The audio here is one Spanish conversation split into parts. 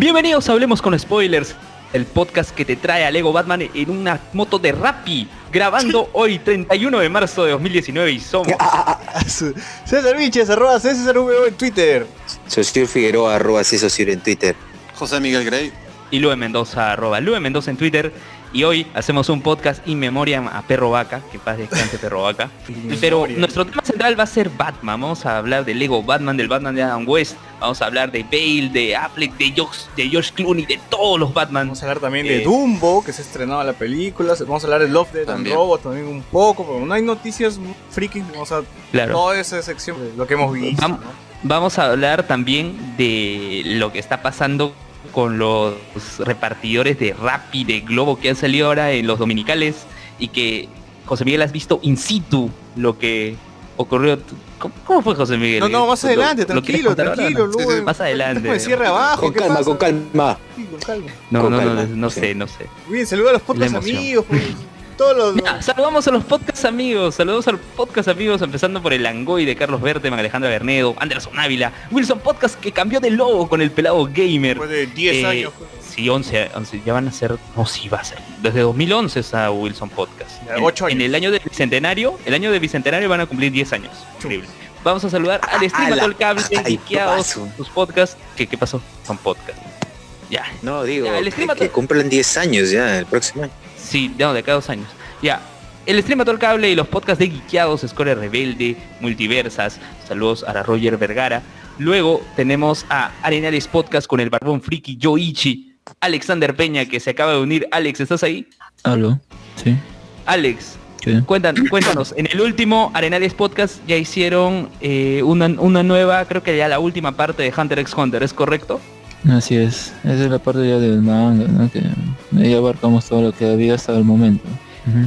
Bienvenidos a Hablemos con Spoilers, el podcast que te trae a Lego Batman en una moto de Rappi, grabando hoy 31 de marzo de 2019 y somos... César Viches, arroba César VO en Twitter. Sosur Figueroa, arroba Sosur en Twitter. José Miguel Grey. Y Lue Mendoza, arroba Lue Mendoza en Twitter. Y hoy hacemos un podcast in memoria a Perro Vaca, que paz descanse Perro Vaca. Pero nuestro tema central va a ser Batman. Vamos a hablar de Lego Batman, del Batman de Adam West. Vamos a hablar de Bale, de Affleck, de Josh, de George Clooney, de todos los Batman. Vamos a hablar también de Eh, Dumbo, que se estrenaba la película. Vamos a hablar de Love, Death and También. Robots también un poco, pero no hay noticias friki. Vamos a Claro. toda esa sección de lo que hemos visto. Vamos a hablar también de lo que está pasando con los repartidores de Rappi, de Globo que han salido ahora en los dominicales y que José Miguel has visto in situ lo que ocurrió. ¿Cómo, cómo fue José Miguel? No, no, más ¿Lo- adelante, lo tranquilo, ahora? tranquilo. Lube. Más adelante. Me cierre abajo. Con ¿qué calma, pasa? con calma. Sí, con calma. No, Con no, no, calma, no, no sí. sé, no sé. Bien, saluda a los podcast La emoción. amigos. pues, todos los... Ya, saludamos a los podcast amigos, saludos a los podcast amigos, empezando por el Langoy de Carlos Berteman, Alejandra Bernedo, Anderson Ávila, Wilson Podcast que cambió de logo con el pelado gamer. Después de 10 Eh, años. Sí, 11, 11, ya van a ser, no, sí va a ser. Desde 2011 está Wilson Podcast. Ya, En- ocho en, años. el año del bicentenario, el año del bicentenario van a cumplir 10 años. Increíble. Vamos a saludar al stream, a todo el cable, paso. sus podcasts. ¿Qué, ¿Qué pasó? Son podcasts. Ya, No, digo, Ya, el que, que cumplan 10 años ya el próximo año. Sí, no, de cada dos años. Ya. El stream a el cable y los podcasts de Geekeados, Score Rebelde, Multiversas. Saludos a la Roger Vergara. Luego tenemos a Arenales Podcast con el Barbón Friki Yoichi. Alexander Peña que se acaba de unir. Alex, ¿estás ahí? Aló, sí, Alex, ¿qué? cuéntanos. En el último Arenales Podcast ya hicieron eh, una, una nueva, creo que ya la última parte de Hunter x Hunter, ¿es correcto? Así es, esa es la parte ya del manga, ¿no? Que ahí abarcamos todo lo que había hasta el momento.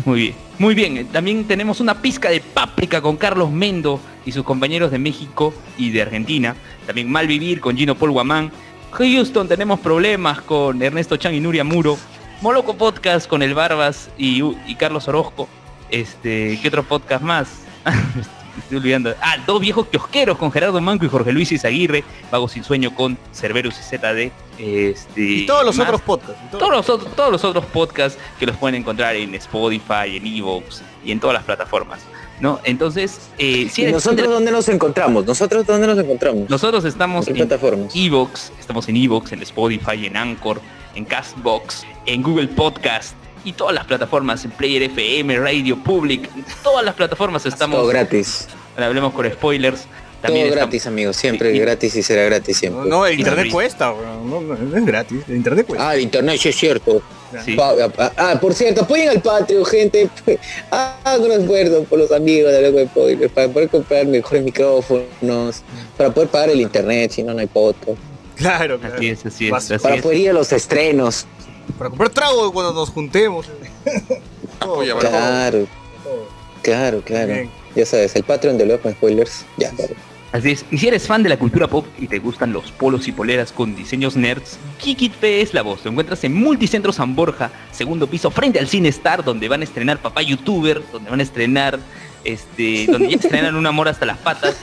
Muy bien. Muy bien, eh, también tenemos una pizca de páprica con Carlos Mendo y sus compañeros de México y de Argentina. También Malvivir con Gino Paul Guamán. Houston tenemos problemas con Ernesto Chan y Nuria Muro. Moloco Podcast con el Barbas y, y Carlos Orozco. Este, ¿qué otro podcast más? Estoy olvidando. Ah, dos viejos kiosqueros con Gerardo Manco y Jorge Luis Izaguirre. Vago sin sueño con Cerberus y ZD. Este, Y todos los más. otros podcasts. todos- los, otros, todos los otros podcasts que los pueden encontrar en Spotify, en Evox y en todas las plataformas. ¿no? Entonces, eh, si ¿Y eres fan de nosotros dónde nos encontramos? ¿Nosotros dónde nos encontramos? nosotros estamos ¿En qué en plataformas? Evox, estamos en Evox, en Spotify, en Anchor, en Castbox, en Google Podcast y todas las plataformas, en Player FM, Radio Public, todas las plataformas estamos. Todo gratis. Hablemos con spoilers. También Todo estamos- gratis, amigos. Siempre y- gratis y será gratis siempre. no, el Y internet cuesta, no, no, no es gratis, el internet cuesta. Ah, el internet sí es cierto. Sí. Ah, por cierto, apoyen al Patreon, gente. Hagan un esfuerzo por los amigos de Luego de Spoilers para poder comprar mejores micrófonos, para poder pagar el internet, si no, no hay podcast. Claro, claro. Así es, así es. Vas- así Para es. poder ir a los estrenos. Para comprar trago cuando nos juntemos. Todo, Claro, todo. claro, claro. Bien. Ya sabes, el Patreon de con Spoilers. Ya, claro. Así es. Y si eres fan de la cultura pop y te gustan los polos y poleras con diseños nerds, Kikit P es la voz. Lo encuentras en Multicentro San Borja, segundo piso, frente al Cine Star, donde van a estrenar Papá YouTuber, donde van a estrenar, este, donde ya estrenan Un Amor hasta las patas,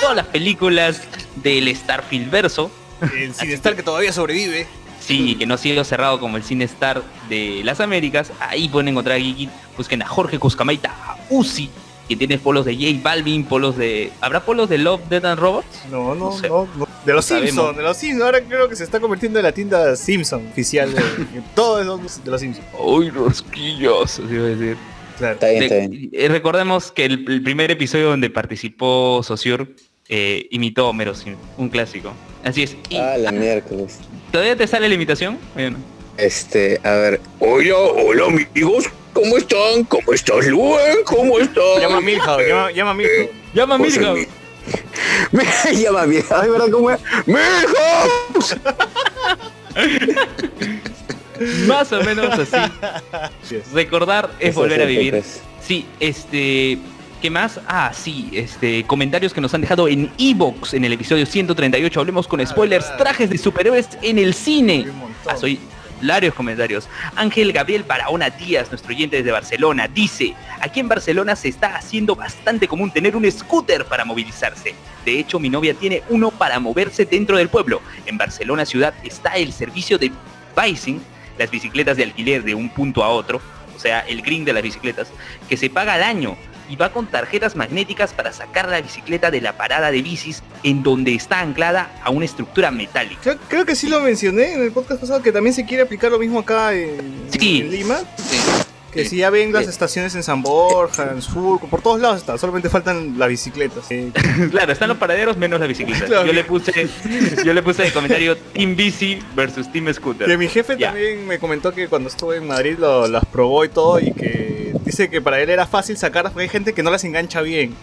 todas las películas del Starfield verso. El Cinestar que todavía sobrevive. Sí, que no ha sido cerrado como el Cine Star de las Américas. Ahí pueden encontrar a Kikit. Busquen a Jorge Cuscamaita, a Uzi, que tiene polos de J Balvin, polos de... ¿Habrá polos de Love, Dead and Robots? No, no, No sé. no, no. De los. Simpsons, de los Simpsons. Ahora creo que se está convirtiendo en la tienda Simpson oficial de, de todos los de los Simpsons. ¡Uy, rosquillos! Así iba a decir. Claro. Está bien, está bien. eh, recordemos que el, el primer episodio donde participó Sociur eh, imitó a Homero Simpson, un clásico. Así es. Y, Ah, la miércoles. ¿Todavía te sale la imitación? Bueno. Este, a ver. Hola, hola amigos. ¿Cómo están? ¿Cómo estás, Luen? ¿Cómo estás? Llama a Milhouse, llama, llama a Milhouse. Llama a Milhouse. Me llama a Milhouse. Ay, ¿verdad cómo es? ¡Milhouse! Más o menos así. Recordar es Eso volver a vivir. Sí, este... ¿Qué más? Ah, sí, este, comentarios que nos han dejado en Evox en el episodio 138. Hablemos con spoilers, trajes de superhéroes en el cine. Ah, soy varios comentarios. Ángel Gabriel Barahona Díaz, nuestro oyente desde Barcelona, dice, aquí en Barcelona se está haciendo bastante común tener un scooter para movilizarse. De hecho, mi novia tiene uno para moverse dentro del pueblo. En Barcelona ciudad está el servicio de bicing, las bicicletas de alquiler de un punto a otro, o sea, el green de las bicicletas, que se paga al año y va con tarjetas magnéticas para sacar la bicicleta de la parada de bicis en donde está anclada a una estructura metálica. Creo, creo que sí lo mencioné en el podcast pasado, que también se quiere aplicar lo mismo acá en, Sí. en Lima. Sí. Que si ya ven las estaciones en San Borja, en Surco, por todos lados está, solamente faltan las bicicletas. Claro, están los paraderos menos la bicicleta. Claro. Yo le puse, yo le puse de comentario Team Bici versus Team que Scooter. mi jefe también me comentó que cuando estuve en Madrid lo- las probó y todo y que dice que para él era fácil sacarlas porque hay gente que no las engancha bien.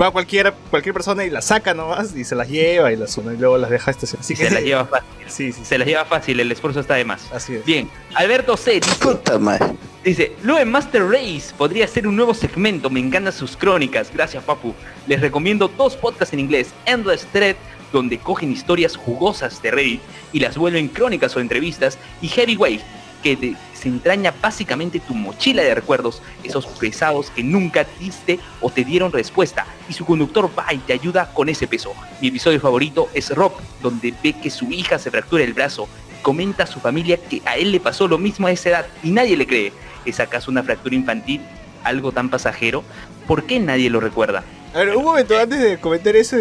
Va cualquiera, cualquier persona y las saca nomás y se las lleva y las y luego las deja estacionar. Así que Se las lleva fácil. Sí, sí, sí, Se las lleva fácil, el esfuerzo está de más. así es. Bien, Alberto C. dice, Puta madre. Dice, Lue Master Race podría ser un nuevo segmento, me encantan sus crónicas, gracias Papu. Les recomiendo dos podcasts en inglés, Endless Thread, donde cogen historias jugosas de Reddit y las vuelven crónicas o entrevistas, y Heavyweight, que te- se entraña básicamente tu mochila de recuerdos, esos pesados que nunca diste o te dieron respuesta, y su conductor va y te ayuda con ese peso. Mi episodio favorito es Rob, donde ve que su hija se fractura el brazo, comenta a su familia que a él le pasó lo mismo a esa edad y nadie le cree. ¿Es acaso una fractura infantil algo tan pasajero? ¿Por qué nadie lo recuerda? A ver, un momento antes de comentar eso,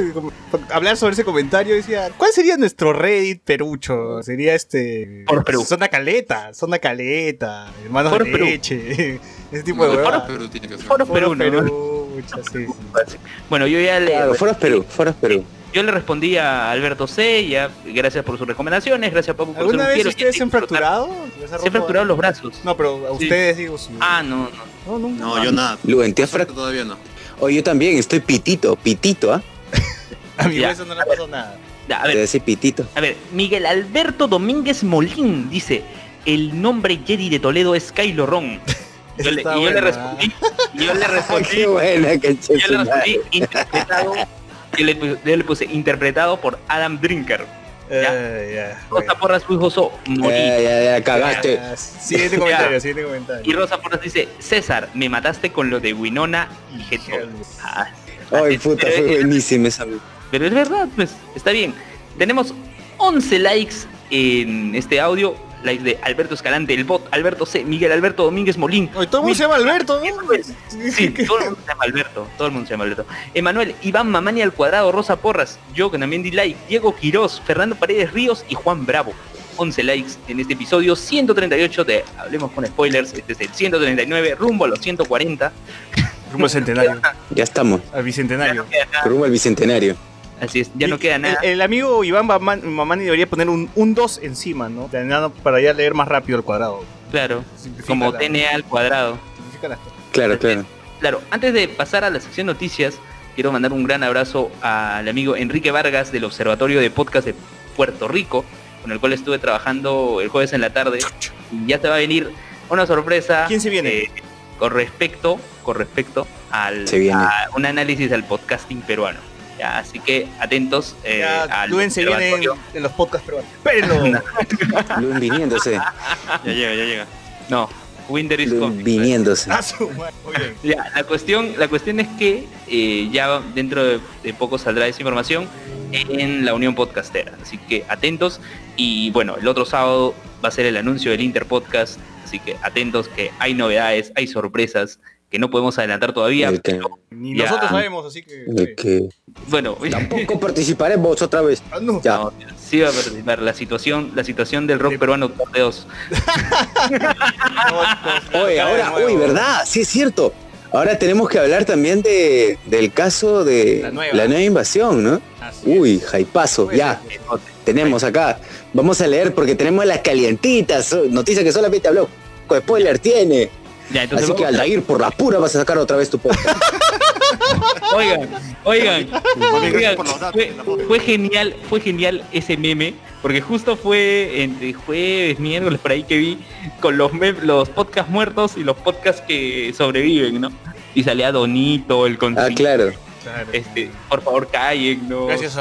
hablar sobre ese comentario, decía, ¿cuál sería nuestro Reddit perucho? Sería este... Por Perú. Zona Caleta, Zona Caleta, Hermanos Por de Perú. Leche, ese tipo de huevadas. Perú tiene que ser. Foro Perú, ¿no? Perú, mucha, sí, sí. Bueno, yo ya le, Claro, Foros Perú, Foros Perú. yo le respondí a Alberto C. Ya, gracias por sus recomendaciones, gracias Papu por ser ¿Alguna un vez ustedes se han fracturado? ¿Les ha Se han fracturado los brazos. No, pero a Sí. ustedes digo... sí. Ah, no, no. no, no. No, yo nada. Luen, ¿te has Por Todavía no. Oh, yo también, estoy pitito, pitito, ¿ah? A mi hueso no le pasó nada. Ya, a Te ver, decía pitito. a ver, Miguel Alberto Domínguez Molín dice, el nombre Jedi de Toledo es Kylo Ron. Yo le- y yo le respondí, y yo le respondí, Qué buena, que yo le respondí interpretado, yo le, pu- yo le puse interpretado por Adam Drinker. ¿Ah? Eh, ya. Rosa Porras Fujoso morí. Ya, ya, ya, cagaste. Siguiente comentario, siguiente comentario. Y Rosa Porras dice, César, me mataste con lo de Winona y Heto. Ah, Ay, puta, fue buenísima esa. Pero es verdad, pues, está bien. Tenemos 11 likes en este audio. Likes de Alberto Escalante, el bot, Alberto C, Miguel Alberto Domínguez Molín. Todo el mundo se llama Alberto, ¿no? Sí, todo el mundo se llama Alberto, todo el mundo se llama Alberto. Emanuel, Iván Mamani al cuadrado, Rosa Porras, yo que también di like, Diego Quirós, Fernando Paredes Ríos y Juan Bravo. 11 likes en este episodio 138 de Hablemos con Spoilers, este es el 139, rumbo a los 140. Rumbo al centenario, Ya estamos, al bicentenario. rumbo al bicentenario. Así es, ya no queda nada. El, el amigo Iván Mamani debería poner un 2 encima, ¿no? Para ya leer más rápido el cuadrado. Claro, Simplifica como la- TNA al cuadrado. las. Claro, claro. Claro, antes de pasar a la sección noticias, quiero mandar un gran abrazo al amigo Enrique Vargas del Observatorio de Podcast de Puerto Rico, con el cual estuve trabajando el jueves en la tarde. Y ya te va a venir una sorpresa. ¿Quién se viene? eh, con respecto, con respecto al Se viene. a un análisis del podcasting peruano. Ya, así que atentos eh, Ya, al Luen se viene en, los podcasts. Luen viniéndose, Ya llega, ya llega. No, Winter is coming. viniéndose. Ah, su madre. Muy bien. Ya, la cuestión, la cuestión es que eh, ya dentro de, de poco saldrá esa información en la Unión Podcastera. Así que atentos. Y bueno, el otro sábado va a ser el anuncio del Interpodcast. Así que atentos que hay novedades, hay sorpresas que no podemos adelantar todavía. El que- pero, Ni Ya. nosotros sabemos, así que. Que... bueno, Tampoco participaremos otra vez. Ah, no. Ya. no, sí va a participar. La situación, la situación del rock peruano. No, no, Oye, no, ahora, uy, ¿verdad? Sí es cierto. Ahora tenemos que hablar también de, del caso de La la nueva. invasión, ¿no? Así. Uy, jaipazo, ya. Tenemos acá. Vamos a leer porque tenemos las calientitas. so- Noticia que solamente habló. Spoiler tiene. Ya, entonces Así que vamos- Aldair, por la pura vas a sacar otra vez tu podcast. Oigan, oigan, oigan, fue, genial, fue genial ese meme, porque justo fue entre jueves, miércoles, por ahí que vi, con los los podcasts muertos y los podcasts que sobreviven, ¿no? Y salía Donito, el Ah, consiglio, claro. Claro. este, por favor callen, ¿no? Gracias ¿Qué-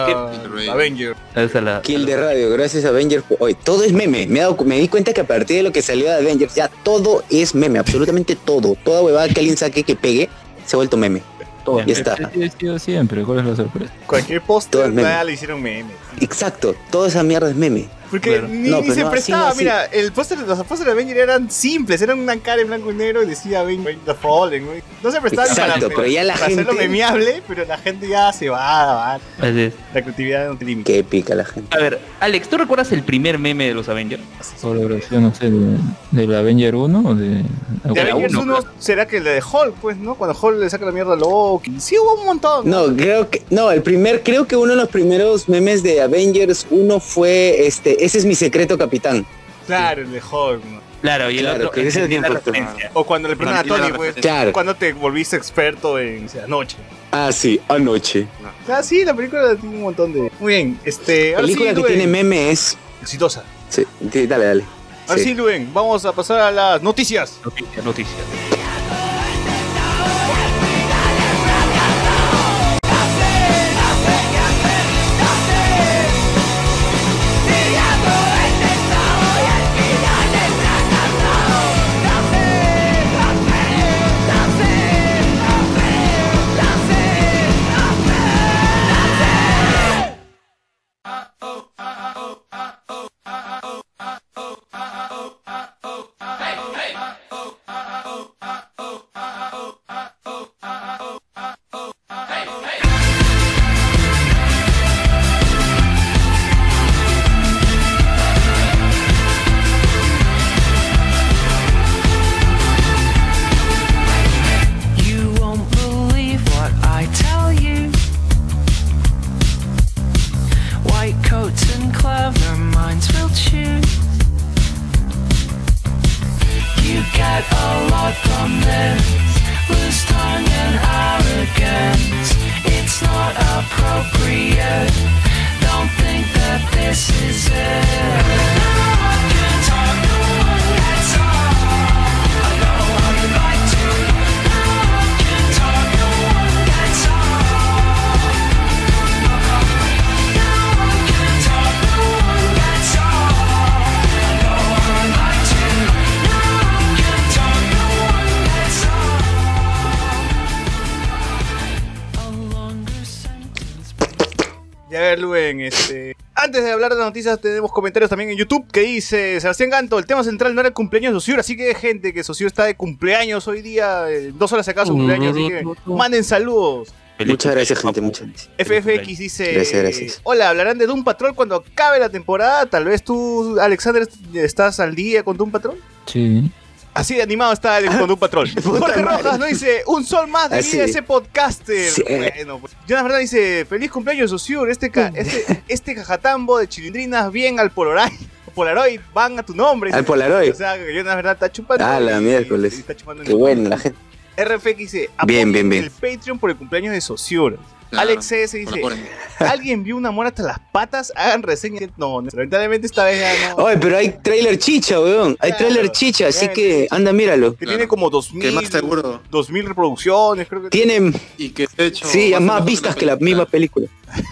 a Avenger. Gracias a la- Kill de radio, gracias a Avengers. Hoy todo es meme. Me, he dado- me di cuenta que a partir de lo que salió de Avengers, ya todo es meme, absolutamente todo. Toda huevada que alguien saque que pegue, se ha vuelto meme. todo. Ya está. Así ha sido siempre, ¿cuál es la sorpresa? Cualquier Todo póster es meme. nada le hicieron meme. Exacto, toda esa mierda es meme. Porque Claro. ni, No, ni se no, prestaba, no, así. mira, el póster, los pósteres de Avenger eran simples, eran una cara en blanco y negro y decía Avenger The Fallen, güey. No se prestaba ni Exacto, para, pero ya la para hacerlo memeable, pero la gente ya se va, va. Así es. La creatividad no tiene. Qué épica la gente. A ver, Alex, ¿tú recuerdas el primer meme de los Avengers? Por la versión, no sé, de, del Avenger 1 o de... De Avengers uno, 1 será que el de Hulk, pues, ¿no? Cuando Hulk le saca la mierda a Loki. Sí hubo un montón. No, creo que, no, el primer, creo que uno de los primeros memes de Avengers 1 fue este, ese es mi secreto capitán. Claro, el de Hulk, ¿no? Claro, y el Claro, otro que ese es fuerte. referencia. O cuando le preguntan a Tony, pues. Claro. cuando te volviste experto en o sea, anoche. Ah, sí, anoche. Ah, sí, la película tiene un montón de... Muy bien, este... Película sí, que Luen. tiene meme es... Exitosa. Sí, sí, dale, dale. Ahora sí, Sí. Luen, vamos a pasar a las noticias. Noticias, noticias. Noticias, tenemos comentarios también en YouTube que dice Sebastián Ganto, el tema central no era el cumpleaños de Sosur, así que gente, que Sosur está de cumpleaños hoy día, eh, dos horas acá su cumpleaños, así que manden saludos. Muchas gracias, gente, muchas gracias. FFX dice, Gracias, gracias. hola, hablarán de Doom Patrol cuando acabe la temporada, tal vez tú, Alexander, estás al día con Doom Patrol. Sí. Así de animado está Alex con Doom Patrol. Jorge. Rojas no dice, un sol más de vida a ese podcaster. Sí. Bueno, pues. Jonas Verdad dice, feliz cumpleaños, Osur, este, ca- este, este cajatambo de chilindrinas bien al Polaroid, Polaroid van a tu nombre. Al Polaroid. O sea, que Jonas Verdad está chupando. Ah, la y- miércoles. y está chupando Qué bueno, la gente. RFX dice, Bien, bien, bien. el Patreon por el cumpleaños de Sociur. Claro, Alex CS dice. ¿alguien vio un amor hasta las patas? Hagan reseña. No, lamentablemente esta vez ya no. Oye, pero hay trailer chicha, weón. Hay Claro, trailer chicha, así que anda, míralo. que Claro. tiene como Que 2000, más seguro. 2000 reproducciones, creo que Tienen, Y que de hecho. sí, más vistas que la misma película.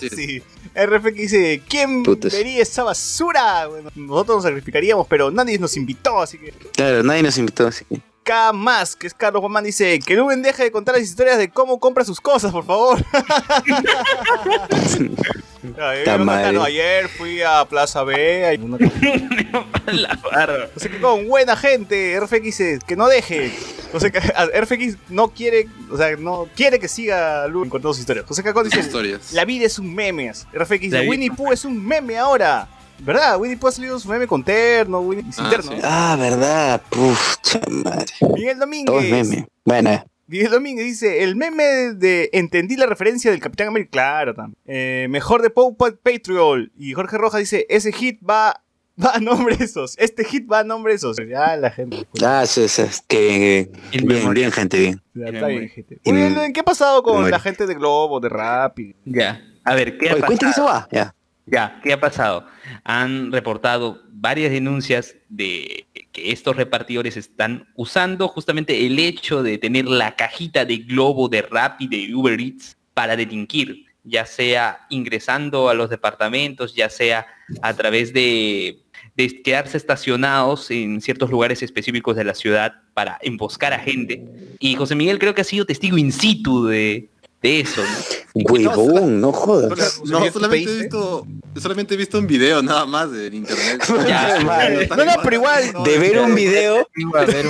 Sí. RFX dice, ¿quién Putas. vería esa basura? Bueno, nosotros nos sacrificaríamos, pero nadie nos invitó, así que... Claro, nadie nos invitó, así que. K más, que es Carlos Guamán, dice, que Luben deje de contar las historias de cómo compra sus cosas, por favor. Yo Ayer fui a Plaza B, hay una- La barba. o sea que con buena gente, RFX dice que no deje. O sea que a- RFX no quiere, o sea, no quiere que siga Luben contando sus historias. José Cacón dice, historias. la vida es un meme. RFX dice, Winnie Pooh es un meme ahora. ¿Verdad? Winnie Pooh ha salido su meme con terno, Winnie sin Ah, terno. sí. Ah, verdad. Puf, chamadre. Miguel Domínguez. meme. Bueno, Miguel Domínguez dice, el meme de entendí la referencia del Capitán América. Claro, tam. Eh, mejor de Pat- Patriot. Y Jorge Rojas dice, ese hit va, va a nombre esos. Este hit va a nombre esos. Ya la gente. pues, ah, sí, sí, es que En bien, memoria. bien, gente, bien. está bien, gente. Bien, ¿Qué ha pasado con la gente de Globo, de Rap? y- Ya. A ver, ¿qué ha Oye, cuenten pasado? eso va. Ya. Ya, ¿qué ha pasado? Han reportado varias denuncias de que estos repartidores están usando justamente el hecho de tener la cajita de globo de Rappi de Uber Eats para delinquir, ya sea ingresando a los departamentos, ya sea a través de, de quedarse estacionados en ciertos lugares específicos de la ciudad para emboscar a gente. Y José Miguel creo que ha sido testigo in situ de, de eso, ¿no? Huevón, no jodas. No, ¿Miguel, tú solamente he visto, solamente he visto un video nada más de internet. Ya. No, no, pero igual, De ver un video, de ver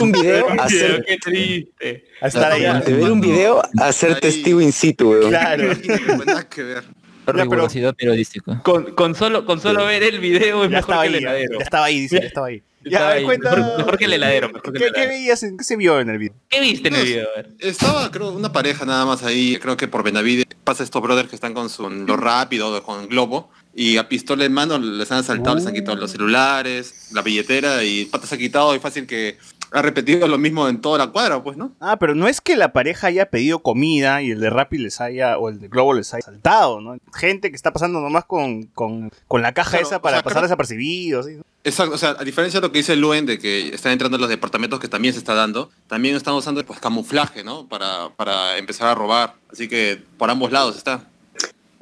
un video, hacer, Qué triste. a estar ahí. de ver un video, hacer Ahí. testigo in situ, weón. Claro. Nada que ver. pero- rigurosidad periodística. Con, con solo, con solo ver el video es Ya mejor estaba que ahí, el heladero. ya estaba ahí, dice, ya estaba ahí. Ya, a ver, cuenta. Mejor- mejor que el heladero, mejor que el ¿Qué, qué heladero. veías? en- ¿Qué se vio en el video? ¿Qué viste en el video? A ver. Estaba, creo, una pareja nada más ahí, creo que por Benavides. Pasa estos brothers que están con su, lo rápido, con Globo. Y a pistola en mano les han asaltado, les han quitado los celulares, la billetera y patas ha quitado y fácil que ha repetido lo mismo en toda la cuadra, pues, ¿no? Ah, pero no es que la pareja haya pedido comida y el de Rappi les haya, o el de Globo les haya saltado, ¿no? Gente que está pasando nomás con, con, con la caja Claro, esa o para sea, pasar desapercibidos. ¿sí? Exacto, o sea, a diferencia de lo que dice Luen de que están entrando en los departamentos que también se está dando, también están usando pues camuflaje, ¿no? Para, para empezar a robar. Así que por ambos lados está.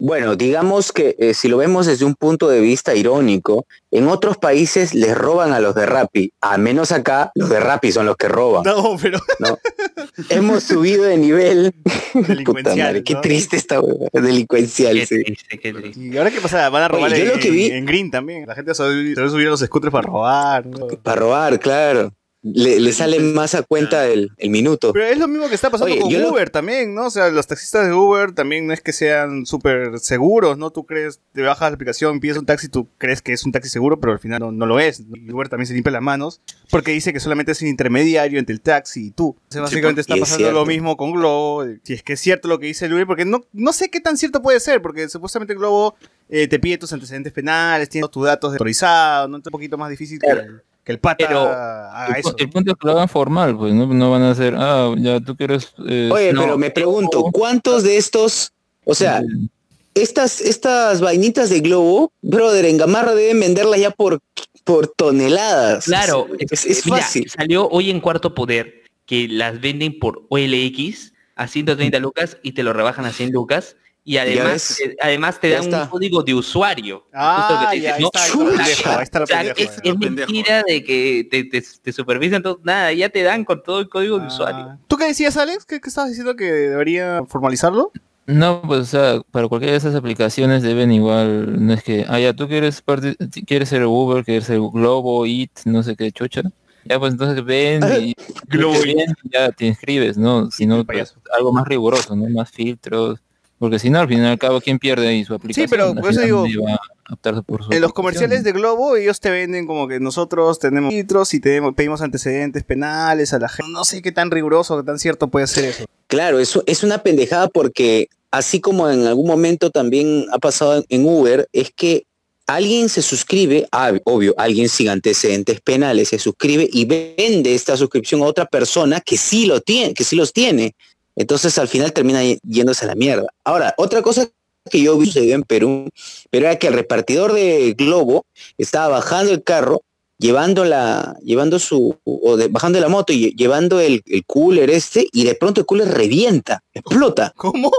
Bueno, digamos que eh, si lo vemos desde un punto de vista irónico, en otros países les roban a los de Rappi, a menos acá los de Rappi son los que roban. No, pero ¿no? Hemos subido de nivel. Puta delincuencial. madre, qué ¿no? triste esta delincuencial, Qué sí. triste, qué triste. Y ahora qué pasa, van a Oye, robar yo en, lo que vi- en Green también. La gente se va subir se va a subir a los scooters para robar. ¿no? Para robar, claro. Le, le sale más a cuenta el, el minuto. Pero es lo mismo que está pasando Oye, con lo- Uber también, ¿no? O sea, los taxistas de Uber también no es que sean súper seguros, ¿no? Tú crees, te bajas la aplicación, pides un taxi, tú crees que es un taxi seguro, pero al final no, no lo es. Y Uber también se limpia las manos porque dice que solamente es un intermediario entre el taxi y tú. O sea, básicamente está y es pasando lo mismo con Globo. Si es que es cierto lo que dice el Uber, porque no, no sé qué tan cierto puede ser, porque supuestamente Globo eh, te pide tus antecedentes penales, tiene tus datos autorizados, ¿no? Es un poquito más difícil que, el, que el pata Pero- haga El, eso. el punto es que lo hagan formal, pues no, no van a hacer, ah, ya tú quieres... eh, Oye, no, pero me pregunto, ¿cuántos de estos, o sea, estas, estas vainitas de globo, brother, en Gamarra deben venderlas ya por, por toneladas? Claro, es, es mira, fácil. salió hoy en Cuarto Poder que las venden por OLX a 130 lucas y te lo rebajan a 100 lucas. Y además, además te dan un código de usuario. Ah, que te ya, dicen, ahí ¿no? está, ahí está lo pendejo, ahí está lo O sea, pendejo, es, mentira de que te, te, te supervisan todo. Nada, ya te dan con todo el código de Ah, usuario. ¿Tú qué decías, Alex? ¿Qué, qué estabas diciendo que debería formalizarlo? No, pues o sea, para cualquiera de esas aplicaciones deben igual, no es que, ah, ya tú quieres parte- quieres ser Uber, quieres ser Globo, Eat, no sé qué chucha. Ya pues entonces ven y Globo, ya te inscribes, ¿no? Si no, pues, algo más riguroso, ¿no? Más filtros. Porque si no, al fin y al cabo, ¿quién pierde ahí su aplicación? pero La por eso digo, por su En los comerciales de Globo, ellos te venden como que nosotros tenemos filtros y tenemos, pedimos antecedentes penales a la gente. No sé qué tan riguroso, qué tan cierto puede ser eso. Claro, eso es una pendejada porque así como en algún momento también ha pasado en Uber, es que alguien se suscribe, ah, obvio, alguien sin antecedentes penales se suscribe y vende esta suscripción a otra persona que sí lo tiene, que sí los tiene. Entonces al final termina yéndose a la mierda. Ahora, otra cosa que yo vi sucedió en Perú, pero era que el repartidor de Globo estaba bajando el carro, llevando la, llevando su, o de- bajando de la moto y llevando el, el cooler este, y de pronto el cooler revienta, explota. ¿Cómo?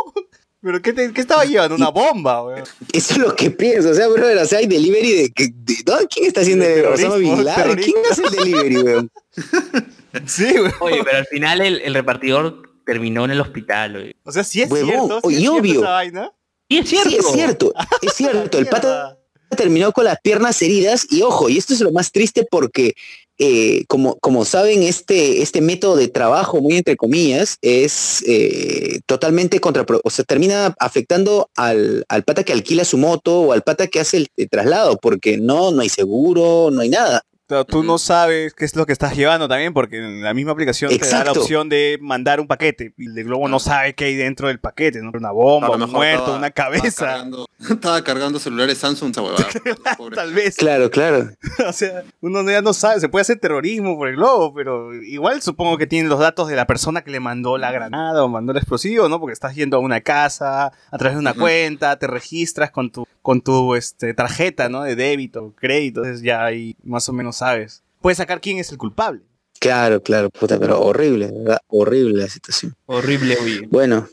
¿Pero qué, te- qué estaba llevando? Una bomba, weón. Eso es lo que pienso, o sea, brother, o sea, hay delivery de, que- de- ¿no? ¿quién está haciendo De el Osama terrorismo, Bin Laden? ¿Quién hace el delivery, weón? Sí, weón. Oye, pero al final el, el repartidor terminó en el hospital. O sea, sí es Huevón, cierto. Sí oye, es cierto obvio. esa vaina. Y es cierto. Sí, es cierto, es cierto, el pata terminó con las piernas heridas y ojo, y esto es lo más triste porque eh, como, como saben, este, este método de trabajo, muy entre comillas, es eh, totalmente contra, o sea, termina afectando al, al pata que alquila su moto o al pata que hace el, el traslado, porque no, no hay seguro, no hay nada. Tú no sabes qué es lo que estás llevando también, porque en la misma aplicación te da la opción de mandar un paquete. Y el de Globo no sabe qué hay dentro del paquete, ¿no? Una bomba, un muerto, estaba- una Estaba cabeza. cargando, estaba cargando celulares Samsung, esa huevada. Pobre. Tal vez. Claro, claro. O sea, uno ya no sabe, se puede hacer terrorismo por el globo, pero igual supongo que tienen los datos de la persona que le mandó la granada o mandó el explosivo, ¿no? Porque estás yendo a una casa a través de una cuenta, te registras con tu con tu este tarjeta, ¿no? De débito, crédito, entonces ya ahí más o menos sabes. Puedes sacar quién es el culpable. Claro, claro, puta, pero horrible, ¿verdad? Horrible la situación. Horrible, oye. Bueno,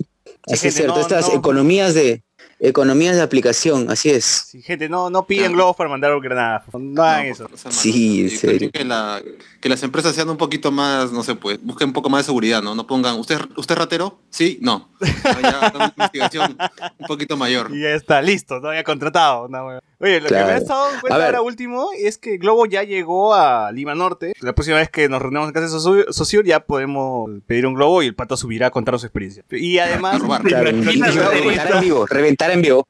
Sí, así es cierto. no, Estas no. economías de economías de aplicación, así es. Sí, gente, no, no piden Claro. globos para mandar granadas. No hagan No, eso. por Sí, en serio. Que, la- que las empresas sean un poquito más, no sé, pues, busquen un poco más de seguridad, ¿no? No pongan, ¿usted, usted es ratero? Sí, no. Ya, una investigación un poquito mayor. Y ya está, listo, no había contratado. no, weón. Oye, lo que me he estado A cuenta ahora último es que Globo ya llegó a Lima Norte. La próxima vez que nos reunamos en casa de Sociur ya podemos pedir un globo y el pato subirá a contar su experiencia. Y además. Claro, reventar en vivo, reventar en vivo.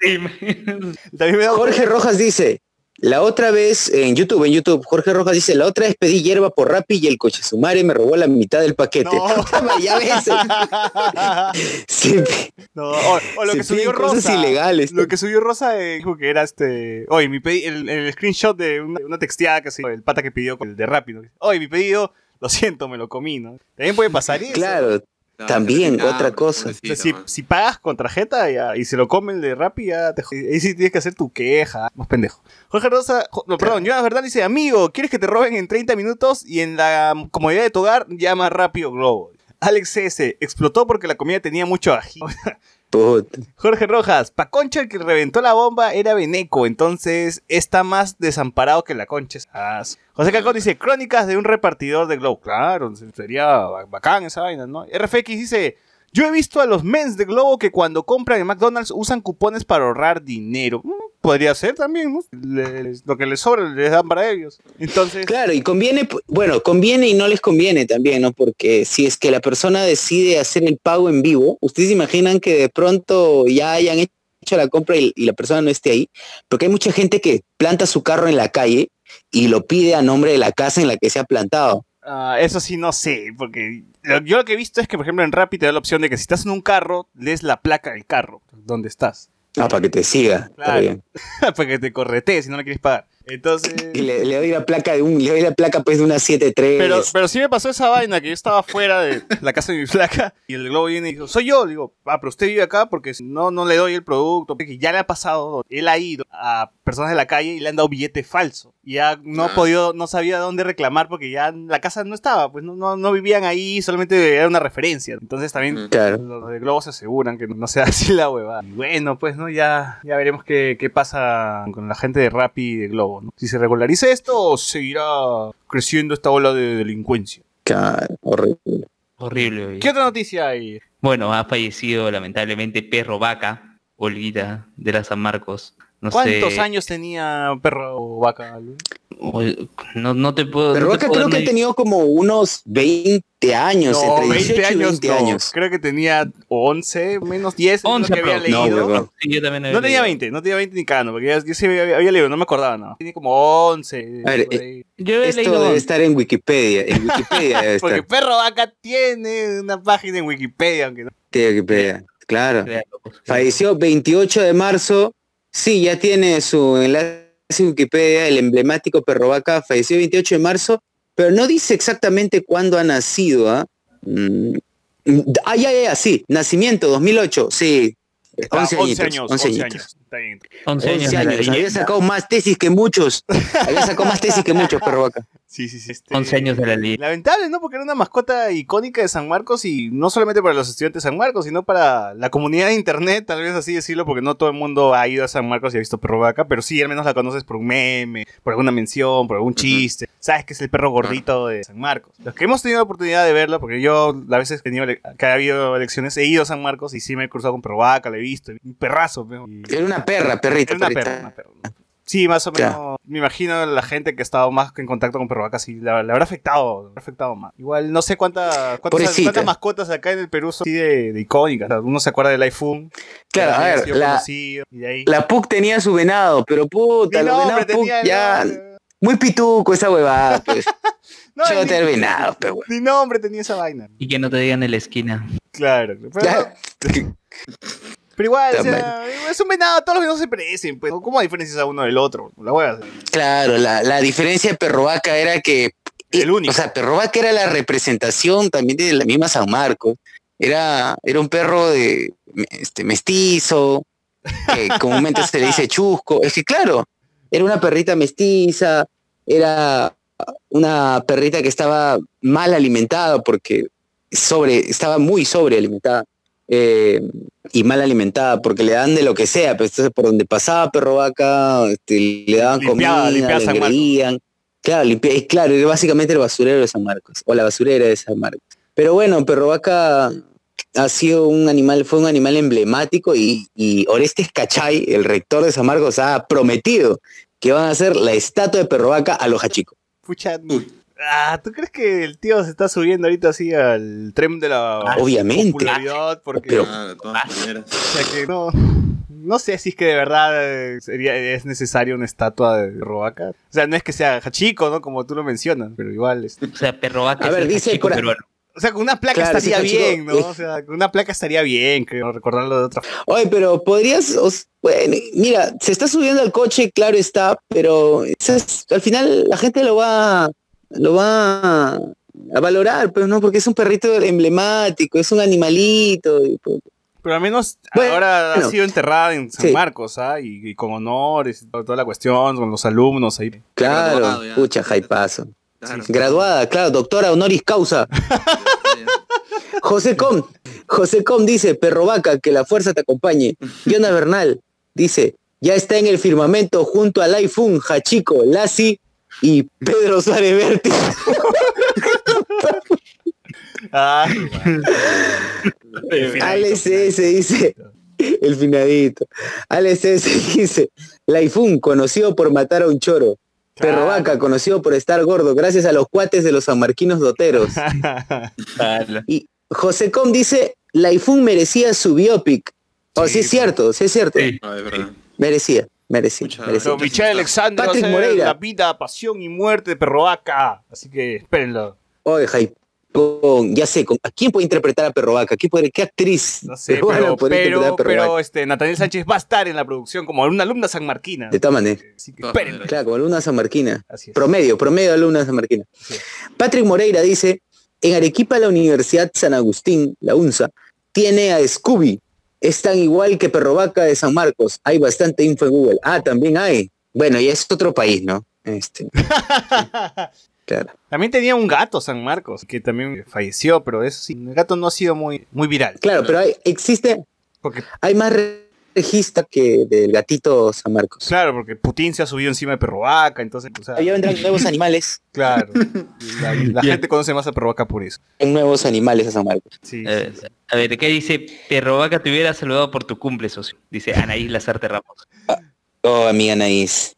también me Jorge Rojas dice, la otra vez, en YouTube, en YouTube, Jorge Rojas dice, la otra vez pedí hierba por Rappi y el coche sumare me robó la mitad del paquete. No. Ya ves. Se- No, o, o lo se que subió piden cosas Rosa. ilegales. Lo que subió Rosa eh, dijo que era este. Oye, mi pedi- el, el screenshot de una, una texteada que se el pata que pidió con el de rápido. Oye, mi pedido, lo siento, me lo comí, ¿no? También puede pasar eso. Claro, También, otra cosa. O sea, si, si pagas con tarjeta ya, y se lo come el de Rappi, ya te jod- Ahí sí tienes que hacer tu queja. Más pendejo. Jorge Rosa, jo- no, perdón, Jonas Verdad dice, amigo, ¿quieres que te roben en 30 minutos y en la comodidad de tu hogar llama rápido Globo? Alex CS, explotó porque la comida tenía mucho ají. Jorge Rojas, pa' Concha el que reventó la bomba era Beneco, entonces está más desamparado que la concha. José Cacón dice, crónicas de un repartidor de Globo. Claro, sería ba- bacán esa vaina, ¿no? RFX dice, yo he visto a los mens de Globo que cuando compran en McDonald's usan cupones para ahorrar dinero. Mm, podría ser también, ¿no? Lo que les sobra les dan para ellos. Entonces, Claro, y conviene, bueno, conviene y no les conviene también, ¿no? Porque si es que la persona decide hacer el pago en vivo, ustedes imaginan que de pronto ya hayan hecho la compra y la persona no esté ahí, porque hay mucha gente que planta su carro en la calle y lo pide a nombre de la casa en la que se ha plantado. Ah, eso sí no sé, porque lo- yo lo que he visto es que, por ejemplo, en Rappi te da la opción de que si estás en un carro, lees la placa del carro, donde estás. Ah, para que te siga. Claro. para que te corretees si no le quieres pagar. Entonces... Y le, le doy la placa de un, le doy la placa pues de una 73. Pero, pero sí me pasó esa vaina que yo estaba fuera de la casa de mi flaca y el globo viene y dijo, soy yo. Le digo, ah, pero usted vive acá porque si no, no le doy el producto. Porque ya le ha pasado, él ha ido a personas de la calle y le han dado billete falso. Y ya no ha Ah. podido, no sabía dónde reclamar porque ya la casa no estaba, pues no, no, no vivían ahí, solamente era una referencia. Entonces también. Claro. los de Globo se aseguran que no sea así la huevada. Y bueno, pues no, ya, ya veremos qué, qué pasa con la gente de Rappi y de Globo, ¿no? Si se regulariza esto seguirá creciendo esta ola de delincuencia. Claro, horrible. Horrible, oye. ¿Qué otra noticia hay? Bueno, ha fallecido lamentablemente Perro Vaca, Olvida de la San Marcos. No ¿Cuántos sé, años tenía perro vaca? Luis? No, no te puedo. Pero no puedo creo que ha tenido como unos 20 años, No, entre 18 20 y años 20 no. años. Creo que tenía 11, menos 10, es lo 11 que había. No, leído. huevón. Sí, yo también había No tenía leído. 20, no tenía 20 ni cano, porque ya- yo sí había, había leído, no me acordaba, no. Tiene como 11. A ver, ahí. Yo había Esto leído debe 11. estar en Wikipedia. En Wikipedia debe Porque estar. perro vaca tiene una página en Wikipedia, aunque no. Sí, Wikipedia. Claro. Falleció 28 de marzo. Sí, ya tiene su enlace en Wikipedia, el emblemático perro vaca. Falleció 28 de marzo, pero no dice exactamente cuándo ha nacido. ¿ah? Mm, Ah, ya, ya, ya, sí. Nacimiento, 2008. Sí. Está 11 11 añitos. años, 11 11 añitos. años. Está bien. 11 años. 11 de la años. Había sacado más tesis que muchos. Había sacado más tesis que muchos, perro vaca. Sí, sí, sí. este- 11 años de la ley. Lamentable, ¿no? Porque era una mascota icónica de San Marcos y no solamente para los estudiantes de San Marcos, sino para la comunidad de internet, tal vez así decirlo, porque no todo el mundo ha ido a San Marcos y ha visto perro vaca, pero sí, al menos la conoces por un meme, por alguna mención, por algún chiste. Sabes que es el perro gordito de San Marcos. Los que hemos tenido la oportunidad de verlo, porque yo las veces que, que ha habido elecciones he ido a San Marcos y sí me he cruzado con perro vaca, lo he visto, un perrazo. Y- Era una perra, perrita, Era una perrita. perra, una perra. Sí, más o Claro. menos. Me imagino la gente que ha estado más en contacto con Perro Vaca, sí, le, le habrá afectado, le habrá afectado más. Igual no sé cuánta, cuántas, cuántas mascotas acá en el Perú son así de, de icónicas. Uno se acuerda del iPhone. Claro, a ver, la, conocido, y de ahí. la PUC tenía su venado, pero puta, Ni los venados PUC ya... Muy pituco esa huevada, pues. no, Yo ni- te venado, pero bueno. Ni nombre tenía esa vaina. Y que no te digan en la esquina. Claro. Pero, igual, o sea, es un venado, todos los venados se parecen. Pues. ¿Cómo diferencias a uno del otro? La hueá. Claro, la, la diferencia de Perrovaca era que... El único. O sea, Perrovaca era la representación también de la misma San Marcos. Era, era un perro de este, mestizo, que comúnmente se le dice chusco. Es que claro, era una perrita mestiza, era una perrita que estaba mal alimentada porque sobre, estaba muy sobrealimentada. eh, y mal alimentada porque le dan de lo que sea, pero entonces por donde pasaba perro vaca, este, le daban comida, limpiaba le engreían. Claro, limpia- es claro, era básicamente el basurero de San Marcos, o la basurera de San Marcos. Pero bueno, perro vaca ha sido un animal, fue un animal emblemático y, y Orestes Cachay, el rector de San Marcos, ha prometido que van a hacer la estatua de perro vaca a los hachicos. Pucha. Ah, ¿tú crees que el tío se está subiendo ahorita así al tren de la Ah, Obviamente. popularidad? Porque, Pero- Ah, de todas maneras. o sea, que no, no sé si es que de verdad eh, sería, es necesaria una estatua de Robaca. O sea, no es que sea Hachico, ¿no? Como tú lo mencionas, pero igual. es- O sea, perro vaca A es ver, el dice chico por- peruano. O sea, con una placa Claro, estaría bien, ¿no? O sea, con una placa estaría bien, creo, recordarlo de otra forma. Oye, pero podrías, os- bueno, mira, se está subiendo al coche, claro está, pero es- al final la gente lo va, lo va a valorar, pero no, porque es un perrito emblemático, es un animalito. y, pues, Pero al menos Bueno, ahora ha bueno. sido enterrada en San Sí. Marcos, ¿ah? Y, y con honores, y toda, la cuestión, con los alumnos ahí. claro, pucha, jaipazo. Claro. Graduada, claro, doctora honoris causa. José Com, José Com dice, perro vaca, que la fuerza te acompañe. Diana Bernal dice, ya está en el firmamento junto al iPhone, Hachico, Lassi y Pedro Suárez Berti. Alex S dice, el finadito. Alex S dice, Laifun, conocido por matar a un choro. Perro vaca, conocido por estar gordo, gracias a los cuates de los sanmarquinos doteros. Y José Com dice, Laifun merecía su biopic. Oh, sí, Sí, es cierto, sí es cierto. Sí. Ah, es verdad. Merecía, merecía, merecía. Pero Michelle Alexander Patrick Moreira. la vida, pasión y muerte de Perrovaca. Así que espérenlo. Oye, Jaipón, ya sé, ¿con- ¿a quién puede interpretar a Perro Vaca? ¿Quién puede, ¿Qué actriz? No sé, pero, pero, a Perro pero, Vaca? este, Nathaniel Sánchez va a estar en la producción como una alumna sanmarquina. De todas maneras. Así que Todas espérenlo. maneras. Claro, como alumna sanmarquina. Así es. Promedio, promedio de alumna sanmarquina. Patrick Moreira dice, en Arequipa la Universidad San Agustín, la UNSA, tiene a Scooby. Es tan igual que Perro Vaca de San Marcos. Hay bastante info en Google. Ah, también hay. Bueno, ya es otro país, ¿no? Este, claro. También tenía un gato San Marcos que también falleció, pero eso sí, el gato no ha sido muy, muy viral. Claro, pero hay, existe, Porque, hay más re- registro que del gatito San Marcos. claro, porque Putin se ha subido encima de Perrovaca, entonces, o sea, Ya vendrán nuevos animales, claro. La, la gente conoce más a Perrovaca por eso. en nuevos animales a San Marcos. Sí, Eh, sí, sí. a ver, ¿qué dice? Perro vaca te hubiera saludado por tu cumple, socio. Dice Anaís Lazarte Ramos. Oh, amiga Anaís.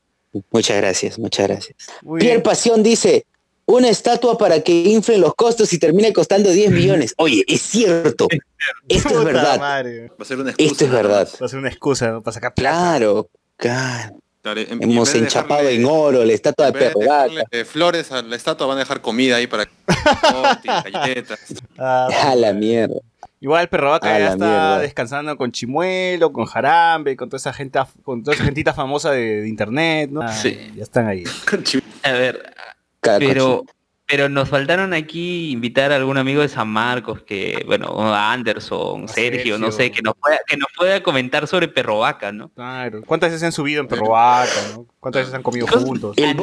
Muchas gracias, muchas gracias. Muy Pierre bien. Pasión dice, una estatua para que inflen los costos y termine costando 10 millones. Oye, es cierto. Esto es verdad. madre. Va a ser una excusa. Esto es verdad. Va a ser una excusa ¿no? para sacar plata. Claro, claro. En- en Hemos de enchapado dejarle- en oro la estatua de en de perro vaca. dejarle, eh, flores a la estatua, van a dejar comida ahí para galletas. Ah, A la mierda. Igual Perrovaca A ya está mierda. descansando con Chimuelo, con Jarambe, con toda esa gente, con toda esa gentita famosa de, de internet, ¿no? Ah, Sí. Ya están ahí. A ver, Cada pero, pero nos faltaron aquí invitar a algún amigo de San Marcos, que, bueno, a Anderson, A Sergio, no sé, que nos pueda, que nos pueda comentar sobre Perro Vaca, ¿no? Claro. ¿Cuántas veces se han subido en Perrovaca, no? ¿Cuántas veces han comido juntos? El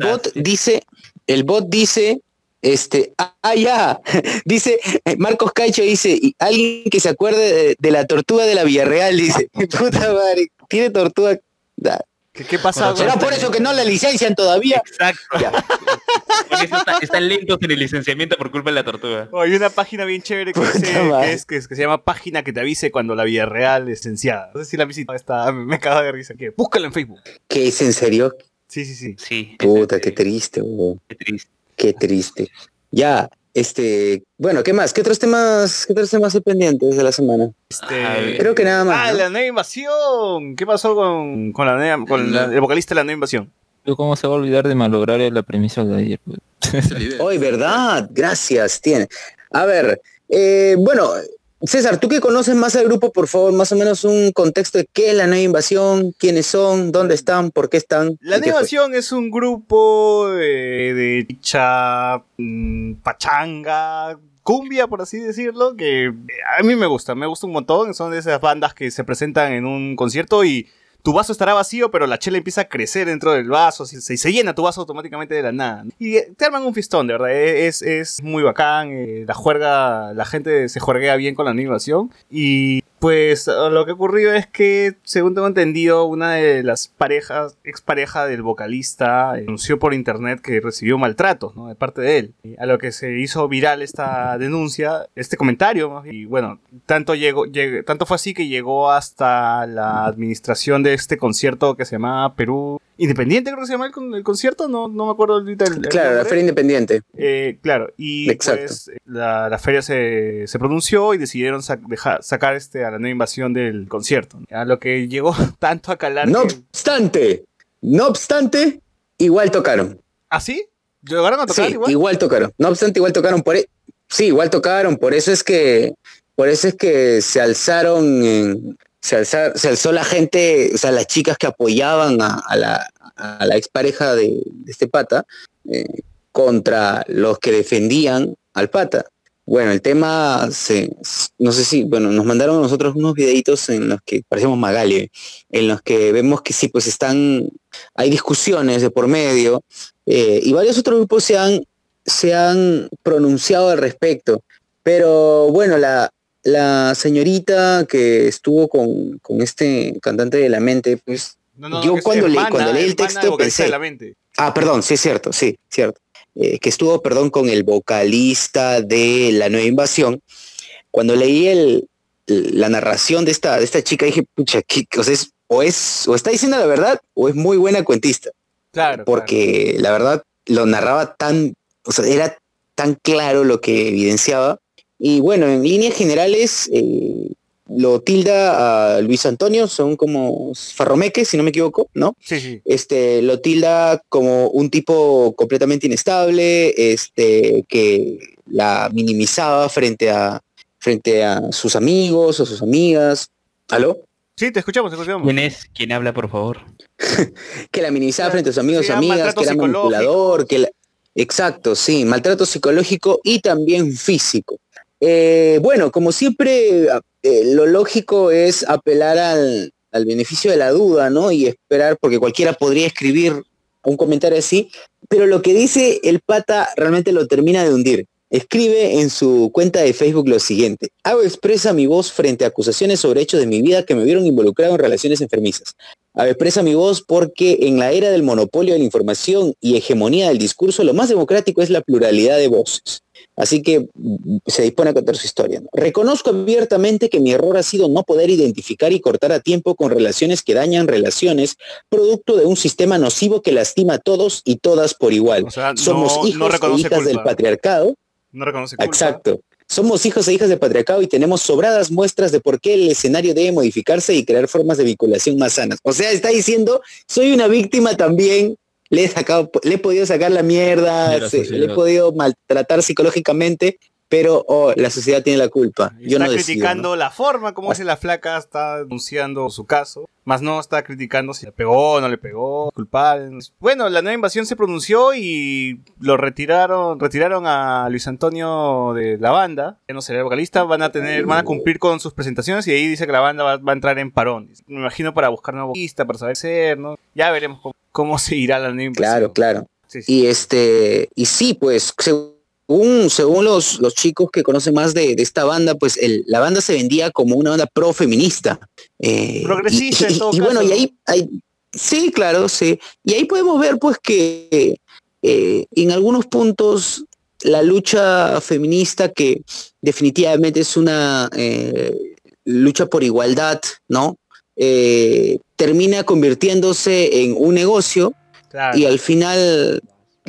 bot, el dice, el bot dice, este, ah, ah, ya, dice, Marcos Caicho dice, y alguien que se acuerde de, de la tortuga de la Villarreal, dice, puta madre, tiene tortuga, da, ¿Qué, qué pasa? ¿Será por eso que no la licencian todavía? Exacto. Ya. Por eso está- están lentos en el licenciamiento por culpa de la tortuga. Oh, hay una página bien chévere que, dice- que es, que, es- que se llama Página que te avise cuando la vida real es licenciada. No sé si la visita. Está, me cago de risa. ¿Qué? Búscala en Facebook. ¿Qué es en serio? Sí, sí, sí. Sí. Puta, qué triste, weón. qué triste. Qué triste. Ya, este, bueno, ¿qué más? ¿Qué otros temas, qué otros temas hay pendientes de la semana? Este. Creo que nada más. Ah, ¿no? la nueva invasión. ¿Qué pasó con, con, la nueva- con la- el vocalista de la nueva invasión? ¿Cómo se va a olvidar de malograr la premisa de ayer? pues? Hoy, ¿verdad? Gracias, tiene. A ver, eh, bueno, César, tú que conoces más al grupo, por favor, más o menos un contexto de qué es la nueva invasión, quiénes son, dónde están, por qué están. La nueva invasión es un grupo eh, de chicha, mm, pachanga, cumbia, por así decirlo, que a mí me gusta, me gusta un montón. Son de esas bandas que se presentan en un concierto y tu vaso estará vacío, pero la chela empieza a crecer dentro del vaso, se, se- llena tu vaso automáticamente de la nada. Y eh, te arman un fistón, de verdad, eh, es, es muy bacán, eh, la juerga, la gente se juerguea bien con la animación. Y pues lo que ocurrió es que, según tengo entendido, una de las parejas, expareja del vocalista, eh, anunció por internet que recibió maltratos, ¿no? De parte de él. A lo que se hizo viral esta denuncia, este comentario. Y bueno, tanto llegó, lleg- tanto fue así que llegó hasta la administración de este concierto que se llamaba Perú Independiente, creo que se llama el, con- el concierto, no, no me acuerdo ahorita el, el Claro, la. Feria Independiente. Eh, claro, y Exacto. pues la, la feria se, se pronunció y decidieron dejar- sacar este a la nueva invasión del concierto. A lo que llegó tanto a calar. No que- obstante, no obstante, igual tocaron. ¿Ah, sí? ¿Llegaron a tocar Sí, igual? igual tocaron. No obstante, igual tocaron por e- Sí, igual tocaron. Por eso es que, por eso es que se alzaron, en- se, alza- se alzó la gente, o sea, las chicas que apoyaban a, la, a la expareja de, de este pata eh, contra los que defendían al pata. Bueno, el tema, se, no sé si, bueno, nos mandaron nosotros unos videitos en los que parecemos Magali, en los que vemos que sí, pues están, hay discusiones de por medio, eh, y varios otros grupos se han, se han pronunciado al respecto. Pero bueno, la, la señorita que estuvo con, con este cantante de la mente, pues... No, no, yo que cuando leí- hermana- cuando leí el texto pensé- de la mente. Ah, perdón, sí es cierto, sí, cierto. Eh, que estuvo, perdón, con el vocalista de La Nueva Invasión. Cuando leí el, la narración de esta, de esta chica, dije, pucha, ¿qué- o, sea, es, o, es, o está diciendo la verdad o es muy buena cuentista Claro. porque la verdad lo narraba tan, o sea, era tan claro lo que evidenciaba. Y bueno, en líneas generales, eh, lo tilda a Luis Antonio, son como farromeques, si no me equivoco, ¿no? claro. Sí, sí. Este, lo tilda como un tipo completamente inestable, este, que la minimizaba frente a, frente a sus amigos o sus amigas. ¿Aló? Sí, te escuchamos, te escuchamos. ¿Quién es? ¿Quién habla, por favor? que la minimizaba frente a sus amigos y amigas, que era manipulador, que la- exacto, sí, maltrato psicológico y también físico. Eh, bueno, como siempre, eh, lo lógico es apelar al, al beneficio de la duda, ¿no? Y esperar, porque cualquiera podría escribir un comentario así, pero lo que dice el pata realmente lo termina de hundir. Escribe en su cuenta de Facebook lo siguiente. Hago expresa mi voz frente a acusaciones sobre hechos de mi vida que me vieron involucrado en relaciones enfermizas. Hago expresa mi voz porque en la era del monopolio de la información y hegemonía del discurso, lo más democrático es la pluralidad de voces. Así que mm, se dispone a contar su historia. ¿no? Reconozco abiertamente que mi error ha sido no poder identificar y cortar a tiempo con relaciones que dañan relaciones, producto de un sistema nocivo que lastima a todos y todas por igual. O sea, Somos no, hijos no e hijas del patriarcado No reconoce culpa. Exacto. Somos hijos e hijas del patriarcado y tenemos sobradas muestras de por qué el escenario debe modificarse y crear formas de vinculación más sanas. O sea, está diciendo, soy una víctima también, le he, sacado, le he podido sacar la mierda, De la se- le he podido maltratar psicológicamente, pero oh, la sociedad tiene la culpa. Yo está no decido, criticando ¿no? la forma como si la flaca está denunciando su caso, más no está criticando si le pegó o no le pegó, culpable. Bueno, la nueva invasión se pronunció y lo retiraron, retiraron a Luis Antonio de la banda, ya no será el vocalista, van a tener, van a cumplir con sus presentaciones y ahí dice que la banda va, va a entrar en parón. Me imagino para buscar nuevo vocalista, para saber ser, ¿no? Ya veremos cómo, cómo se irá la nueva. Claro, claro. Sí, sí. Y este, y sí, pues, según, según los, los chicos que conocen más de, de esta banda, pues el, la banda se vendía como una banda pro feminista. Eh, Progresista, y, en todo y bueno, caso, y ahí hay, Sí, claro, sí. Y ahí podemos ver pues que eh, en algunos puntos la lucha feminista que definitivamente es una eh, lucha por igualdad, ¿no? Eh, termina convirtiéndose en un negocio Claro. y al final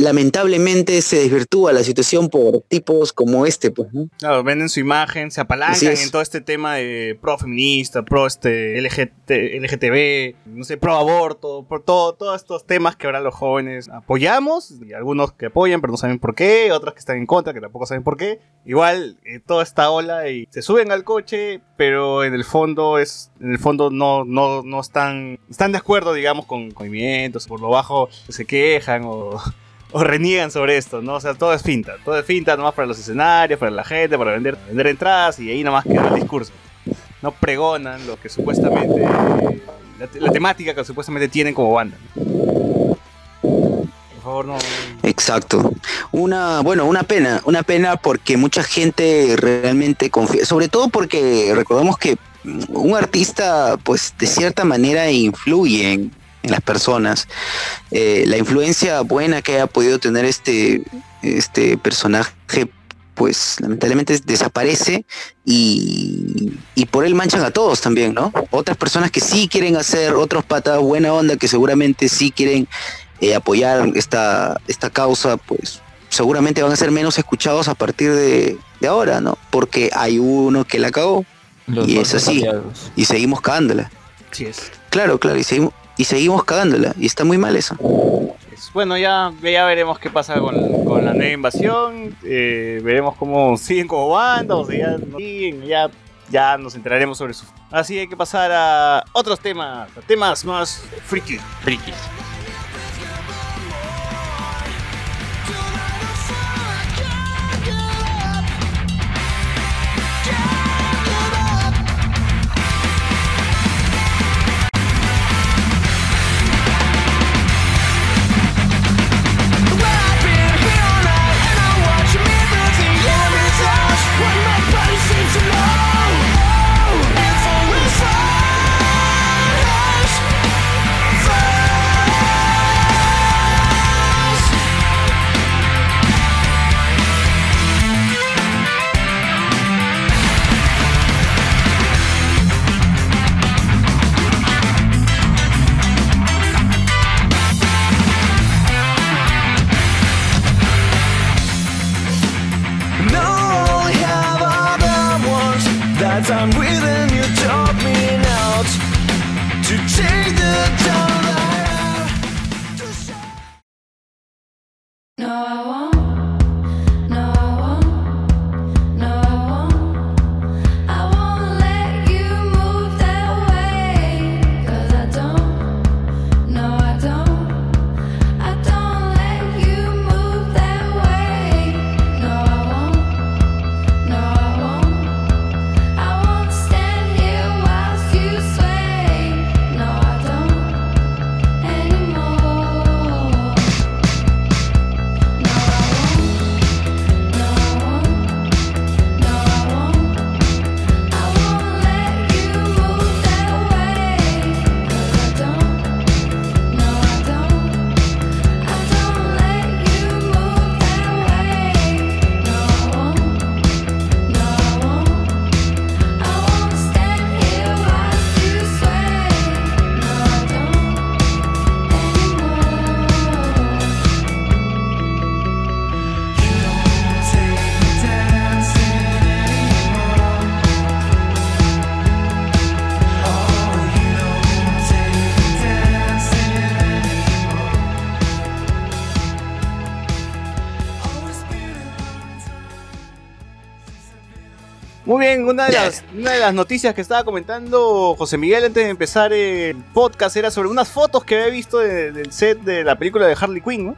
lamentablemente se desvirtúa la situación por tipos como este, pues, ¿no? Claro, venden su imagen, se apalancan en todo este tema de pro feminista, pro este LGT, LGTB, no sé, pro aborto, por todo, todos estos temas que ahora los jóvenes apoyamos, y algunos que apoyan pero no saben por qué, otros que están en contra que tampoco saben por qué. Igual eh, toda esta ola y se suben al coche, pero en el fondo es, en el fondo no, no, no están, están de acuerdo, digamos, con con movimientos, por lo bajo se quejan o o reniegan sobre esto, ¿no? O sea, todo es finta, todo es finta nomás para los escenarios, para la gente, para vender, vender entradas y ahí nomás queda el discurso. No pregonan lo que supuestamente, la, la temática que supuestamente tienen como banda. Por favor, no. Exacto. Una, bueno, una pena, una pena porque mucha gente realmente confía, sobre todo porque recordamos que un artista, pues de cierta manera influye en, en las personas. Eh, la influencia buena que haya podido tener este, este personaje, pues lamentablemente desaparece y, y por él manchan a todos también, ¿no? Otras personas que sí quieren hacer, otros patas buena onda que seguramente sí quieren eh, apoyar esta, esta causa, pues seguramente van a ser menos escuchados a partir de, de ahora, ¿no? Porque hay uno que la cagó Los Y es así. aliados. y seguimos cagándola. Sí es. Claro, claro, y seguimos, y seguimos cagándola. Y está muy mal eso. Es- Bueno, ya, ya veremos qué pasa con, con la nueva invasión. eh, veremos cómo siguen como banda, o sea, ya no siguen, ya, ya nos enteraremos sobre su. Así hay que pasar a otros temas, a temas más friki. Frikis. Una de, las, una de las noticias que estaba comentando José Miguel antes de empezar el podcast era sobre unas fotos que había visto de- del set de la película de Harley Quinn, ¿no?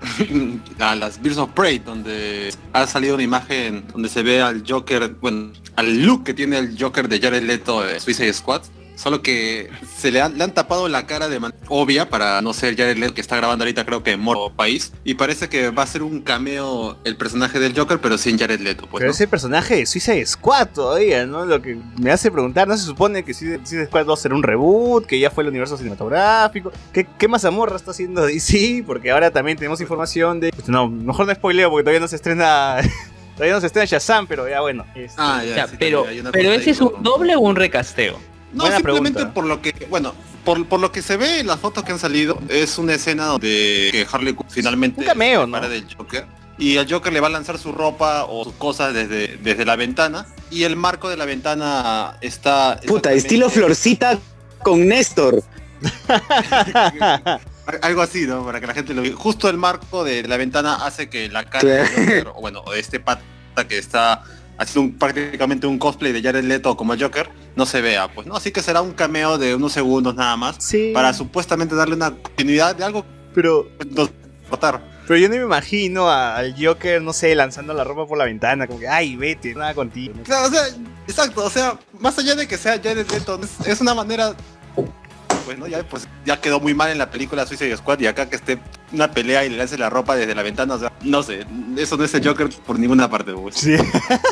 a las Birds of Prey, donde ha salido una imagen donde se ve al Joker, bueno, al look que tiene el Joker de Jared Leto de Suicide Squad. Solo que se le han, le han tapado la cara de manera obvia para no ser Jared Leto que está grabando ahorita creo que en Moro País. Y parece que va a ser un cameo el personaje del Joker, pero sin Jared Leto. Pues, Pero ¿no? ese personaje de Suicide Squad todavía, ¿no? Lo que me hace preguntar, ¿no se supone que Suicide Squad va a ser un reboot, que ya fue el universo cinematográfico? ¿Qué, qué mazamorra está haciendo DC? Porque ahora también tenemos información de... pues, No, mejor no spoileo porque todavía no se estrena... todavía no se estrena Shazam, pero ya bueno. este, Ah, ya, sí, pero, pero ese ahí es un doble o un recasteo. No, Buena simplemente pregunta. por lo que, bueno, por, por lo que se ve en las fotos que han salido, es una escena donde que Harley Quinn finalmente Un cameo, separa del Joker. Y el Joker le va a lanzar su ropa o sus cosas desde, desde la ventana. Y el marco de la ventana está... Puta, estilo florcita con Néstor. Algo así, ¿no? Para que la gente lo vea. Justo el marco de la ventana hace que la cara del Joker, o bueno, o de este pata que está haciendo un- prácticamente un cosplay de Jared Leto como Joker, no se vea, pues, ¿no? Así que será un cameo de unos segundos nada más. sí, Para supuestamente darle una continuidad de algo pero, no pero yo no me imagino al Joker, no sé, lanzando la ropa por la ventana, como que, ay, vete, nada contigo. Claro, o sea, exacto, o sea, más allá de que sea Jared Leto, es, es una manera pues no, ya, pues, ya quedó muy mal en la película Suicide Squad y acá que esté una pelea y le lance la ropa desde la ventana, o sea, no sé, eso no es el Joker por ninguna parte, pues. Sí.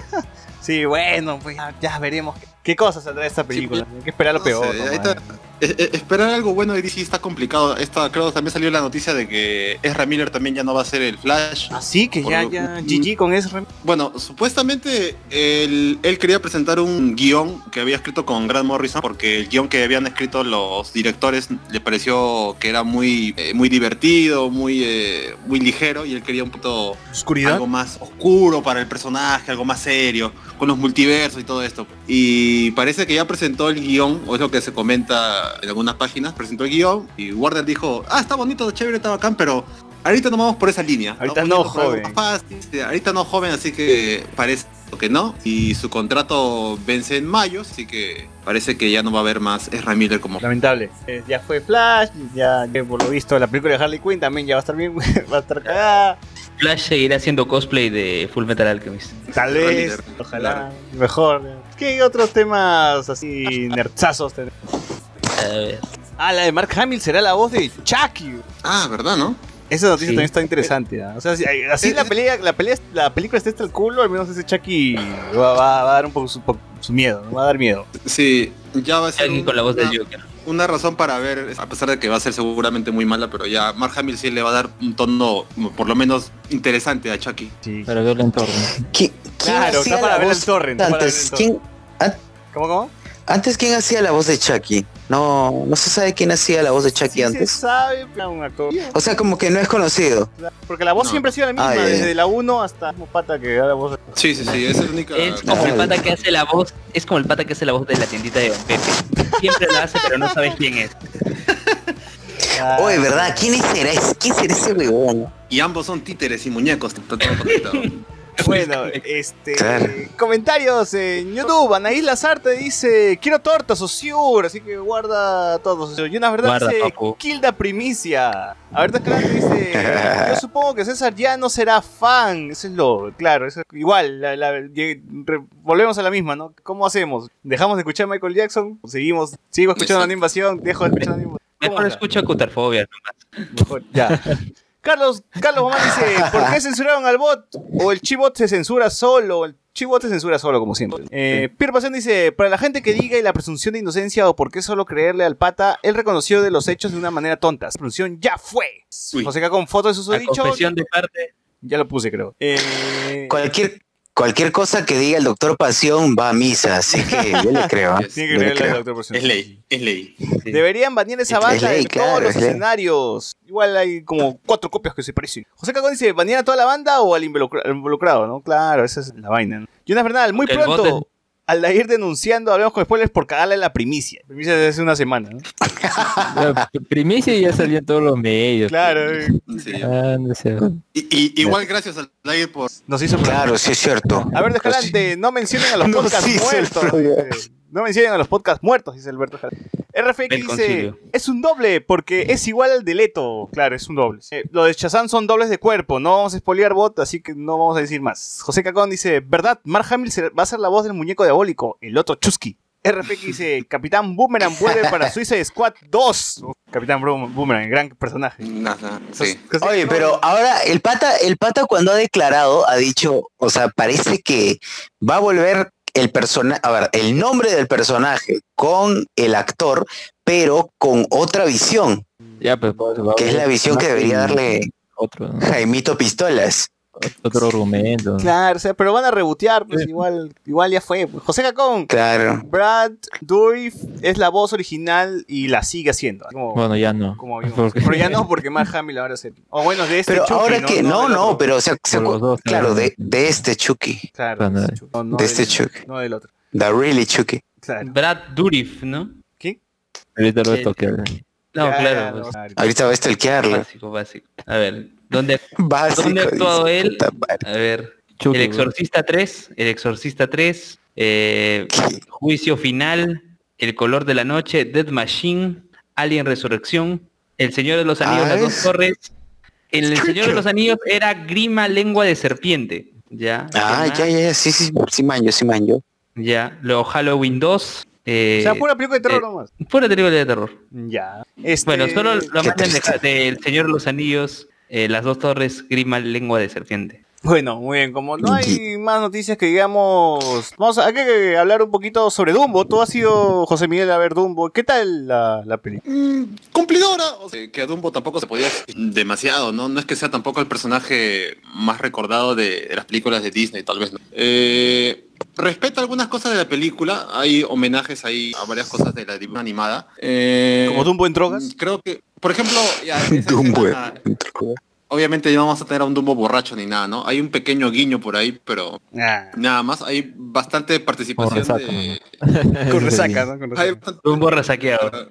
sí, bueno, pues ya, ya veremos qué, cosas saldrá de esta película. Hay que esperar lo No peor. sé, está. Eh, eh, esperar algo bueno de DC está complicado. Esta, creo también salió la noticia de que Ezra Miller también ya no va a ser el Flash. Así que ya, Por- ya, GG con eso. Bueno, supuestamente él, él quería presentar un guion que había escrito con Grant Morrison porque el guion que habían escrito los directores le pareció que era muy, eh, muy divertido, muy, eh, muy ligero y él quería un poquito Oscuridad. algo más oscuro para el personaje, algo más serio, con los multiversos y todo esto. Y parece que ya presentó el guion, o es lo que se comenta en algunas páginas, presentó el guion y Warner dijo, ah, está bonito, chévere, está bacán, pero ahorita no vamos por esa línea. Ahorita no, joven. fácil, ahorita no, joven, así que parece que no. Y su contrato vence en mayo, así que parece que ya no va a haber más Ezra Miller como... Lamentable. Eh, ya fue Flash, ya, ya por lo visto la película de Harley Quinn también ya va a estar bien, va a estar cagada. Flash seguirá haciendo cosplay de Full Metal Alchemist. Tal vez, ojalá, claro. mejor. ¿Qué otros temas así nerdazos tenemos? A ver. Ah, la de Mark Hamill será la voz de Chucky. Ah, ¿verdad, no? Esa noticia Sí. también está interesante. ¿ah? O sea, si- así Eh, la eh. pelea, la pelea, la película está hasta el culo, al menos ese Chucky va, va- va a dar un poco su, po- su miedo, ¿no? va a dar miedo. Sí, ya va a ser un- con la voz una- del Joker. una razón para ver, a pesar de que va a ser seguramente muy mala, pero ya Mark Hamill sí le va a dar un tono por lo menos interesante a Chucky. Sí. Para ver el entorno. ¿Qui- ¿Quién Claro, está para ver el torrent. ¿quién, ¿Cómo, cómo? antes, ¿quién hacía la voz de Chucky? No, no se sabe quién hacía la voz de Chucky Sí se antes. sabe, pero un actor. O sea, como que no es conocido. Porque la voz No. siempre ha sido la misma, Ah, desde la 1 hasta el mismo pata que da la voz. Sí, sí, sí, es la única... Es como el pata que hace la voz, es como el pata que hace la voz de la tiendita de Don Pepe. Siempre la hace, pero no sabes quién es. Ah, Oye, ¿verdad? ¿Quién será, ese- ¿quién será ese huevón? Y ambos son títeres y muñecos, está todo conectado. Bueno, este. Claro. Comentarios en YouTube. Anaís Lazarte dice: Quiero tortas, Osiur. Así que guarda todos. Y una verdad Guarda, dice: papu. Kilda Primicia. A ver, dice: Yo supongo que César ya no será fan. Eso es lo. Claro, eso igual. la- la- volvemos a la misma, ¿no? ¿Cómo hacemos? ¿Dejamos de escuchar a Michael Jackson? ¿Seguimos? ¿Sigo escuchando a la invasión? ¿Dejo de escuchar a la invasión? ¿Cómo Mejor anda? escucha Cuterfobia nomás. Mejor, ya. Carlos, Carlos Mamá dice, ¿por qué censuraron al bot? O el chibot se censura solo, el chibot se censura solo, como siempre. Eh, Pierre Pasión dice, para la gente que diga y la presunción de inocencia o por qué solo creerle al pata, él reconoció de los hechos de una manera tonta. La presunción ya fue. Uy. José con fotos de sus confesión de parte. Ya lo puse, creo. Eh, Cualquier, cualquier cosa que diga el doctor Pasión va a misa, así que yo le creo. ¿eh? tiene que Yo le creerle al creo. doctor Pasión. Es ley, es ley. Sí. Deberían banear esa Es banda ley, de claro, todos los es ley. escenarios. Igual hay como cuatro copias que se parecen. José Cagón dice, ¿banear a toda la banda o al involucra- al involucrado? ¿no? Claro, esa es la vaina. ¿no? Jonas Bernal, muy el pronto, al ir denunciando, hablamos con spoilers por cagarle la primicia. Primicia desde hace una semana, ¿no? La primicia ya salió en todos los medios. Claro, eh, Sí. Ah, no sé. Y, y- igual gracias al Lair por... nos hizo... Claro, sí es cierto. A ver, Escalante, no mencionen a los podcasts muertos. No mencionen a los podcasts muertos, dice Alberto Escalante. RFX dice, concilio. es un doble porque es igual al de Leto. Claro, es un doble. Eh, lo de Shazam son dobles de cuerpo, no vamos a spoilear bot, así que no vamos a decir más. José Cacón dice, ¿verdad? Mark Hamill va a ser la voz del muñeco diabólico, el otro Chusky. RFX dice, Capitán Boomerang vuelve para Suicide Squad 2. Capitán Boom- Boomerang, gran personaje. Sí. Oye, pero ahora el pata, el pata cuando ha declarado ha dicho, o sea, parece que va a volver el personaje, a ver, el nombre del personaje con el actor, pero con otra visión, Ya, pues, pues, que es la visión que debería darle otro, ¿no? Jaimito Pistolas. Otro argumento. Claro, o sea, pero van a rebotear, pues igual, igual ya fue. José Cacón, Claro. Brad Dourif es la voz original y la sigue haciendo. Como, Bueno, ya no. como vimos. Pero ya no, porque Mark Hamill ahora es el... O bueno, de este Pero Chucky, ahora que, no, del no, otro. pero o sea, se acu- dos, claro, claro. de, de este Chucky, Claro, Bueno, de, no, no de del- este Chucky, No del otro. the really Chucky. Claro. Brad Dourif, ¿no? ¿Qué? Ahorita lo Sí. toque. No, claro. pues, no, Ahorita va a stalkearlo. básico, básico. A ver, ¿dónde, Básico, ¿dónde ha actuado dice, él? A ver, Chucky, El Exorcista 3, El Exorcista 3, eh. Juicio Final, El Color de la Noche, Dead Machine, Alien Resurrección, El Señor de los Anillos, Ah, Las Dos es- Torres. En El Señor de los Anillos era Grima Lengua de Serpiente. Ya. Ah, ¿qué ya, ya, ya, sí, sí, sí manjo, sí manjo. Ya. Luego Halloween 2. Eh, O sea, pura película de terror eh, nomás. pura película de terror. Ya. Este, Bueno, solo lo triste. del Señor de los Anillos, eh, Las Dos Torres, Grima Lengua de Serpiente. Bueno, muy bien, como no hay más noticias que digamos, vamos a hay que hablar un poquito sobre Dumbo. Tú has sido José Miguel a ver Dumbo. ¿Qué tal la, la película? Mm, cumplidora. O sea, que a Dumbo tampoco se podía decir demasiado, ¿no? No es que sea tampoco el personaje más recordado de, de las películas de Disney, tal vez. ¿no? Eh, respeta algunas cosas de la película. Hay homenajes ahí a varias cosas de la animada. Eh, ¿Como Dumbo en drogas? Creo que, por ejemplo, ya, esa Dumbo. escena, obviamente no vamos a tener a un Dumbo borracho ni nada, ¿no? Hay un pequeño guiño por ahí, pero Ah, nada más. Hay bastante participación resaca, de... con resaca, ¿no? Con Hay bastante-.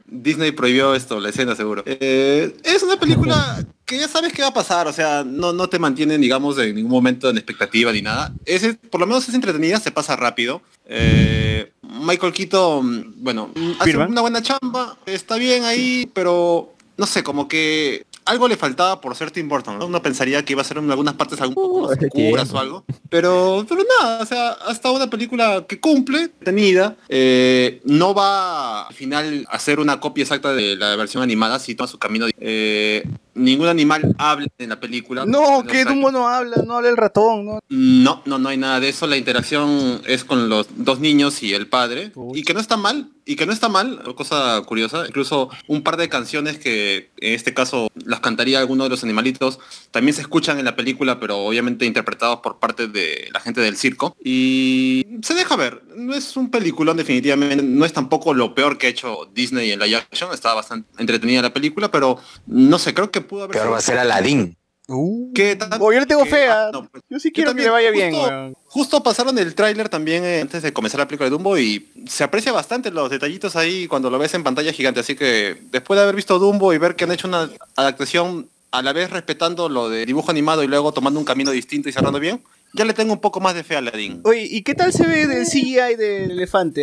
Disney prohibió esto, la escena seguro. Eh, es una película que ya sabes qué va a pasar, o sea, no, no te mantienen, digamos, en ningún momento en expectativa ni nada. Es, por lo menos es entretenida, se pasa rápido. Eh, Michael Keaton, bueno, hace Firma. una buena chamba, está bien ahí, pero no sé, como que algo le faltaba por ser Tim Burton. ¿no? Uno pensaría que iba a ser en algunas partes algo un poco más oscuras o algo. Pero, pero nada, o sea, ha estado una película que cumple, tenida. eh, no va al final a ser una copia exacta de la versión animada, si toma su camino. Eh, ningún animal habla en la película. No, que sea, Dumbo no habla, no habla el ratón, ¿no? no, no, no hay nada de eso. La interacción es con los dos niños y el padre. Uy. Y que no está mal. Y que no está mal, cosa curiosa. Incluso un par de canciones que en este caso las cantaría alguno de los animalitos también se escuchan en la película, pero obviamente interpretados por parte de la gente del circo. Y se deja ver. No es un peliculón definitivamente. No es tampoco lo peor que ha hecho Disney en la action. Está bastante entretenida la película, pero no sé, creo que pudo haber... Que ahora va a ser Aladdin. Uh. que Oh, yo le tengo que- fe ah, a- no, pues, Yo sí yo quiero que le vaya bien. Justo pasaron el tráiler también eh, antes de comenzar la película de Dumbo y se aprecia bastante los detallitos ahí cuando lo ves en pantalla gigante. Así que después de haber visto Dumbo y ver que han hecho una adaptación a la vez respetando lo de dibujo animado y luego tomando un camino distinto y cerrando bien, ya le tengo un poco más de fe a Aladdin. Oye, ¿y qué tal se ve del CGI del elefante?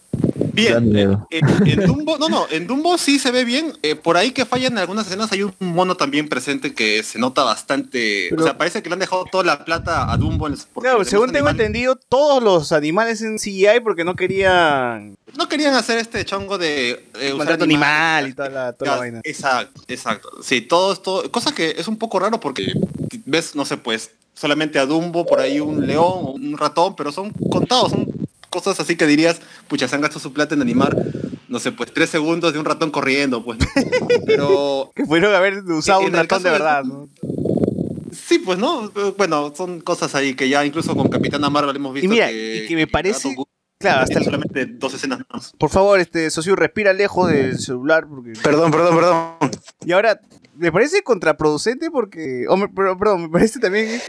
Bien. miedo. En, en Dumbo, no, no, en Dumbo sí se ve bien. Eh, por ahí que fallan en algunas escenas hay un mono también presente que se nota bastante. Pero- o sea, parece que le han dejado toda la plata a Dumbo. En el- Claro, según tengo animales- entendido, todos los animales en CGI porque no querían No querían hacer este chongo de eh, usar maltrato animal y toda la, toda la vaina. Exacto, exacto. Sí, todo esto, cosa que es un poco raro porque ves, no sé, pues solamente a Dumbo, por ahí un león o un ratón, pero son contados, son cosas así que dirías, pucha, se han gastado su plata en animar, no sé, pues tres segundos de un ratón corriendo, pues, ¿no? Pero Que pudieron haber usado En un ratón de de- verdad, ¿no? sí, pues, ¿no? Bueno, son cosas ahí que ya incluso con Capitana Marvel hemos visto Y mira, que, y que me parece- Claro, hasta el- solamente dos escenas más. Por favor, este socio, respira lejos del celular porque Perdón, perdón, perdón. y ahora me parece contraproducente porque o me- pero- perdón, me parece también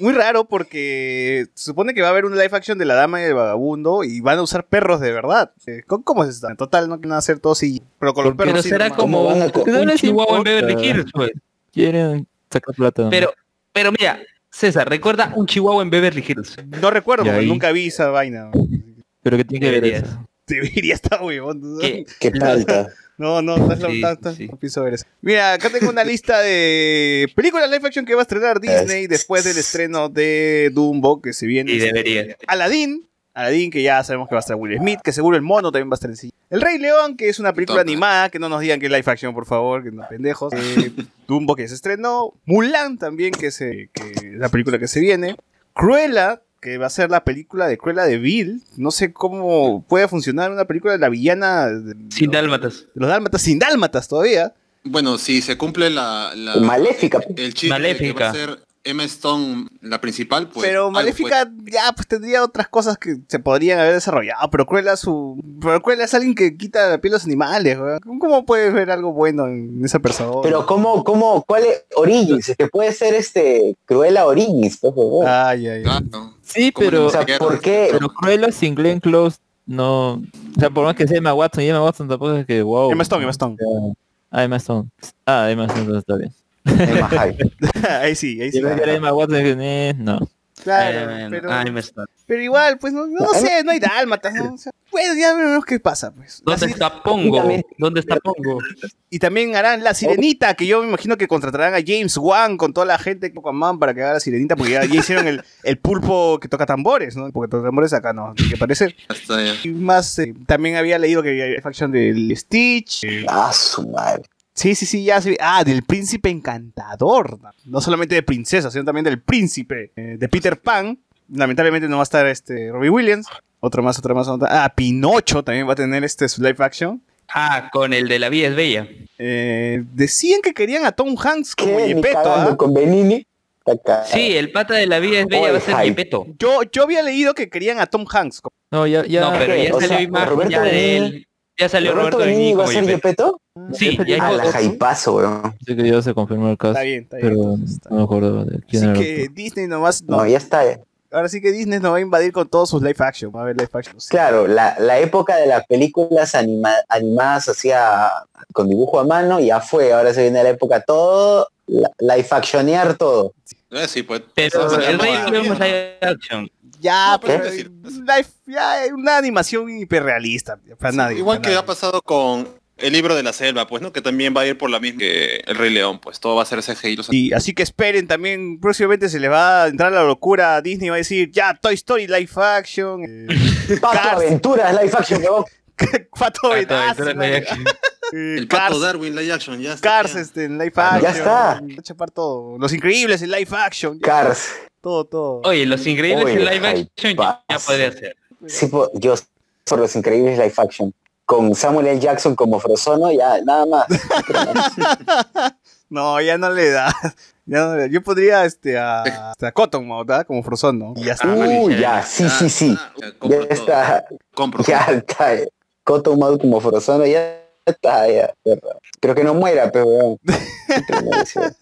muy raro porque se supone que va a haber un live action de la dama y el vagabundo y van a usar perros de verdad. Eh, ¿Cómo, cómo es esto? En total no van a hacer todo así, pero con los perros Pero sí será como van a co- un chihuahua en. Beverly Hills, pues. Quieren sacar plata. ¿no? Pero, pero mira, César, recuerda un chihuahua en Beverly Hills. No recuerdo Y porque ahí- nunca vi esa vaina. Pero que tiene que ver eso. Debería estar huevón. Que Qué falta. No, no, no, no, Sí, no, no, sí. ver eso. Mira, acá tengo una lista de películas live action que va a estrenar Disney después del estreno de Dumbo, que se viene. y debería. Aladdin, Aladdin, que ya sabemos que va a estar Will Smith, que seguro el mono también va a estar en sí. El Rey León, que es una película animada, que no nos digan que es live action, por favor, que no pendejos. Eh, Dumbo, que se estrenó. Mulan también, que, se, que es la película que se viene. Cruella, que va a ser la película de Cruella de Vil. No sé cómo puede funcionar una película de la villana de, Sin dálmatas. de los dálmatas, sin dálmatas todavía. Bueno, si se cumple la, la- Maléfica. el chiste de que Maléfica. va a ser Emma Stone la principal, pues pero Maléfica ya pues tendría otras cosas que se podrían haber desarrollado. Pero Cruella su. Pero Cruella es alguien que quita la piel a los animales, weón. ¿Cómo puedes ver algo bueno en esa persona? Pero cómo, cómo, ¿cuál es Origins? Es que puede ser este Cruella Origins, pues, huevón. Ay, ay, ay. Claro. Sí, pero, o sea. ¿por qué? pero Cruella sin Glenn Close no... O sea, por más que sea Emma Watson y Emma Watson tampoco es que wow. Emma Stone, Emma Stone. Ah, Emma Stone. Ah, Emma Stone está bien. Ahí sí, ahí sí. Era Emma Watson, eh, no. Claro, Eh, pero, ay, me está. pero igual, pues no, no sé, no hay dálmatas, ¿no? O sea, bueno, ya veremos qué pasa, pues. ¿Dónde está Pongo? ¿Dónde está Pongo? Y también harán la sirenita, que yo me imagino que contratarán a James Wan con toda la gente de Aquaman para que haga la sirenita, porque ya, ya hicieron el, el pulpo que toca tambores, ¿no? Porque toca tambores acá no, que parece. Y más, eh, también había leído que había facción del Stitch. Ah, su madre. Sí, sí, sí, ya se. Ah, del príncipe encantador. No solamente de princesa, sino también del príncipe. eh, de Peter Pan. Lamentablemente no va a estar este Robbie Williams. Otro más, otra más, otra. Ah, Pinocho también va a tener este su live action. Ah, con el de la vida es bella. Eh, decían que querían a Tom Hanks como Yepeto, ¿ah? con Benini. Sí, el pata de la vida es bella va a ser. Yepeto. Yo, yo había leído que querían a Tom Hanks. como- No, ya, ya. No, pero ya O salió sea, imagen ya de él. Ya salió ¿Roberto Roberto Benigni va a ser Yepeto. Sí, ya hay Ah, la jaipazo, weón. Sé que ya se confirmó el caso. Está bien, está bien. Pero no me acuerdo de quién Así era. que. Disney nomás. no- No, ya está. Ahora sí que Disney nos va a invadir con todos sus live action. Va a haber live action. sí. Claro, la, la época de las películas anima- animadas así a- con dibujo a mano ya fue. Ahora se viene la época todo, la- live actionear todo. Eh, sí, pues. Pero el Rey es live action. Ya, pero eh, live, ya, eh, una animación hiperrealista. Para Sí, nadie. Igual para que ha pasado con el libro de la selva, pues, ¿no? Que también va a ir por la misma que el Rey León, pues todo va a ser CGI. Los... Y así que esperen también, próximamente se le va a entrar la locura a Disney, va a decir, ya, Toy Story live action, eh, Pato Cars. Aventuras live action, weón. Pato eh, El pato Cars, Darwin live action, ya está. Cars ya. este, en live Ah, action. ya está. Va a chapar todo. Los Increíbles en live action. ya, Cars. Todo, todo. Oye, los increíbles Oye, en live action ya, ya podría ser. Sí, po- yo por los increíbles live action. Con Samuel L. Jackson como Frozono, ya, nada más. No, ya no le da. Ya no le da. Yo podría este, a, a Cottonmouth, ¿verdad? Como Frozón, ¿no? Y ya está. Uy, buenísimo. ya, sí, sí, sí. Ah, Ya está, Compro. ya está. Cottonmouth como Frozono, ya está, ya. Pero que no muera, pero weón.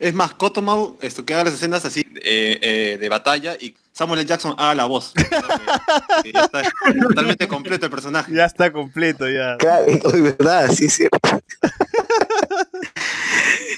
Es más, Cottonmouth, esto que haga las escenas así eh, eh, de batalla y Samuel L. Jackson haga la voz. Y ya está totalmente completo el personaje. Ya está completo, ya. Claro, uy, verdad, sí, sí.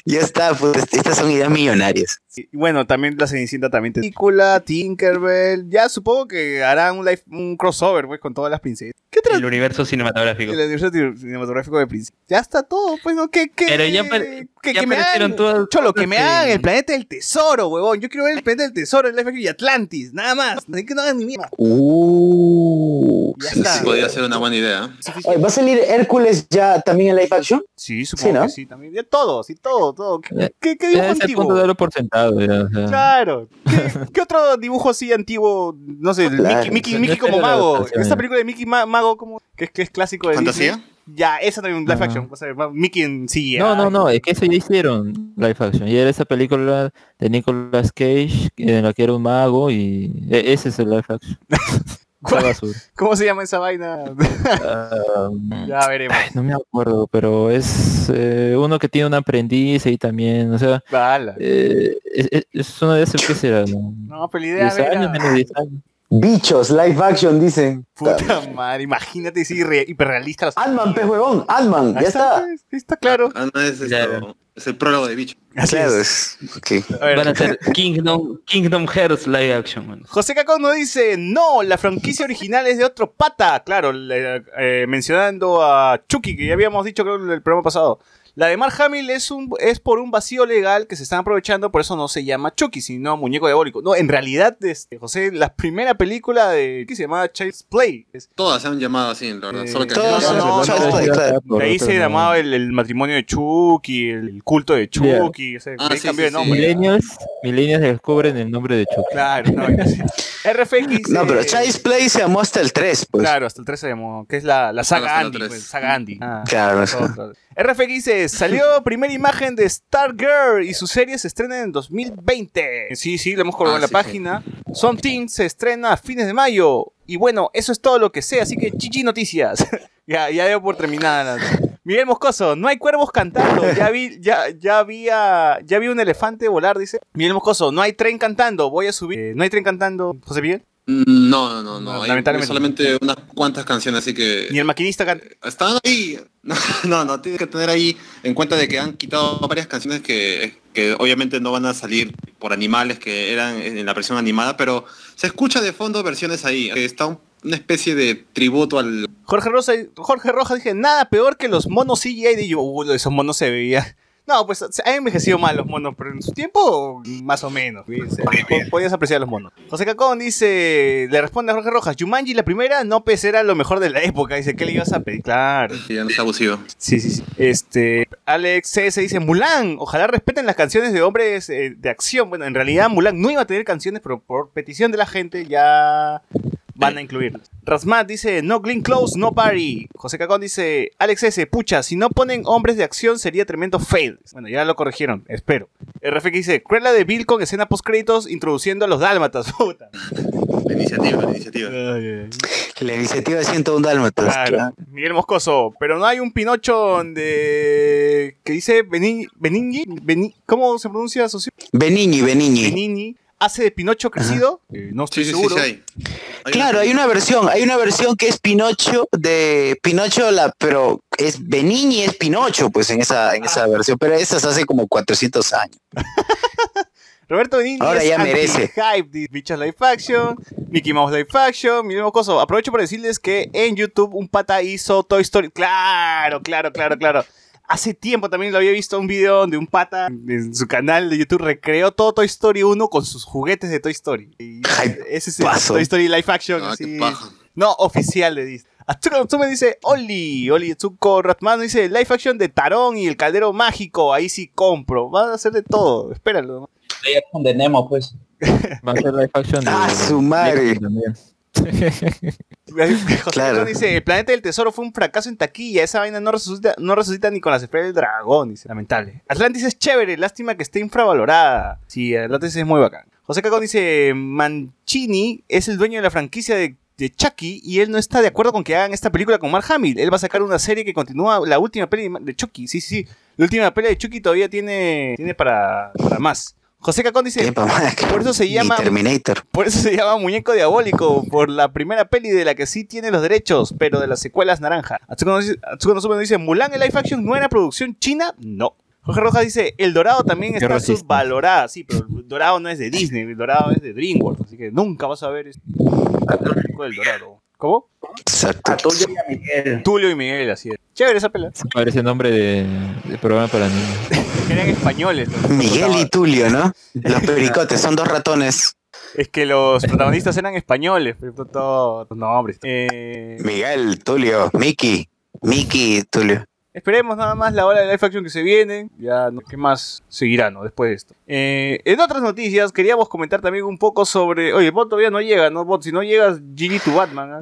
ya está, pues estas son ideas millonarias. Y bueno, también la Cenicienta también película, Tinkerbell. Ya supongo que harán un, live, un crossover, pues, con todas las princesas. El universo cinematográfico. El universo cinematográfico de princesas. Ya está todo, pues, ¿no? ¿Qué, qué, Pero ya que, ya que me aparecieron hagan, todas- Cholo, que me hagan el planeta del tesoro, huevón. Yo quiero ver el planeta del tesoro en live action y Atlantis, nada más. No hay que no hagan ni mierda. Uh, Ya sí, está. sí. Podría ser una buena idea. Oye, ¿Va a salir Hércules ya también en live action? Sí, supongo Sí, ¿no? que sí, también. Ya todo, sí, todo, todo. ¿Qué, qué, qué dibujo a ese antiguo? punto darlo por sentado. Ya, o sea. Claro. ¿Qué, qué otro dibujo así antiguo? No sé, el Claro. Mickey, Mickey, No Mickey como mago. Esta película de Mickey Ma- Mago como que es, que es clásico de ¿Fantasía? Disney. Ya, esa también live action. O sea, Mickey en CGI. No, no, no, es que eso ya hicieron live action. Y era esa película de Nicolas Cage en la que era un mago y e- ese es el live action. ¿Cómo se llama esa vaina? Ah, ya veremos. ay, no me acuerdo, pero es eh, uno que tiene un aprendiz y también, o sea, eh, es, es- una de esas que será, ¿no? No, pero la idea 10 años, menos de 10 años. Bichos, live action, dicen. Puta madre, imagínate si re- hiperrealista. los- Ant-Man, pez huevón, Ant-Man, Ahí ya está. pues, ahí está claro. Ah, no, es, esto- Claro. Es el prólogo de bicho. Así Claro, es. A Van a ser Kingdom, Kingdom Hearts live action. man. José Cacón nos dice, no, la franquicia original es de otro pata. Claro, le- eh, mencionando a Chucky, que ya habíamos dicho creo en el programa pasado. La de Mark Hamill es, un, es por un vacío legal que se están aprovechando, por eso no se llama Chucky, sino Muñeco Diabólico. No, en realidad, este, José, la primera película de Chucky se llamaba Child's Play. Es- Todas se han llamado así, la verdad. Eh, Solo que todas no, no, Child's Play, claro. ahí se llamaba el, el matrimonio de Chucky, el, el culto de Chucky, o sea, Ah, ahí sí, cambió sí, de nombre. Millennials, millennials descubren el nombre de Chucky. Claro, no. RFX. No, pero Child's Play se llamó hasta el 3, pues. Claro, hasta el 13 se llamó, que es la, la saga Andy, pues, saga Andy. Ah, Claro, todo, todo. RFX salió primera imagen de Stargirl y su serie se estrena en 2020. Sí, sí, lo hemos colgado Ah, en la sí, página. Something se estrena a fines de mayo. Y bueno, eso es todo lo que sé, así que chichi noticias. ya, ya debo por terminada. Miguel Moscoso, no hay cuervos cantando. Ya vi, ya, ya había, ya vi un elefante volar, dice. Miguel Moscoso, no hay tren cantando. Voy a subir. Eh, no hay tren cantando, José Miguel. No, no, no, no. Lamentablemente. solamente unas cuantas canciones, así que Ni el maquinista canta. están ahí. No, no, no, tienes que tener ahí en cuenta de que han quitado varias canciones que, que obviamente no van a salir por animales que eran en la versión animada, pero se escucha de fondo versiones ahí. que Está un- una especie de tributo al... Jorge Rosa, Jorge Rojas dije, nada peor que los monos CGI de yo, uh, esos monos se veían. No, pues se han envejecido mal los monos, pero en su tiempo, más o menos. Podías apreciar los monos. José Cacón dice, le responde a Jorge Rojas, Jumanji la primera, no pues era lo mejor de la época. Dice, ¿qué le ibas a pedir? Claro. Ya no está abusivo. Sí, sí, sí. Este, Alex CS dice, Mulan, ojalá respeten las canciones de hombres eh, de acción. Bueno, en realidad Mulan no iba a tener canciones, pero por petición de la gente ya van a incluirlas. Rasmat dice, no clean clothes, no party. José Cacón dice, Alex S, pucha, si no ponen hombres de acción sería tremendo fail. Bueno, ya lo corrigieron, espero. RFX dice, Cruella de Bill con escena post créditos introduciendo a los dálmatas. Puta. La iniciativa, la iniciativa. Ay, ay, ay. La iniciativa 101 Dálmatas. Claro. Miguel Moscoso, pero no hay un Pinocho de que dice Benigni, Benigni, Beni- ¿cómo se pronuncia? Benigni, Benigni. Benigni hace de Pinocho crecido, Eh, no estoy Sí, sí, sí, seguro. sí, hay. Hay Claro, una- hay una versión, hay una versión que es Pinocho de Pinocho, la, pero es Benigni es Pinocho, pues en esa, en esa versión, pero esas hace como 400 años. Roberto Benigni Ahora es ya merece. hype de Bichos Live Action, Mickey Mouse Live Action, Miguel Moscoso. Aprovecho para decirles que en YouTube un pata hizo Toy Story. Claro, claro, claro, claro. Hace tiempo también lo había visto un video donde un pata en su canal de YouTube recreó todo Toy Story 1 con sus juguetes de Toy Story. Y Ay, ese es el paso. Toy Story Live Action. Ah, así. No, oficial de Disney. Atsuko Natsume dice, Oli, Oli Atsuko Ratman dice, live action de Tarón y el Caldero Mágico, ahí sí compro. Van a hacer de todo, espéralo. Ahí es donde Nemo, pues. Va a ser live action de... Ah, su madre. José Claro. Dice, el planeta del tesoro fue un fracaso en taquilla, esa vaina no resucita, no resucita ni con las esferas del dragón, dice, lamentable. Atlantis es chévere, lástima que esté infravalorada. Sí, Atlantis es muy bacán. José Cacón dice, Mancini es el dueño de la franquicia de, de Chucky y él no está de acuerdo con que hagan esta película con Mark Hamill. Él va a sacar una serie que continúa la última peli de Chucky. Sí, sí, sí. La última peli de Chucky todavía tiene, tiene para, para más. José Cacón dice, por eso se llama Terminator. por eso se llama Muñeco Diabólico, por la primera peli de la que sí tiene los derechos, pero de las secuelas naranja. Atsuko no dice, ¿Mulan en live action no era producción china? No. Jorge Rojas dice, El Dorado también Qué está racista. subvalorada. Sí, pero el Dorado no es de Disney, el Dorado es de DreamWorks, así que nunca vas a ver este del Dorado. ¿Cómo? Exacto. A Tulio y a Miguel. Tulio y Miguel, así es. Chévere esa pela. Se parece nombre de, de programa para niños. Que eran españoles. los Miguel y. Tulio, ¿no? Los pericotes, son dos ratones. Es que los protagonistas eran españoles, pero todos los nombres. Eh, Miguel, Tulio, Mickey, Mickey, Tulio. Esperemos nada más la hora de live action que se viene. Ya, no, ¿qué más seguirá, no? Después de esto. Eh, en otras noticias, queríamos comentar también un poco sobre. Oye, el bot todavía no llega, ¿no? Bot, si no llegas, GG tu Batman. ¿ah?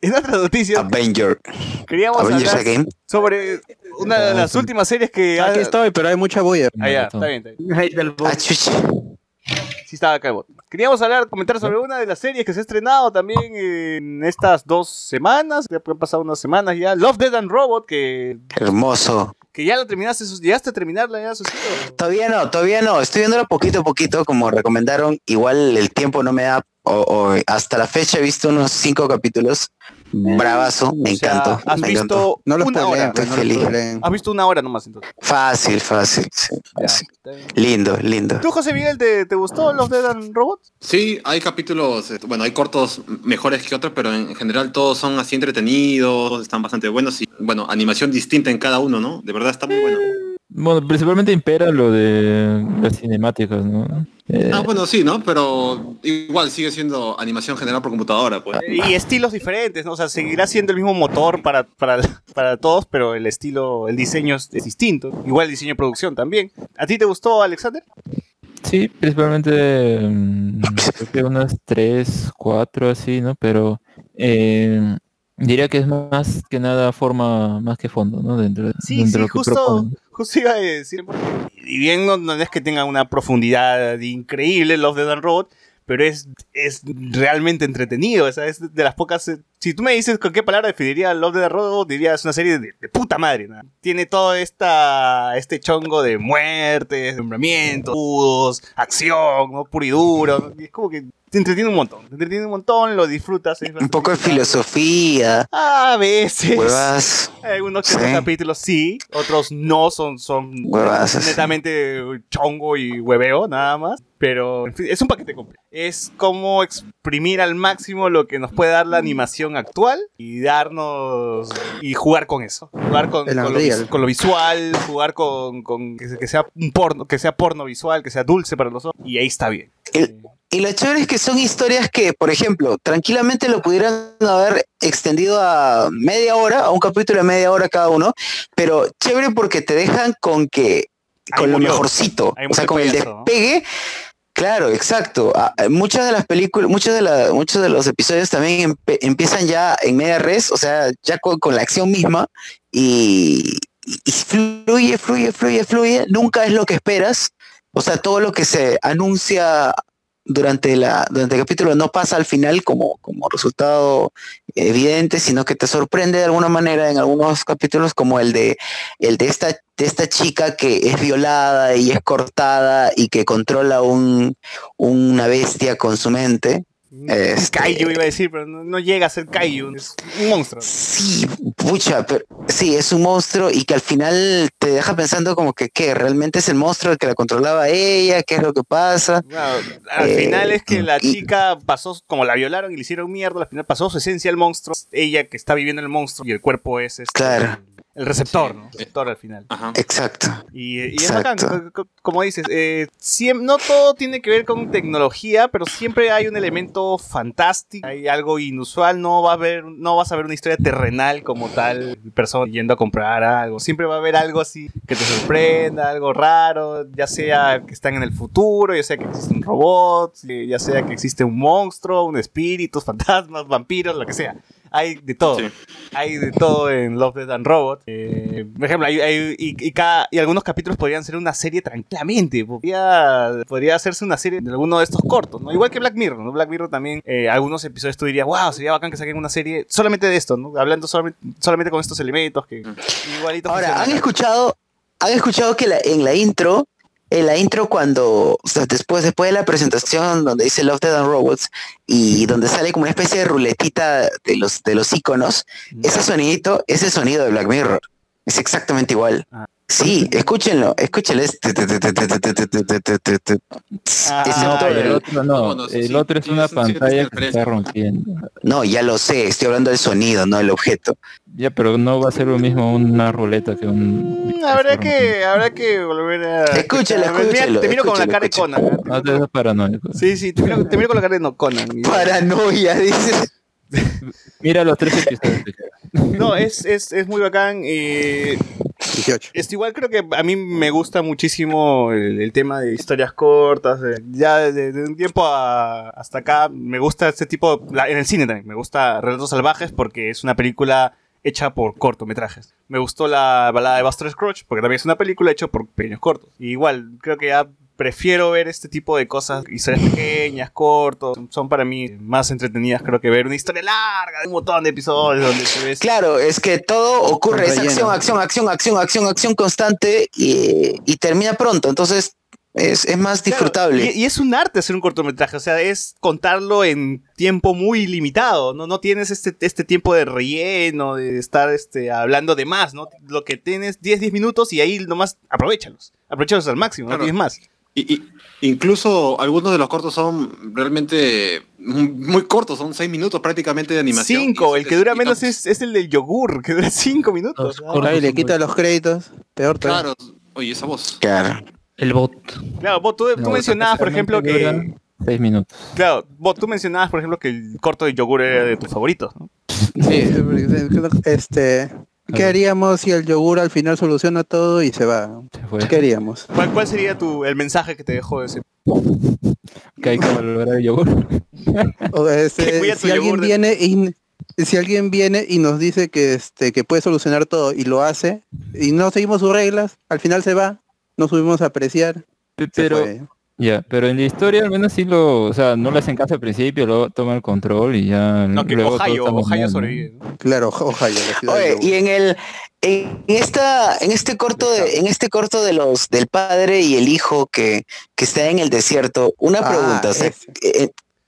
En otras noticias, Avenger. queríamos Avengers hablar Again. sobre una de las últimas series que. Aquí estoy, pero hay mucha bulla. Ah, ya, está bien, está bien. Hate del bot. Ah, chucha. Sí estaba acá el bot. Queríamos hablar, comentar sobre una de las series que se ha estrenado también en estas dos semanas. Ya han pasado unas semanas ya. Love, Dead and Robot, que, Hermoso. que ya lo terminaste. ¿Llegaste a terminarla ya, Susito? Todavía no, todavía no. Estoy viéndolo poquito a poquito, como recomendaron. Igual el tiempo no me da. O, o hasta la fecha he visto unos cinco capítulos. Bravazo, me O sea, encantó. has me visto encantó. No lo una spoileen, hora. pues, no Feliz. Has visto una hora nomás entonces. Fácil, fácil, sí, fácil. Lindo, lindo. ¿Tú, José Miguel, te, te gustó Love, Dead and Robots? Sí, hay capítulos, eh, bueno, hay cortos mejores que otros, pero en general todos son así entretenidos, están bastante buenos y, bueno, animación distinta en cada uno, ¿no? De verdad está muy bueno. Bueno, principalmente impera lo de las cinemáticas, ¿no? Eh, Ah, bueno, sí, ¿no? Pero igual sigue siendo animación general por computadora, pues. Y estilos diferentes, ¿no? O sea, seguirá siendo el mismo motor para, para, para todos, pero el estilo, el diseño es, es distinto. Igual el diseño de producción también. ¿A ti te gustó, Alexander? Sí, principalmente mm, creo que unas tres, cuatro así, ¿no? Pero eh, diría que es más que nada forma más que fondo, ¿no? Dentro, de- Sí, dentro sí, de lo que justo. Justo iba a decir. Y bien, no, no es que tenga una profundidad increíble Love, Dead and Robot, pero es, es realmente entretenido. O es de las pocas. eh, Si tú me dices con qué palabra definiría Love, Dead and Robot, diría es una serie de, puta madre. ¿no? Tiene todo esta, este chongo de muertes, nombramientos, acción, ¿no? puro y duro. es como que te entretiene un montón. Te entretiene un montón, lo disfrutas. Un poco de filosofía, A veces. huevas. Algunos que Sí. capítulos sí, otros no, son, son Huevazas. netamente chongo y hueveo, nada más. Pero en fin, es un paquete completo. Es como exprimir al máximo lo que nos puede dar la animación actual y darnos. y jugar con eso. Jugar con, con, lo, con visual, jugar con, con que sea un porno, que sea porno visual, que sea dulce para los ojos. Y ahí está bien. El- Y lo chévere es que son historias que, por ejemplo, tranquilamente lo pudieran haber extendido a media hora, a un capítulo de media hora cada uno, pero chévere porque te dejan con que, con lo murió. mejorcito, o sea, con el despegue. Claro, exacto. Ah, eh, Muchas de las películas, muchos de, la- muchos de los episodios también empiezan ya en media res, o sea, ya con, con la acción misma y fluye, fluye, fluye, fluye. Nunca es lo que esperas. O sea, todo lo que se anuncia durante, la, durante el capítulo no pasa al final como, como resultado evidente, sino que te sorprende de alguna manera en algunos capítulos como el de, el de, esta, de esta chica que es violada y es cortada y que controla un, una bestia con su mente. Este- Kaiju iba a decir, pero no, no llega a ser Kaiju. Es un monstruo. Sí, pucha, pero sí, es un monstruo y que al final te deja pensando como que, ¿qué? ¿Realmente es el monstruo el que la controlaba ella? ¿Qué es lo que pasa? Al Eh, final es que la y- chica pasó, como la violaron y le hicieron mierda, al final pasó su esencia al monstruo. Ella que está viviendo el monstruo y el cuerpo es este, Claro. El receptor, ¿no? El receptor al final. Ajá. Exacto. Y, y es Exacto. como dices, eh, siem- no todo tiene que ver con tecnología, pero siempre hay un elemento fantástico, hay algo inusual, no va a haber, no vas a ver una historia terrenal como tal, persona yendo a comprar algo, siempre va a haber algo así que te sorprenda, algo raro, ya sea que están en el futuro, ya sea que existen robots, eh, ya sea que existe un monstruo, un espíritu, fantasmas, vampiros, lo que sea. Hay de todo. Sí. Hay de todo en Love, Death and Robot. Eh, por ejemplo, hay, hay- y, y cada, y algunos capítulos podrían ser una serie tranquilamente. Podría, podría hacerse una serie de alguno de estos cortos, ¿no? Igual que Black Mirror, ¿no? Black Mirror también, eh, algunos episodios tú dirías, wow, sería bacán que saquen una serie solamente de esto, ¿no? Hablando solamente, solamente con estos elementos que igualito Ahora, funcionan. ¿han escuchado, han escuchado que la- en la intro, en la intro cuando, o sea, después, después de la presentación donde dice Love, Dead and Robots y donde sale como una especie de ruletita de los, de los iconos, ese sonidito es el sonido de Black Mirror. Es exactamente igual. Ah. Sí, escúchenlo, escúchenlo. es- Ah, Excepto No, pero el otro no, el otro es una pantalla que está rompiendo. No, ya lo sé, estoy hablando del sonido, no del objeto. Ya, pero no va a ser lo mismo una ruleta que un... Mm, Habrá que, habrá que volver a... Mira, escúchelo, Te miro con la cara de. Conan. ¿eh? No te paranoico. Sí, sí, te miro, con la cara de no, Conan. Paranoia, dice. Mira los tres episodios. No, es, es, es muy bacán. eh, 18. Es igual creo que a mí me gusta muchísimo el, tema de historias cortas. ya de, de un tiempo hasta acá me gusta este tipo, la- en el cine también, me gusta Relatos Salvajes porque es una película hecha por cortometrajes. Me gustó la balada de Buster Scrooge porque también es una película hecha por pequeños cortos. Y igual, creo que ya prefiero ver este tipo de cosas, historias pequeñas, cortos, son para mí más entretenidas creo que ver una historia larga de un montón de episodios donde se ve Claro, es que todo ocurre, es acción, acción, acción, acción, acción, acción constante y, y termina pronto. Entonces, Es, es más Claro, disfrutable. y, y es un arte hacer un cortometraje, o sea, es contarlo en tiempo muy limitado, ¿no? No tienes este, este tiempo de relleno, de estar este, hablando de más, ¿no? Lo que tienes 10, 10 minutos y ahí nomás aprovechalos. Aprovechalos al máximo, Claro. no tienes más. Y, y- incluso algunos de los cortos son realmente muy cortos, son seis minutos prácticamente de animación. Cinco, el que dura menos es, es el del yogur, que dura 5 minutos. Ah, Ahí le quita los créditos. Peor todavía. Claro, oye, esa voz. Claro. El bot. Claro, vos, tú, mencionabas, por ejemplo, que... Seis minutos. Claro, vos, tú mencionabas, por ejemplo, que el corto de yogur era de tus favoritos, ¿no? Sí, este. ¿Qué haríamos si el yogur al final soluciona todo y se va? Se fue. ¿Qué haríamos? ¿Cuál, cuál sería tu, el mensaje que te dejó ese? Que hay que valorar el yogur. O, este, si alguien yogur de- viene y si alguien viene y nos dice que este que puede solucionar todo y lo hace y no seguimos sus reglas, al final se va, no subimos a apreciar. Pero, ya, pero en la historia al menos sí lo, o sea, no le hacen caso al principio, luego toma el control y ya No, que luego Ohio, Ohio sobrevive. ¿no? claro, ojalá. la ciudad Oye, y en el en esta en este corto de, en este corto de los del padre y el hijo que, que está en el desierto, una Ah, pregunta, o sea,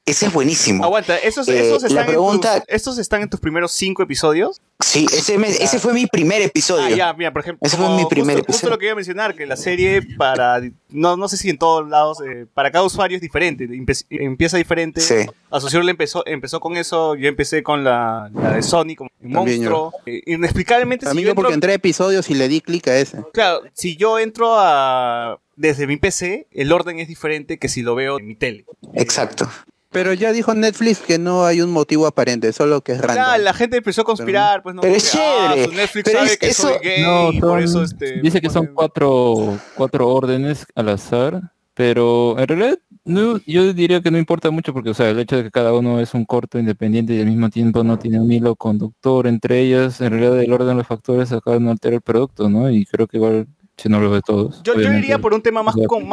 ese. es buenísimo. Aguanta, ¿esos, Eh, esos, la están pregunta- en tus, ¿estos están en tus primeros cinco episodios? Sí, ese me- ese fue mi primer episodio. Ah, ya, mira, por ejemplo, Ese fue mi primer justo, justo episodio. lo que iba a mencionar, que la serie para, no, no sé si en todos lados, eh, para cada usuario es diferente, empieza diferente. Sí. A Socio le empezó, empezó con eso, yo empecé con la, la de Sony, como un También monstruo. Eh, inexplicablemente, A si mí yo yo porque entro- entré a episodios y le di clic a ese. Claro, si yo entro a desde mi PC, el orden es diferente que si lo veo en mi tele. Exacto. Pero ya dijo Netflix que no hay un motivo aparente, solo que es random. la gente empezó a conspirar, pues no. Pero porque, es chévere. ah, su Netflix Pero sabe es- que eso- soy gay, No, y por son- eso este, dice que son ponen- cuatro, cuatro órdenes al azar, pero en realidad no, yo diría que no importa mucho porque, o sea, el hecho de que cada uno es un corto independiente y al mismo tiempo no tiene un hilo conductor entre ellas, en realidad el orden de los factores acá no altera el producto, ¿no? Y creo que igual, si no lo ve todos. Yo, yo iría por un tema más, con-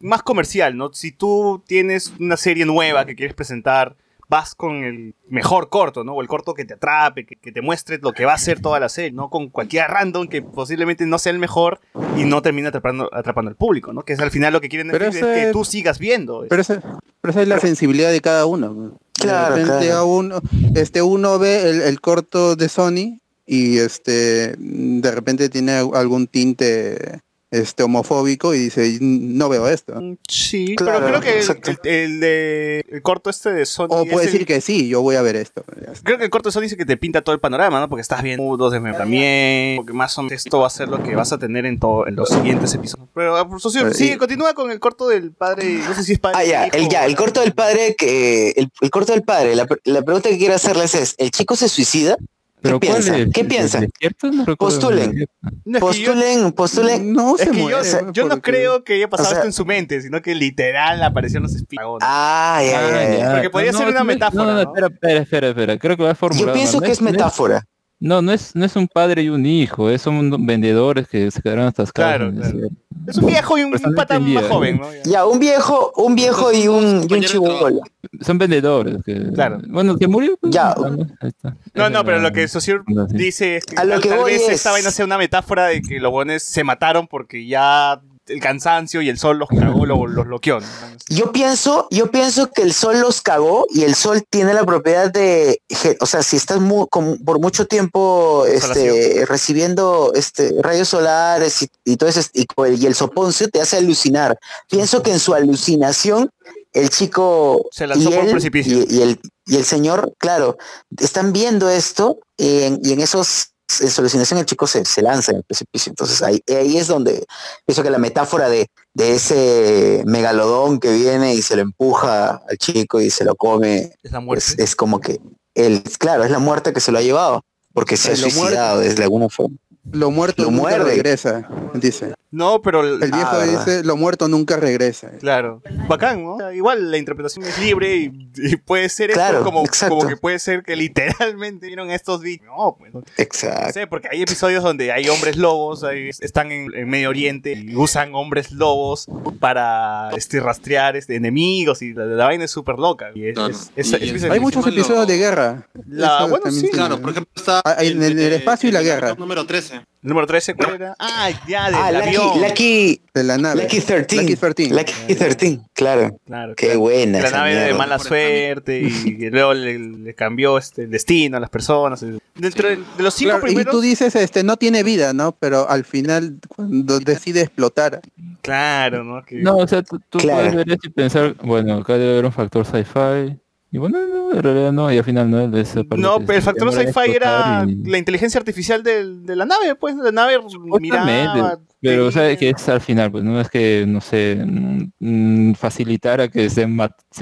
más, comercial, ¿no? Si tú tienes una serie nueva que quieres presentar, vas con el mejor corto, ¿no? O el corto que te atrape, que, que te muestre lo que va a ser toda la serie, ¿no? Con cualquier random que posiblemente no sea el mejor y no termine atrapando, atrapando al público, ¿no? Que es al final lo que quieren Pero decir es ese- que tú sigas viendo. Pero esa, pero esa es la sensibilidad de cada uno. Claro, de repente claro. a uno, este, uno ve el, el corto de Sony y este de repente tiene algún tinte este homofóbico y dice no veo esto. Mm, Sí, Claro, pero creo que el, exacto. el- el de el corto este de Sony O puede el- decir que sí, yo voy a ver esto. Creo que el corto de Sony dice que te pinta todo el panorama, ¿no? Porque estás viendo nudos de también, porque más o menos esto va a ser lo que vas a tener en, todo, en los siguientes episodios. Pero, ah, socio, Pero, sí, y- continúa con el corto del padre, no sé si es padre. Ah, ya, hijo, el, ya, el corto del padre que el, el corto del padre, la, la pregunta que quiero hacerles es, ¿el chico se suicida? ¿Pero ¿Qué cuál piensa? es? ¿Qué ¿El piensa? desierto? No Postulen. No, que yo, Postulen, postulen. No es se que yo- muere. yo no porque- creo que haya pasado o sea- esto en su mente, sino que literal aparecieron los espíritus. Ah, ya, ya, ya. ya. Porque podría ser una no, metáfora, No, no, ¿no? espera, espera, espera, espera. Creo que lo has formulado. Yo pienso que es no metáfora. No, no es, no es un padre y un hijo, es son vendedores que se quedaron atascados. Claro, claro. Es un viejo y un, Pues no pata más joven, ¿no? Ya. Ya, un viejo, un viejo y un, y un chibolo. Son vendedores. Que, Claro. Bueno, que murió. pues, Ya. ahí está. No, no, pero lo que Saussure dice es que, A lo tal, que tal vez es- esta vaina sea una metáfora de que los buenos se mataron porque ya el cansancio y el sol los cagó, lo- los bloqueó. ¿no? Yo pienso, yo pienso que el sol los cagó y el sol tiene la propiedad de, o sea, si estás mu- con- por mucho tiempo este, recibiendo este, rayos solares y, y todo eso, y, el soponcio te hace alucinar. Pienso que en su alucinación, el chico Se lanzó y, por un precipicio. y, y el, y el señor, claro, están viendo esto en, y en esos en su alucinación el chico se, se lanza en el precipicio. Entonces ahí, ahí es donde pienso que la metáfora de, de ese megalodón que viene y se lo empuja al chico y se lo come, Es la muerte. es, es como que el, claro, es la muerte que se lo ha llevado, porque se ha suicidado desde alguna forma. Lo muerto Lo nunca muerde. regresa, dice. No, pero el- El viejo Ah, dice, lo muerto nunca regresa. Claro. Bacán, ¿no? O sea, igual la interpretación es libre y, y puede ser esto Claro, como, exacto. como que puede ser que literalmente vieron estos bichos. No, pues. No Exacto. sé, porque hay episodios donde hay hombres lobos, hay- están en, en Medio Oriente y usan hombres lobos para este, rastrear este, enemigos y la, la vaina es súper loca. Y es, Claro. es- es- Y es- en- es- Hay muchos episodios de guerra. La- bueno, también sí. tiene. Claro, por ejemplo está Ah, en el- espacio y la el guerra. número 13. 13. ¿El número 13 cuál era? Ah, ya, del Ah, avión. Lucky, Lucky, De la nave. Lucky 13. Lucky 13. Lucky 13, claro. Claro, Qué claro. buena La nave de mierda. mala suerte y que luego le, le cambió este, el destino a las personas. Dentro de, de los cinco Claro, y primeros... tú dices, este, no tiene vida, ¿no? Pero al final, cuando decide explotar, Claro, ¿no? Que- No, o sea, tú, tú Claro. puedes ver y pensar, bueno, acá debe haber un factor sci-fi. Y bueno, no, en realidad no, y al final no, desaparece. No, pero el factor sci-fi era y- la inteligencia artificial de la nave, pues la nave miraba... Pero sabes veía. que es al final, pues no es que, no sé, mm, mm, facilitara que se,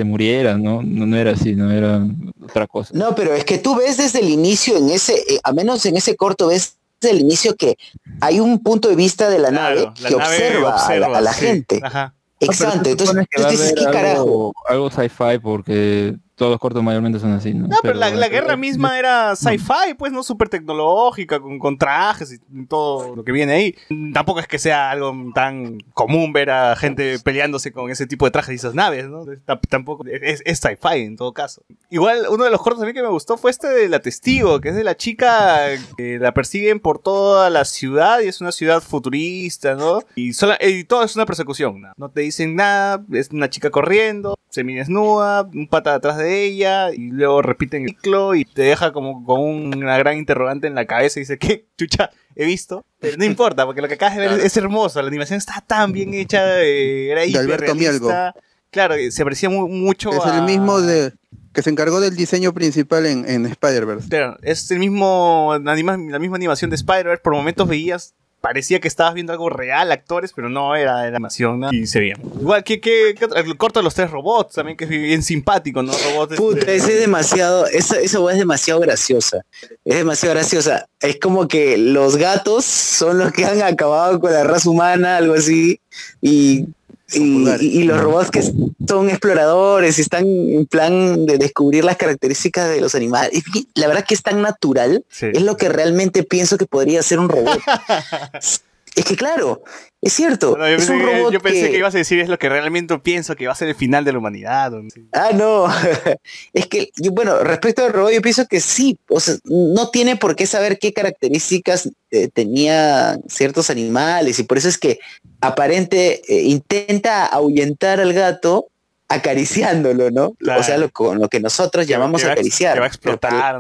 muriera, ¿no? ¿no? No era así, no era otra cosa. No, pero es que tú ves desde el inicio, en ese, eh, a menos en ese corto, ves desde el inicio que hay un punto de vista de la Claro, nave la que nave observa, a la, observa, a la sí, gente. Ajá. Exacto, No, entonces dices, ¿qué carajo? algo sci-fi porque todos los cortos mayormente son así, ¿no? No, pero, la, la eh, guerra misma era sci-fi, pues, ¿no? Súper tecnológica, con, con trajes y todo lo que viene ahí. Tampoco es que sea algo tan común ver a gente peleándose con ese tipo de trajes y esas naves, ¿no? T- Tampoco es, es sci-fi en todo caso. Igual, uno de los cortos a mí que me gustó fue este de La Testigo, que es de la chica que la persiguen por toda la ciudad y es una ciudad futurista, ¿no? Y, sola- y todo es una persecución, ¿no? No te dicen nada, es una chica corriendo, semidesnuda, un pata atrás de ella y luego repiten el ciclo y te deja como con una gran interrogante en la cabeza y dice, ¿qué chucha? He visto, pero no importa, porque lo que acabas de ver es hermoso, la animación está tan bien hecha, eh, era De Alberto hiperrealista. Claro, eh, se parecía mu- mucho es a... el mismo de que se encargó del diseño principal en, en Spider-Verse. Claro, es el mismo anima- la misma animación de Spider-Man. Por momentos veías, parecía que estabas viendo algo real, actores, pero no era, era animación ¿no? y se veía. Igual que, que, el corto de los tres robots también, que es bien simpático, ¿no? Robots. Puta, este, ese es demasiado, esa, esa es demasiado graciosa. Es demasiado graciosa. Es como que los gatos son los que han acabado con la raza humana, algo así. Y, y, y- y los robots que son exploradores y están en plan de descubrir las características de los animales. La verdad que es tan natural. Sí. Es lo que realmente pienso que podría ser un robot. es que claro, es cierto. No, yo, es pensé, un que- robot yo pensé que... que- ibas a decir es lo que realmente pienso que va a ser el final de la humanidad. Ah, no. es que, yo, bueno, respecto al robot, yo pienso que sí. O sea, no tiene por qué saber qué características eh, tenía ciertos animales. Y por eso es que aparente eh, intenta ahuyentar al gato acariciándolo, ¿no? Claro. O sea, lo, con lo que nosotros llamamos Que acariciar. Que va a explotar.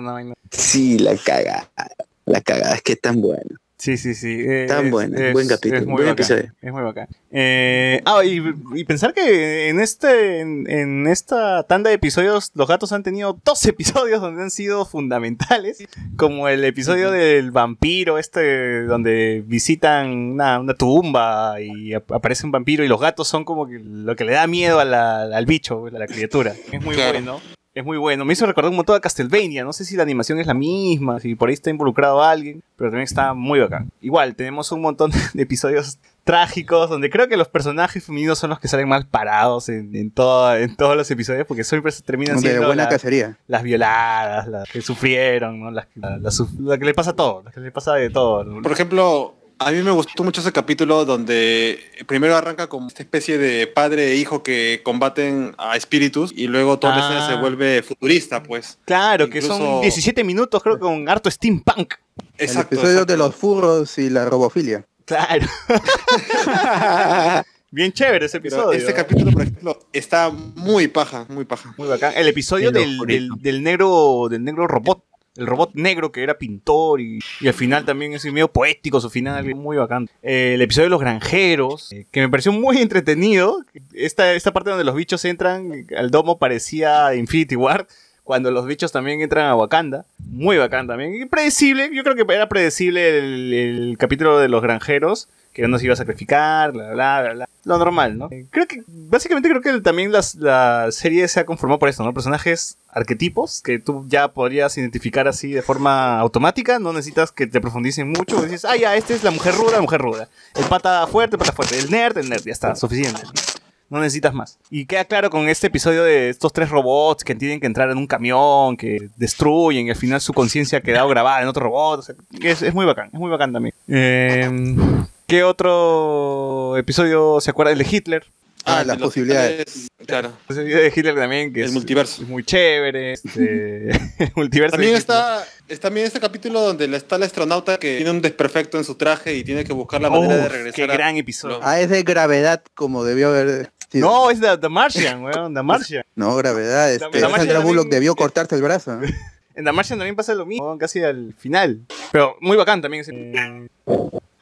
Sí, la caga. La cagada, es que es tan bueno. Sí, sí, sí. eh, Tan es- bueno, es- buen capítulo, es muy buen bacán, episodio. Es muy bacán. Eh, ah, y, y pensar que en este en, en esta tanda de episodios los gatos han tenido dos episodios donde han sido fundamentales, como el episodio del vampiro este donde visitan una, una tumba y ap- aparece un vampiro y los gatos son como que lo que le da miedo a la- al bicho, a la criatura. Es muy Claro. bueno. Es muy bueno. Me hizo recordar un montón a Castlevania. No sé si la animación es la misma, si por ahí está involucrado alguien, pero también está muy bacán. Igual, tenemos un montón de episodios trágicos donde creo que los personajes femeninos son los que salen mal parados en, en, todo- en todos los episodios porque siempre se terminan De siendo buena la- cacería. las violadas, las que sufrieron, ¿no? las, la, la suf- la que le pasa todo, las que le pasa de todo. ¿no? Por ejemplo, a mí me gustó mucho ese capítulo donde primero arranca como esta especie de padre e hijo que combaten a espíritus y luego toda la escena Ah. se vuelve futurista, pues. Claro, que son Incluso- 17 minutos creo con harto steampunk. El Exacto. episodio exacto. de los furros y la robofilia. Claro. Bien chévere ese Pero episodio. este capítulo, por ejemplo, está muy paja, muy paja. Muy bacán. El episodio El del, del negro del negro robot. El robot negro que era pintor y, y al final también es medio poético su final, muy bacán. Eh, el episodio de los granjeros, eh, que me pareció muy entretenido. Esta, esta parte donde los bichos entran al domo parecía Infinity War. Cuando los bichos también entran a Wakanda. Muy bacán también. Y predecible, yo creo que era predecible el, el capítulo de los granjeros. Que uno se iba a sacrificar, bla, bla, bla, bla. Lo normal, ¿no? Creo que, básicamente creo que también las, la serie se ha conformado por esto, ¿no? Personajes arquetipos que tú ya podrías identificar así de forma automática. No necesitas que te profundicen mucho. Dices, ah, ya, esta es la mujer ruda, mujer ruda. El pata fuerte, pata fuerte. El nerd, el nerd. Ya está, suficiente. No necesitas más. Y queda claro con este episodio de estos tres robots que tienen que entrar en un camión, que destruyen y al final su conciencia ha quedado grabada en otro robot. O sea, es, es muy bacán, es muy bacán también. Eh, ¿Qué otro episodio se acuerda? El de Hitler. Ah, el las de posibilidades. Claro. Ese video de Hitler también, que El es, multiverso. es muy chévere. Este, el multiverso. También de está, es también este capítulo donde está el astronauta que tiene un desperfecto en su traje y tiene que buscar la Hitler. manera de regresar. Qué a- gran episodio. Ah, es de gravedad como debió haber sido. No, es The, The Martian, weón. The Martian. No, gravedad. Este, La- la Martian Sandra Bullock también- debió cortarse el brazo. En The Martian también pasa lo mismo, casi al final. Pero muy bacán también ese.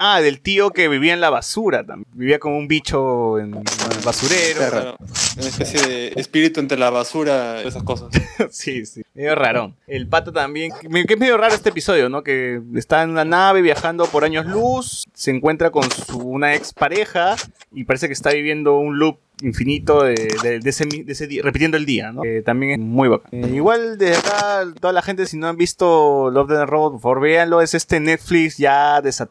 Ah, del tío que vivía en la basura también. Vivía como un bicho en el basurero. Claro, una especie de espíritu entre la basura y esas cosas. sí, sí. Medio rarón. El pato también. Que es medio raro este episodio, ¿no? Que está en una nave viajando por años luz. Se encuentra con su, una ex pareja. Y parece que está viviendo un loop infinito de, de- de ese, mi- de ese día, repitiendo el día, ¿no? Que también es muy bacán. Eh, igual desde acá, toda la gente, si no han visto Love the Robot, por favor véanlo. Es este Netflix ya desatado,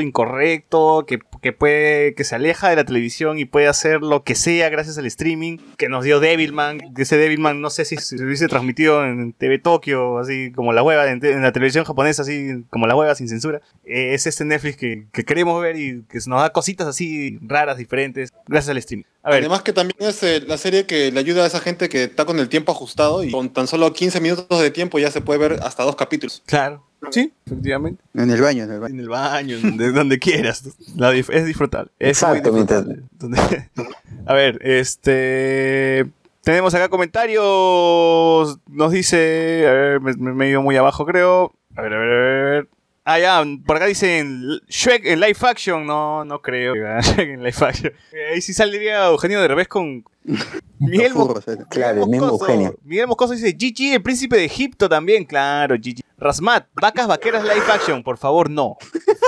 incorrecto, que, que puede, que se aleja de la televisión y puede hacer lo que sea gracias al streaming que nos dio Devilman. Que ese Devilman no sé si se hubiese transmitido en TV Tokio, así como la hueva, en, en la televisión japonesa, así como la hueva sin censura. Eh, es este Netflix que, que queremos ver y que nos da cositas así raras, diferentes, gracias al streaming. A ver, Además que también es eh, la serie que le ayuda a esa gente que está con el tiempo ajustado y con tan solo 15 minutos de tiempo ya se puede ver hasta dos capítulos. claro. Sí, efectivamente. En el baño, en el baño. En el baño, donde, donde quieras. La dif- es disfrutable. Es muy Exacto, disfrutable. Donde- A ver, este. Tenemos acá comentarios. Nos dice. A ver, me, me he ido muy abajo, creo. A ver, a ver, a ver. Ah, ya, por acá dicen Shrek en live action. No, no creo. Shrek en live action. Eh, Ahí sí saldría Eugenio de revés con. Miguel, Mo- Furros, eh. Claro, Moscoso. Miguel Moscoso dice Gigi, el príncipe de Egipto también. Claro, Gigi. Rasmat, vacas vaqueras live action. Por favor, no.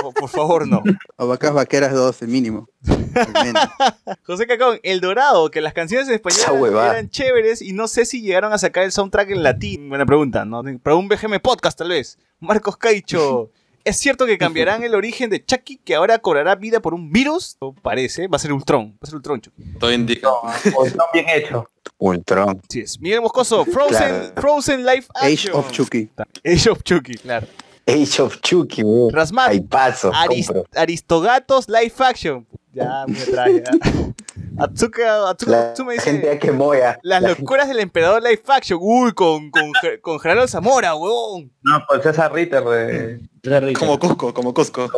Por, por favor, no. O vacas vaqueras 2, el mínimo. El menos. José Cacón, El Dorado, que las canciones en español eran chéveres y no sé si llegaron a sacar el soundtrack en latín. Buena pregunta, ¿no? Para un BGM podcast, tal vez. Marcos Caicho. ¿Es cierto que cambiarán el origen de Chucky, que ahora cobrará vida por un virus? No parece, va a ser Ultron. Va a ser Ultron, Chucky. Todo indica. O está bien hecho. Ultron. Sí es. Miguel Moscoso, Frozen, Claro. Frozen Age Action. of Chucky. Age of Chucky, claro. Age of Chucky, weón. Rasmat, Ahí paso, compro. Aristogatos Live Action. Ya, muy atrás, ya. Atsuka, Atsuka, La Atsume dice... gente ya quemó ya. Las La locuras del emperador live action. Uy, con, con, con Gerardo Zamora, huevón. No, pues César Ritter de... Ritter. Como Cusco, como Cusco.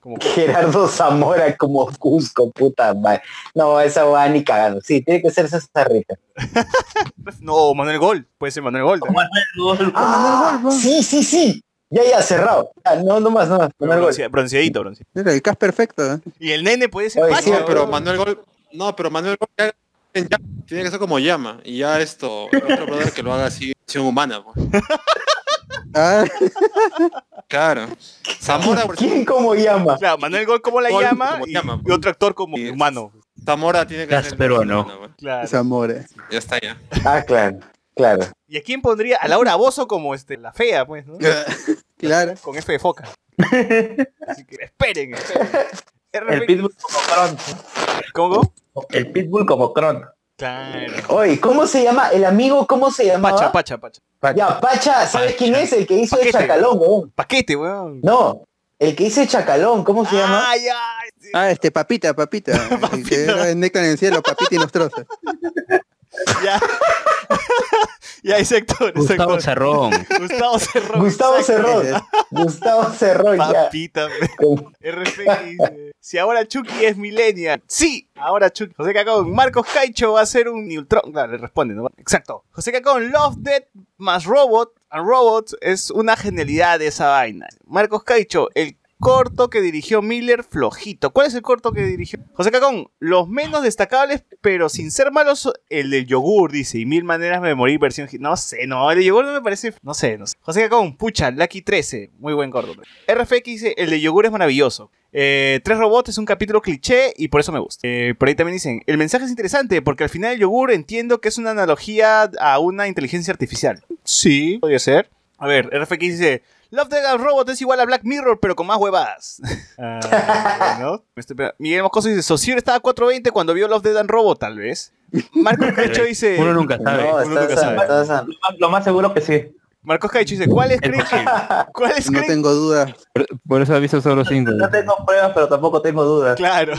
Como Gerardo Zamora como Cusco, puta madre. No, esa va ni cagando. Sí, tiene que ser César Ritter. No, Manuel Gol. Puede ser Manuel Gol. también. Ah, sí, sí, sí. Ya, ya, cerrado. Ya, no, no más, no más. Manuel Gol. Broncea- Bronceadito, bronceadito. El cast perfecto. ¿eh? Y el nene puede ser Oye, Pacha, sí, No, pero. Manuel Gol. No, pero Manuel Gol ya- ya tiene que ser como llama. Y ya esto, el otro brother que lo haga así, acción humana. pues. Ah, Claro. Zamora, por ¿Quién cómo llama? Claro, Manuel Gol como la Gol llama como y, llama. y otro actor como Y- humano. Zamora tiene que ser peruano. pues. Claro. Zamora. Ya está ya. Ah, claro, claro. ¿Y a quién pondría? A Laura Bozo como este, la fea, pues, ¿no? Claro. Con F de foca. Así que esperen, esperen. El Pitbull como Kron. ¿Cómo? El Pitbull como Kron. Claro. Oye, ¿cómo se llama? ¿El amigo cómo se llamaba? Pacha, pacha, pacha. Ya, Pacha, ¿sabes quién es? El que hizo el Paquete. Chacalón, weón. Paquete, weón. No, el que hizo el Chacalón, ¿cómo se llama? Ay, ay. sí. Ah, este, papita, papita. El que era néctar en el cielo, papita y los trozos. Ya. ya, ese actor. ese Gustavo actor. Cerrón. Gustavo Cerrón. Gustavo. Cerrón. Gustavo Cerrón, ya. Papita. Dice, si ahora Chucky es millennial. Sí, ahora Chucky. José Cacón, Marcos Caicho va a ser un Neutron. Claro, le responde, ¿no? Exacto. José Cacón, Love, Death más Robot and Robots es una genialidad de esa vaina. Marcos Caicho, el corto que dirigió Miller, flojito. ¿Cuál es el corto que dirigió? José Cacón, los menos destacables, pero sin ser malos, el del yogur, dice, y mil maneras de morir versión... No sé, no, el de yogur no me parece... No sé, no sé. José Cacón, pucha, Lucky 13, muy buen corto. RFX dice, el de yogur es maravilloso. Eh, Tres robots es un capítulo cliché y por eso me gusta. Eh, por ahí también dicen, el mensaje es interesante porque al final el yogur entiendo que es una analogía a una inteligencia artificial. Sí, podría ser. A ver, RFX dice, Love and Robot es igual a Black Mirror pero con más huevadas. Ah, bueno. Este, Miguel Moscoso dice, Socier estaba a 420 cuando vio Love Death and Robot, tal vez. Marcos Caicho dice... Uno nunca sabe. No, uno nunca sabe. Lo más, lo más seguro que sí. Marcos Caicho dice, ¿cuál es creen? ¿Cuál es No creen? tengo duda. Por, por eso ha visto solo cinco. No tengo pruebas, pero tampoco tengo dudas. Claro.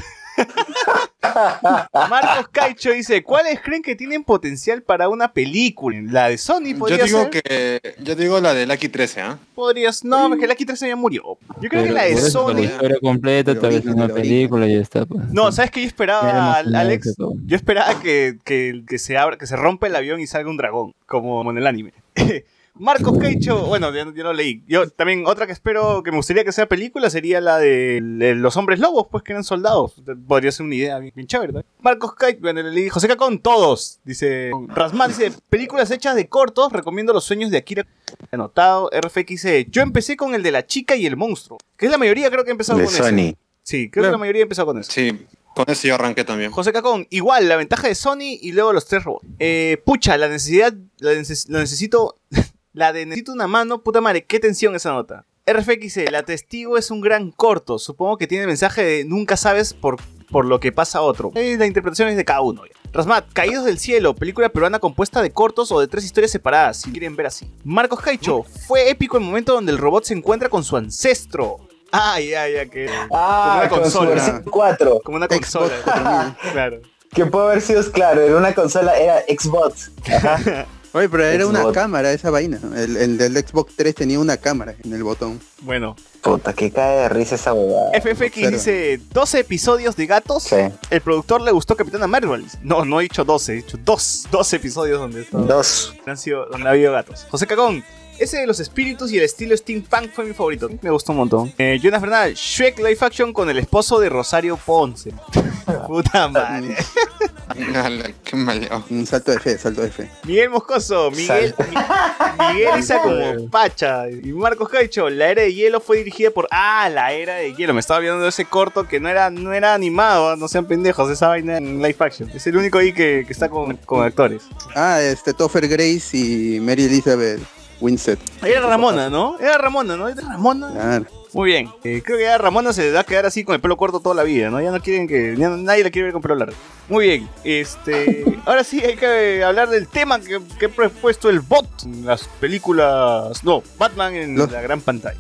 Marcos Caicho dice, ¿cuáles creen que tienen potencial para una película? La de Sony Yo podría digo ser. que. Yo digo la de Lucky 13, ¿ah? Podrías. No, porque Lucky 13 ya murió. Yo creo que la de Sony. La historia completa, tal vez una película y ya está. Pues. No, ¿sabes qué yo esperaba, Alex? que. Yo esperaba que, que, que se abra, que se rompa el avión y salga un dragón, como en el anime. Marcos Caicho, bueno, ya, ya lo leí. Yo también, otra que espero que me gustaría que sea película sería la de, de los hombres lobos, pues que eran soldados. Podría ser una idea bien, bien chévere, ¿no? Marcos Caicho, bueno, le leí José Cacón, todos. Dice, Rasman dice, películas hechas de cortos, recomiendo Los sueños de Akira. Anotado, RFX dice, yo empecé con el de la chica y el monstruo. Que es la mayoría, creo que ha empezado De con Sony. ese. Sí, creo que la mayoría ha empezado con eso. Sí, con eso yo arranqué también. José Cacón, igual, la ventaja de Sony y luego los tres robots. Eh, pucha, la necesidad, la neces- lo necesito, la de necesito una mano, puta madre, qué tensión esa nota. RFX dice, la testigo es un gran corto, supongo que tiene el mensaje de nunca sabes por, por lo que pasa a otro. Eh, la interpretación es de cada uno. Rasmat, Caídos del Cielo, película peruana compuesta de cortos o de tres historias separadas, si quieren ver así. Marcos Caicho, fue épico el momento donde el robot se encuentra con su ancestro. Ah, ya, ya, que... Ah, una con su consola. 4. Como una consola. 4000. claro. Que puede haber sido, claro, era una consola, era Xbox. Ajá. Oye, pero era una cámara esa vaina. El, el del Xbox 3 tenía una cámara en el botón. Bueno, Puta, que cae de risa esa huevada. FFX dice 12 episodios de gatos. Sí. El productor le gustó Capitana Marvel. No, no he dicho 12, he dicho 2. 12 episodios donde, está- Dos. han sido, donde ha habido gatos. José Cagón. Ese de los espíritus y el estilo steampunk fue mi favorito. Me gustó un montón. Eh, Jonas Bernal. Shrek Life Action con el esposo de Rosario Ponce. Puta madre. Ala, Qué maleado. Un salto de fe, salto de fe. Miguel Moscoso. Miguel, Mi- Miguel Isa como Pacha. Y Marcos Caicho. La era de hielo fue dirigida por. Ah, la era de hielo. Me estaba viendo ese corto que no era, no era animado. ¿ah? No sean pendejos. Esa vaina en live action. Es el único ahí que, que está con, con actores. Ah, este Topher Grace y Mary Elizabeth Winstead. Era Ramona, ¿no? Era Ramona, ¿no? Era Ramona. Claro. Muy bien. Eh, creo que ya Ramona se va a quedar así con el pelo corto toda la vida, ¿no? Ya no quieren que. Ya no- nadie la quiere ver con pelo largo. Muy bien. Este. ahora sí hay que hablar del tema que, que ha propuesto el bot en las películas. No, Batman en Los- la gran pantalla.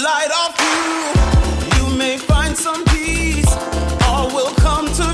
Light of you, you may find some peace. All will come to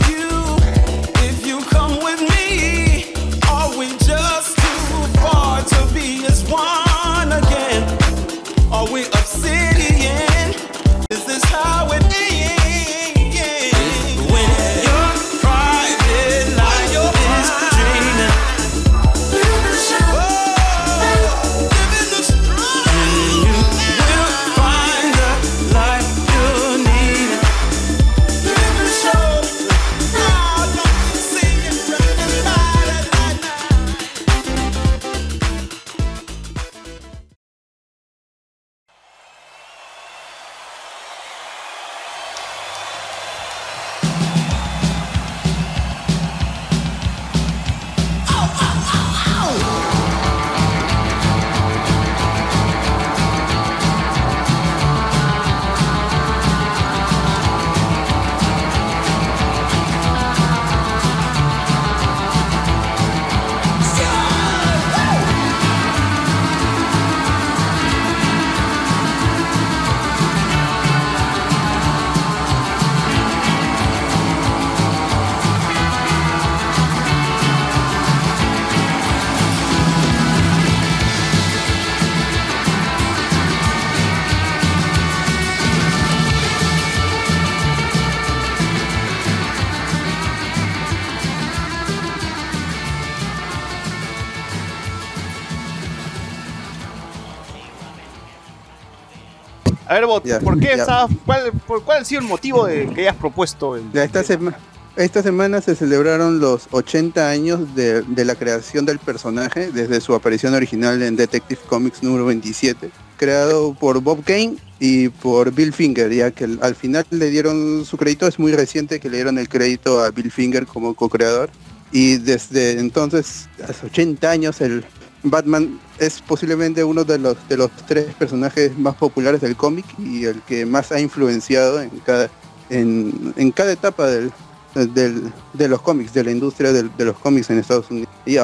ver, bot, Ya, ¿por qué cuál, por, ¿Cuál ha sido el motivo de que hayas propuesto? el- Ya esta, sema- esta semana se celebraron los 80 años de, de la creación del personaje desde su aparición original en Detective Comics número 27, creado por Bob Kane y por Bill Finger, ya que el- al final le dieron su crédito, es muy reciente que le dieron el crédito a Bill Finger como co-creador y desde entonces, hace 80 años, el Batman es posiblemente uno de los, de los tres personajes más populares del cómic y el que más ha influenciado en cada, en, en cada etapa del, del- de los cómics, de la industria de los cómics en Estados Unidos. Y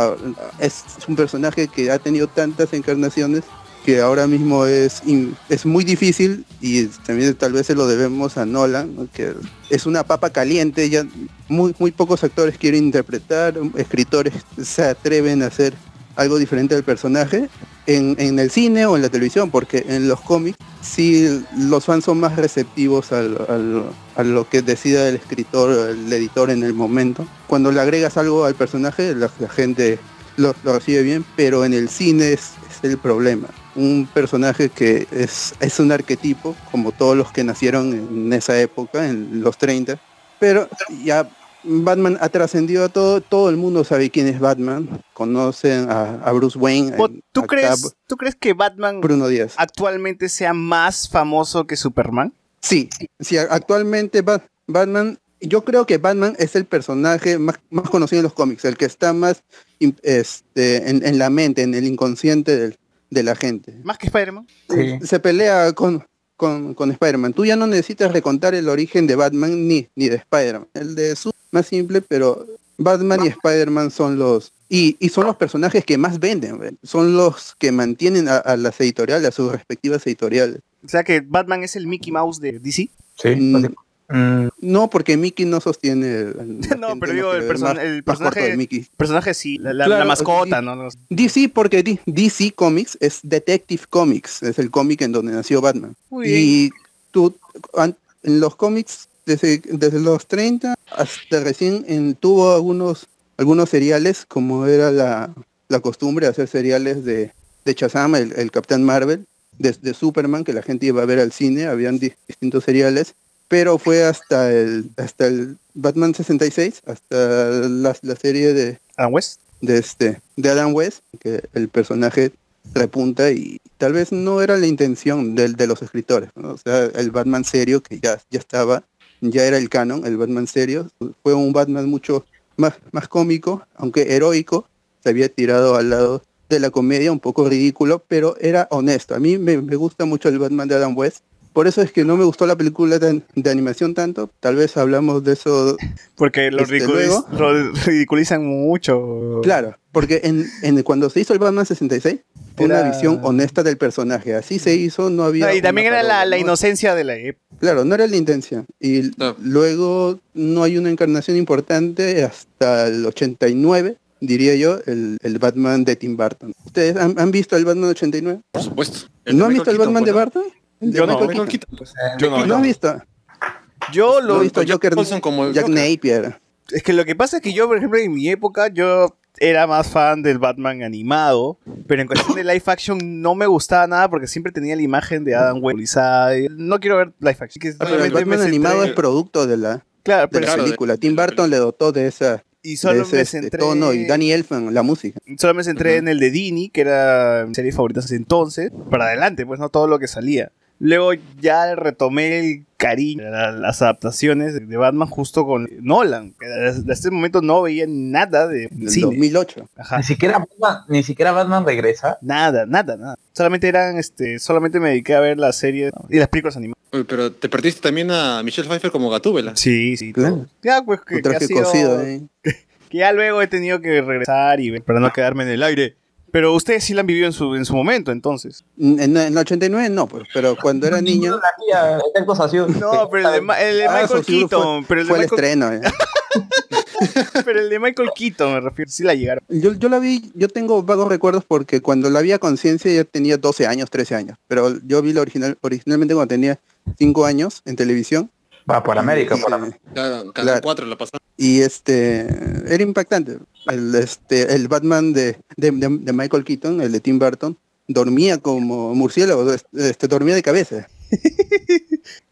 es un personaje que ha tenido tantas encarnaciones que ahora mismo es, es muy difícil y también tal vez se lo debemos a Nolan, ¿no? que es una papa caliente, ya muy, muy pocos actores quieren interpretar, escritores se atreven a hacer algo diferente del personaje en, en el cine o en la televisión, porque en los cómics sí los fans son más receptivos al- a lo que decida el escritor, el editor en el momento. Cuando le agregas algo al personaje, la, gente lo, lo recibe bien, pero en el cine es, es el problema. Un personaje que es, es un arquetipo, como todos los que nacieron en esa época, en los 30, pero ya Batman ha trascendido a todo, todo el mundo sabe quién es Batman, conocen a, a Bruce Wayne, ¿Tú a crees, Cap- ¿Tú crees que Batman Bruno Díaz. actualmente sea más famoso que Superman? Sí, sí, actualmente Ba- Batman, yo creo que Batman es el personaje más, más conocido en los cómics, el que está más este, en, en la mente, en el inconsciente del- de la gente. ¿Más que Spider-Man? Se pelea con, con, con Spider-Man. Tú ya no necesitas recontar el origen de Batman ni, ni de Spider-Man. El de su más simple, pero Batman y Spider-Man son los... Y, y son los personajes que más venden, ¿ve? son los que mantienen a, a las editoriales, a sus respectivas editoriales. O sea que Batman es el Mickey Mouse de DC. Mm, No, porque Mickey no sostiene. el- No, pero digo, el, person- más- el más corto de personaje, Mickey. personaje sí, la, la- la Claro, mascota, sí. ¿no? No- DC, porque D- DC Comics es Detective Comics, es el cómic en donde nació Batman. Y tú, en los cómics, desde, desde los 30 hasta recién en- tuvo algunos, algunos seriales, como era la, la costumbre de hacer seriales de, de Shazam, el, el Capitán Marvel, de, de Superman, que la gente iba a ver al cine, habían di- distintos seriales, pero fue hasta el, hasta el Batman 66, hasta la, la serie de Adam West. de este de Adam West que el personaje repunta y tal vez no era la intención del- de, los escritores ¿no? o sea el Batman serio que ya ya estaba ya era el canon el Batman serio. Fue un Batman mucho más más cómico aunque heroico. Se había tirado al lado de la comedia un poco ridículo pero era honesto. A mí me, me gusta mucho el Batman de Adam West por eso es que no me gustó la película de, de animación tanto tal vez hablamos de eso Porque lo, Este, ridiculiz- luego- lo ridiculizan mucho. Claro, porque en, en- cuando se hizo el Batman 66 fue Era- una visión honesta del personaje. Así se hizo, no había. No, y también era la, inocencia de la época. Claro, no era la intención. Y luego no hay una encarnación importante hasta el 89, diría yo, el, el Batman de Tim Burton. ¿Ustedes han, han visto el Batman 89? Por supuesto. ¿No han visto el Batman de Burton? De Yo no, Michael Keaton. pues. Yo no, ¿No no. han visto? Yo Lo lo he visto Joker, Nicholson como Jack Joker. Napier. Es que lo que pasa es que yo, por ejemplo, en mi época, yo era más fan del Batman animado, pero en cuestión de live action no me gustaba nada porque siempre tenía la imagen de Adam West. No quiero ver live action. que Pero el Batman centré- animado es producto de la, Claro, de la claro, película. Tim Burton le dotó de esa Y solo de ese, me este, centré- tono y Danny Elfman la música. Solo me centré en el de Dini, que era mi serie favorita hasta entonces. Para adelante, pues no todo lo que salía. Luego ya retomé el cariño a las adaptaciones de Batman justo con Nolan. que Hasta este momento no veía nada de Del cine. 2008. Ajá. Ni siquiera Batman, ni siquiera Batman regresa. Nada, nada, nada. Solamente eran, este, solamente me dediqué a ver la serie y las películas animadas. Pero te perdiste también a Michelle Pfeiffer como Gatúbela. Sí, sí. Claro. Ya, pues que, que ha sido- ¿eh? que ya luego he tenido que regresar y ver para no quedarme en el aire. Pero ustedes sí la han vivido en su, en su momento, entonces. En, en el 89 no, pues, pero cuando era niño... La tía. No, pero el de, Ma- el de Ah, Michael Keaton. fue, pero, el de fue el Michael, estreno. eh. pero el de Michael Keaton, me refiero. Sí la llegaron. Yo, yo la vi, yo tengo vagos recuerdos porque cuando la vi a conciencia ya tenía 12 años, 13 años. Pero yo vi la original, originalmente cuando tenía 5 años en televisión. Va por América, Y, por América. Claro, cada Claro. cuatro la pasaron. Y este era impactante. El, este, el Batman de, de, de- de Michael Keaton, el de Tim Burton, dormía como murciélago, este, dormía de cabeza.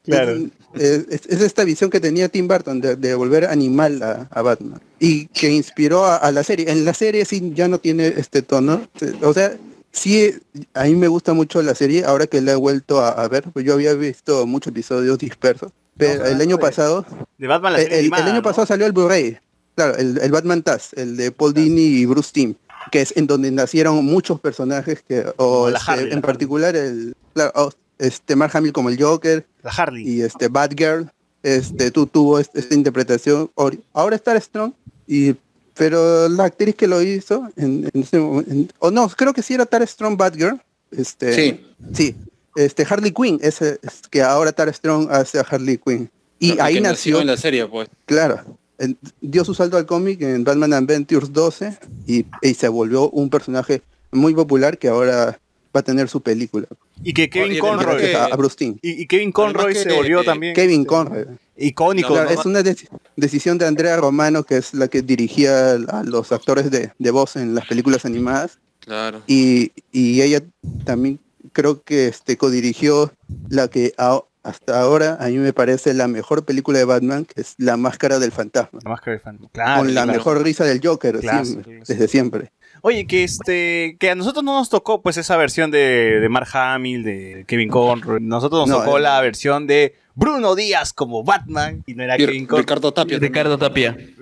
Claro. Es, es- es esta visión que tenía Tim Burton de, de volver animal a, a Batman y que inspiró a, a la serie. En la serie sí ya no tiene este tono. O sea, sí, a mí me gusta mucho la serie ahora que la he vuelto a, a ver. Pues yo había visto muchos episodios dispersos. Pero el año pasado, De Batman la el, serie el- animada, el año ¿no? pasado salió el Blu-ray. Claro, el, el Batman Taz, el de Paul Dini y Bruce Timm, que es en donde nacieron muchos personajes que, o este, Harley, la en particular el, claro, oh, este Mark Hamill como el Joker La Harley. y este Batgirl este, tu- tuvo est- esta interpretación. Ahora está Strong, y, pero la actriz que lo hizo, en, en ese o no, creo que sí era Tara Strong Batgirl. Este, Sí. Sí, este, Harley Quinn, es, es que ahora Tara Strong hace a Harley Quinn. Y ahí nació, en la serie, pues. claro, en- dio su salto al cómic en Batman Adventures 12 y, y se volvió un personaje muy popular que ahora va a tener su película. Y que Kevin Conroy. que- a, Timm. Y, y Kevin Conroy se volvió también Kevin este, Conroy. icónico. No, Claro, ¿no? es una deci- decisión de Andrea Romano, que es la que dirigía a los actores de, de voz en las películas animadas. Claro. Y, y ella también creo que este codirigió la que a- hasta ahora a mí me parece la mejor película de Batman, que es La Máscara del Fantasma. La máscara de fan. Claro, con la claro. mejor risa del Joker, Claro, siempre, claro. desde siempre. Oye, que este, que a nosotros no nos tocó pues esa versión de, de Mark Hamill, de Kevin Conroy. Nosotros nos No, tocó eh. la versión de Bruno Díaz como Batman y no era Y Kevin Conroy. Ricardo Tapia. Ricardo Tapia.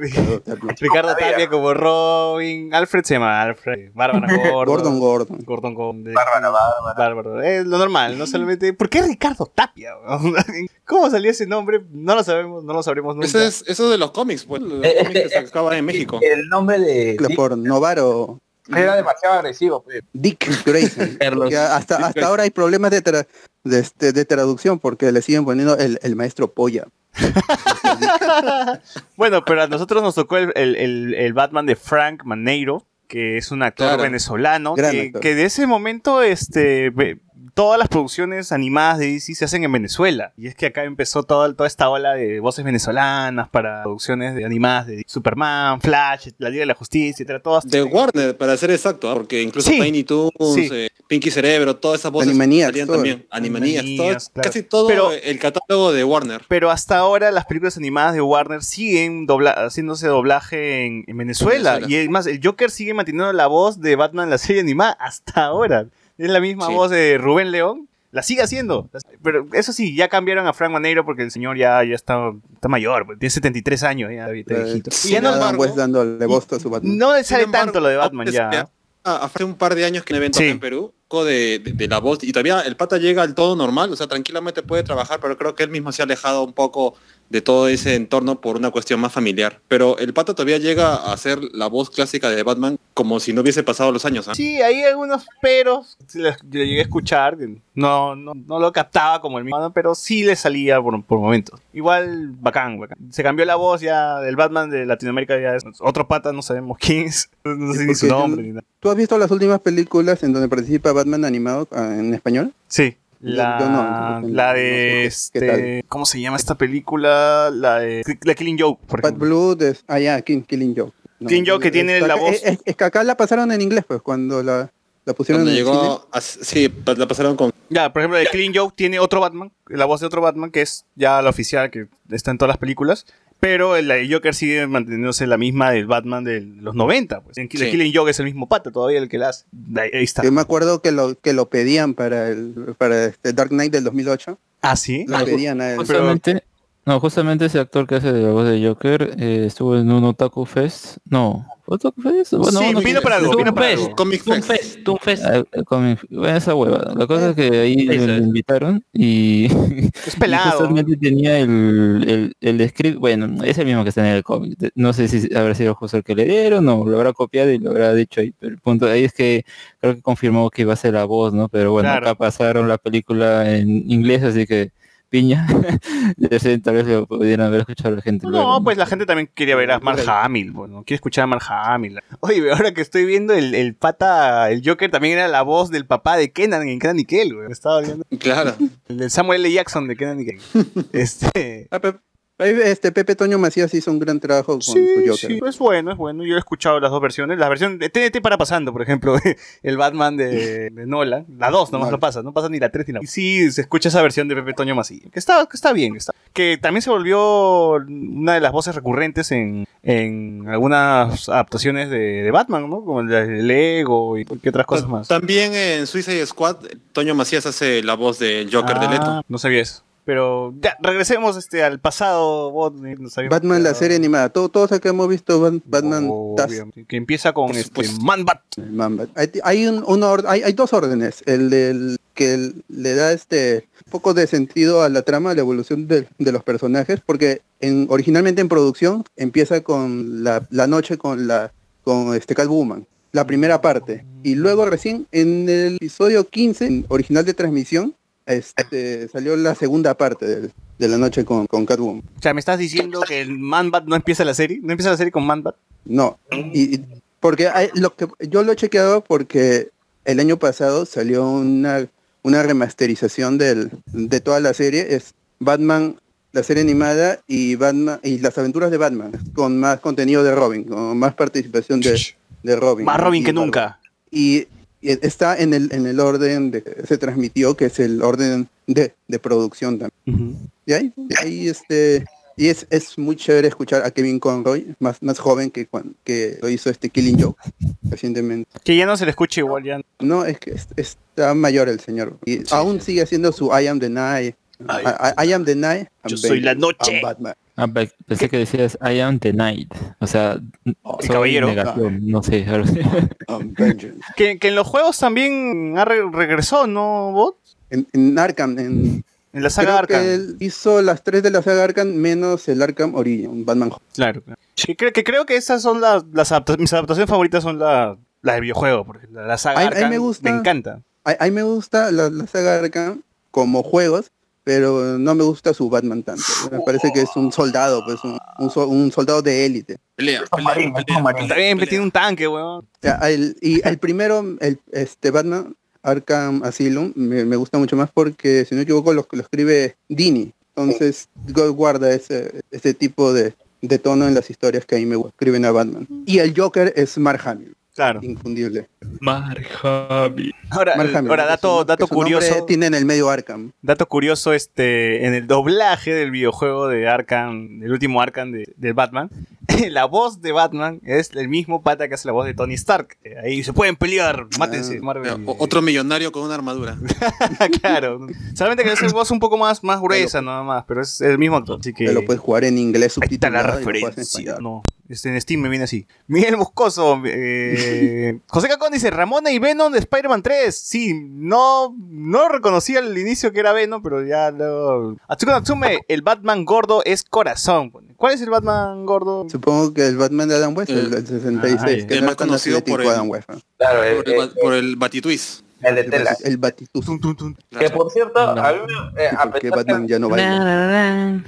Ricardo Tapia como Robin, Alfred se llama Alfred, Bárbara Gordon, Gordon Gordon. Gordon Gordon, Bárbara, Bárbara. Es lo normal, no solamente. ¿Por qué Ricardo Tapia? ¿Cómo salió ese nombre? No lo sabemos, no lo sabremos nunca. Ese es, eso de los cómics, pues. Los Eh, cómics eh, que se acaban en México. El nombre de Por Novaro, era demasiado agresivo. pues. Dick Grayson. Que hasta, hasta ahora hay problemas de, tra- de, este, de traducción porque le siguen poniendo el, el maestro polla. Bueno, pero a nosotros nos tocó el, el- el- el Batman de Frank Maneiro, que es un actor Claro. venezolano, que, actor. que de ese momento este, todas las producciones animadas de DC se hacen en Venezuela. Y es que acá empezó toda, toda esta ola de voces venezolanas para producciones de animadas de Superman, Flash, La Liga de la Justicia, etcétera, todas. De Warner, para ser exacto, ¿ah? porque incluso Sí. Tiny Toons, Sí. eh, Pinky Cerebro, todas esas voces Animaniacs, salían todo. también. Animaniacs, Animaniacs, todo- claro. casi todo Pero- el catálogo de Warner. Pero hasta ahora las películas animadas de Warner siguen dobla- haciéndose doblaje en, en Venezuela. Venezuela. Y además, el Joker sigue manteniendo la voz de Batman en la serie animada hasta ahora. Es la misma Sí. voz de Rubén León. La sigue haciendo. Pero eso sí, ya cambiaron a Frank Maneiro porque el señor ya, ya está, está mayor. pues, Tiene 73 años ya, está viejito. Sí, Y ya no, dándole voz a su Batman. no le sale embargo, tanto lo de Batman ya. ah, hace un par de años que en evento Sí. acá en Perú, co de, de- de la voz, y todavía el pata llega al todo normal, o sea, tranquilamente puede trabajar, pero creo que él mismo se ha alejado un poco de todo ese entorno por una cuestión más familiar. Pero el pata todavía llega a hacer la voz clásica de Batman como si no hubiese pasado los años. ¿ah? Sí, hay algunos peros. Yo llegué a escuchar. No, no, no lo captaba como el mismo, pero sí le salía por, por momentos. Igual, bacán, bacán. Se cambió la voz ya del Batman de Latinoamérica. Ya es otro pata, no sabemos quién es. No sé ni su nombre ni nada. ¿Tú has visto las últimas películas en donde participa Batman animado ah, en español? Sí. Yo- La, no, no la sé de qué- este. ¿cómo se llama esta película? La de la Killing Joke, por Bad ejemplo. Blood es, ah ya, King, Killing Joke. No, Killing Joke que tiene es- la voz- Es, es- que acá la pasaron en inglés, pues, cuando la, la pusieron Cuando en el cine. llegó, a- sí, la pasaron con... Ya, por ejemplo, de Killing Joke tiene otro Batman, la voz de otro Batman, que es ya la oficial, que está en todas las películas. Pero el de Joker sigue manteniéndose la misma del Batman de los 90. Pues. En Kill- Sí. Killing Joke es el mismo pata todavía el que la hace. Ahí, ahí está. Yo me acuerdo que lo que lo pedían para el para este Dark Knight del 2008. Ah, sí. Lo pedían a él. Justamente, no, justamente ese actor que hace de la voz de Joker eh, estuvo en un Otaku Fest. No, ¿fue Otaku Fest? Bueno, Sí, uno- vino para algo, vino para Fest, algo. Comic Fest. Fest, Toon Fest. Ah, bueno, esa hueva. La cosa es que ahí le invitaron y, Es y pelado. justamente tenía el, el, el script, bueno, es el mismo que está en el cómic. De- No sé si habrá sido justo el que le dieron o lo habrá copiado y lo habrá dicho ahí. Pero el punto ahí es que creo que confirmó que iba a ser la voz, ¿no? Pero bueno, Claro. acá pasaron la película en inglés, así que piña. Yo sé, tal vez lo pudieran haber escuchado la gente. No, luego, pues la gente también quería ver a Mark Hamill, bueno, quiere escuchar a Mark Hamill. Oye, ahora que estoy viendo el, el pata, el Joker también era la voz del papá de Kenan en Kenan y Kel, güey. Me estaba viendo. Claro. El del Samuel L. Jackson de Kenan y Kel. Este. Ah, este Pepe Toño Macías hizo un gran trabajo con Sí, su Joker. sí, es bueno, es bueno. Yo he escuchado las dos versiones. La versión de TNT para pasando, por ejemplo, el Batman de, de Nolan. La 2 nomás Nolan. lo pasa, no pasa ni la 3 ni la Y sí, se escucha esa versión de Pepe Toño Macías. Que está, que está bien. Está. Que también se volvió una de las voces recurrentes en, en algunas adaptaciones de, de Batman, ¿no? Como el de Lego y qué otras cosas más. También en Suicide Squad, Toño Macías hace la voz del Joker de Ah, Leto. No sabía eso. Pero ya, regresemos este, al pasado. Batman, la serie animada. Todo- Todos acá hemos visto Bat- Batman Que empieza con este. Man Bat. Man Bat. Hay, hay un, hay, hay dos órdenes. El del que le da este poco de sentido a la trama, a la evolución de, de los personajes, porque en, originalmente en producción empieza con la, la noche con la con este Catwoman, la primera parte, y luego recién en el episodio 15, original de transmisión, este, salió la segunda parte del- de la noche con, con Catwoman. O sea, ¿me estás diciendo que el Man-Bat no empieza la serie? ¿No empieza la serie con Man-Bat? No, y, y- porque hay- lo que yo lo he chequeado porque el año pasado salió una, una remasterización del, de toda la serie, es Batman, la serie animada y Batman y las aventuras de Batman, con más contenido de Robin, con más participación de, de Robin. Más Robin que nunca. Y está en el, en el orden de que se transmitió, que es el orden de, de producción también. Y ahí, ahí este, y es, es muy chévere escuchar a Kevin Conroy, más, más joven que, cuan- que lo hizo este Killing Joke recientemente. Que ya no se le escucha igual ya. No, es que es- está mayor el señor. Y aún sigue haciendo su I am the night. I, I- I am the night. Yo soy la noche. I'm Batman. Ah, pe- pensé que decías I am the night. O sea, soy caballero. negación, no sé. I'm vengeance. Que, que en los juegos también ha re- regresó, ¿no, Bot? En, en Arkham, en, En la saga creo que Arkham. él hizo las tres de la saga Arkham menos el Arkham Origin, Batman. Claro. claro. Que, creo- que creo que esas son las, las adapta- mis adaptaciones favoritas son la- las del videojuego, porque la, la saga Arkham me encanta. A, a mí me gusta la, la saga Arkham como juegos, pero no me gusta su Batman tanto. Me parece que es un soldado, pues un, un so- un soldado de élite. Pelea, pelea, bien, tiene un tanque, weón. O sea, el- y el primero, el, este Batman Arkham Asylum, me, me gusta mucho más porque, si no me equivoco, lo, lo escribe Dini. Entonces, gu- guarda ese, ese tipo de, de tono en las historias que ahí me escriben a Batman. Y el Joker es Mark Hamill, Claro. infundible. Mark Hamill. Ahora, Mark Hamill, ahora dato, su- dato curioso. Tiene en el medio Arkham. Dato curioso, este, en el doblaje del videojuego de Arkham, el último Arkham de, de Batman, la voz de Batman es el mismo pata que hace la voz de Tony Stark. Eh, Ahí se pueden pelear, mátense. Ah. Marvel. Otro millonario con una armadura. claro. Solamente que es voz un poco más, más gruesa nada más, pero es el mismo actor. Así que Que lo puedes jugar en inglés ahí está la subtitulado referencia. No, este, en Steam me viene así. Miguel Moscoso, eh, José Cacón dice Ramona y Venom de Spider-Man 3. Sí, no, no reconocía al inicio que era Venom, pero ya luego. Atsuko Natsume, el Batman gordo es corazón. ¿Cuál es el Batman gordo? Supongo que el Batman de Adam West, el, El- el 66, Ah, que el no más conocido por el- Adam West. ¿no? Claro, el, Por el, el- ba- por el Batitwist. El de tela. El Batitus. Que por cierto, a mí, me- eh, a, pesar que, Batman ya no baila.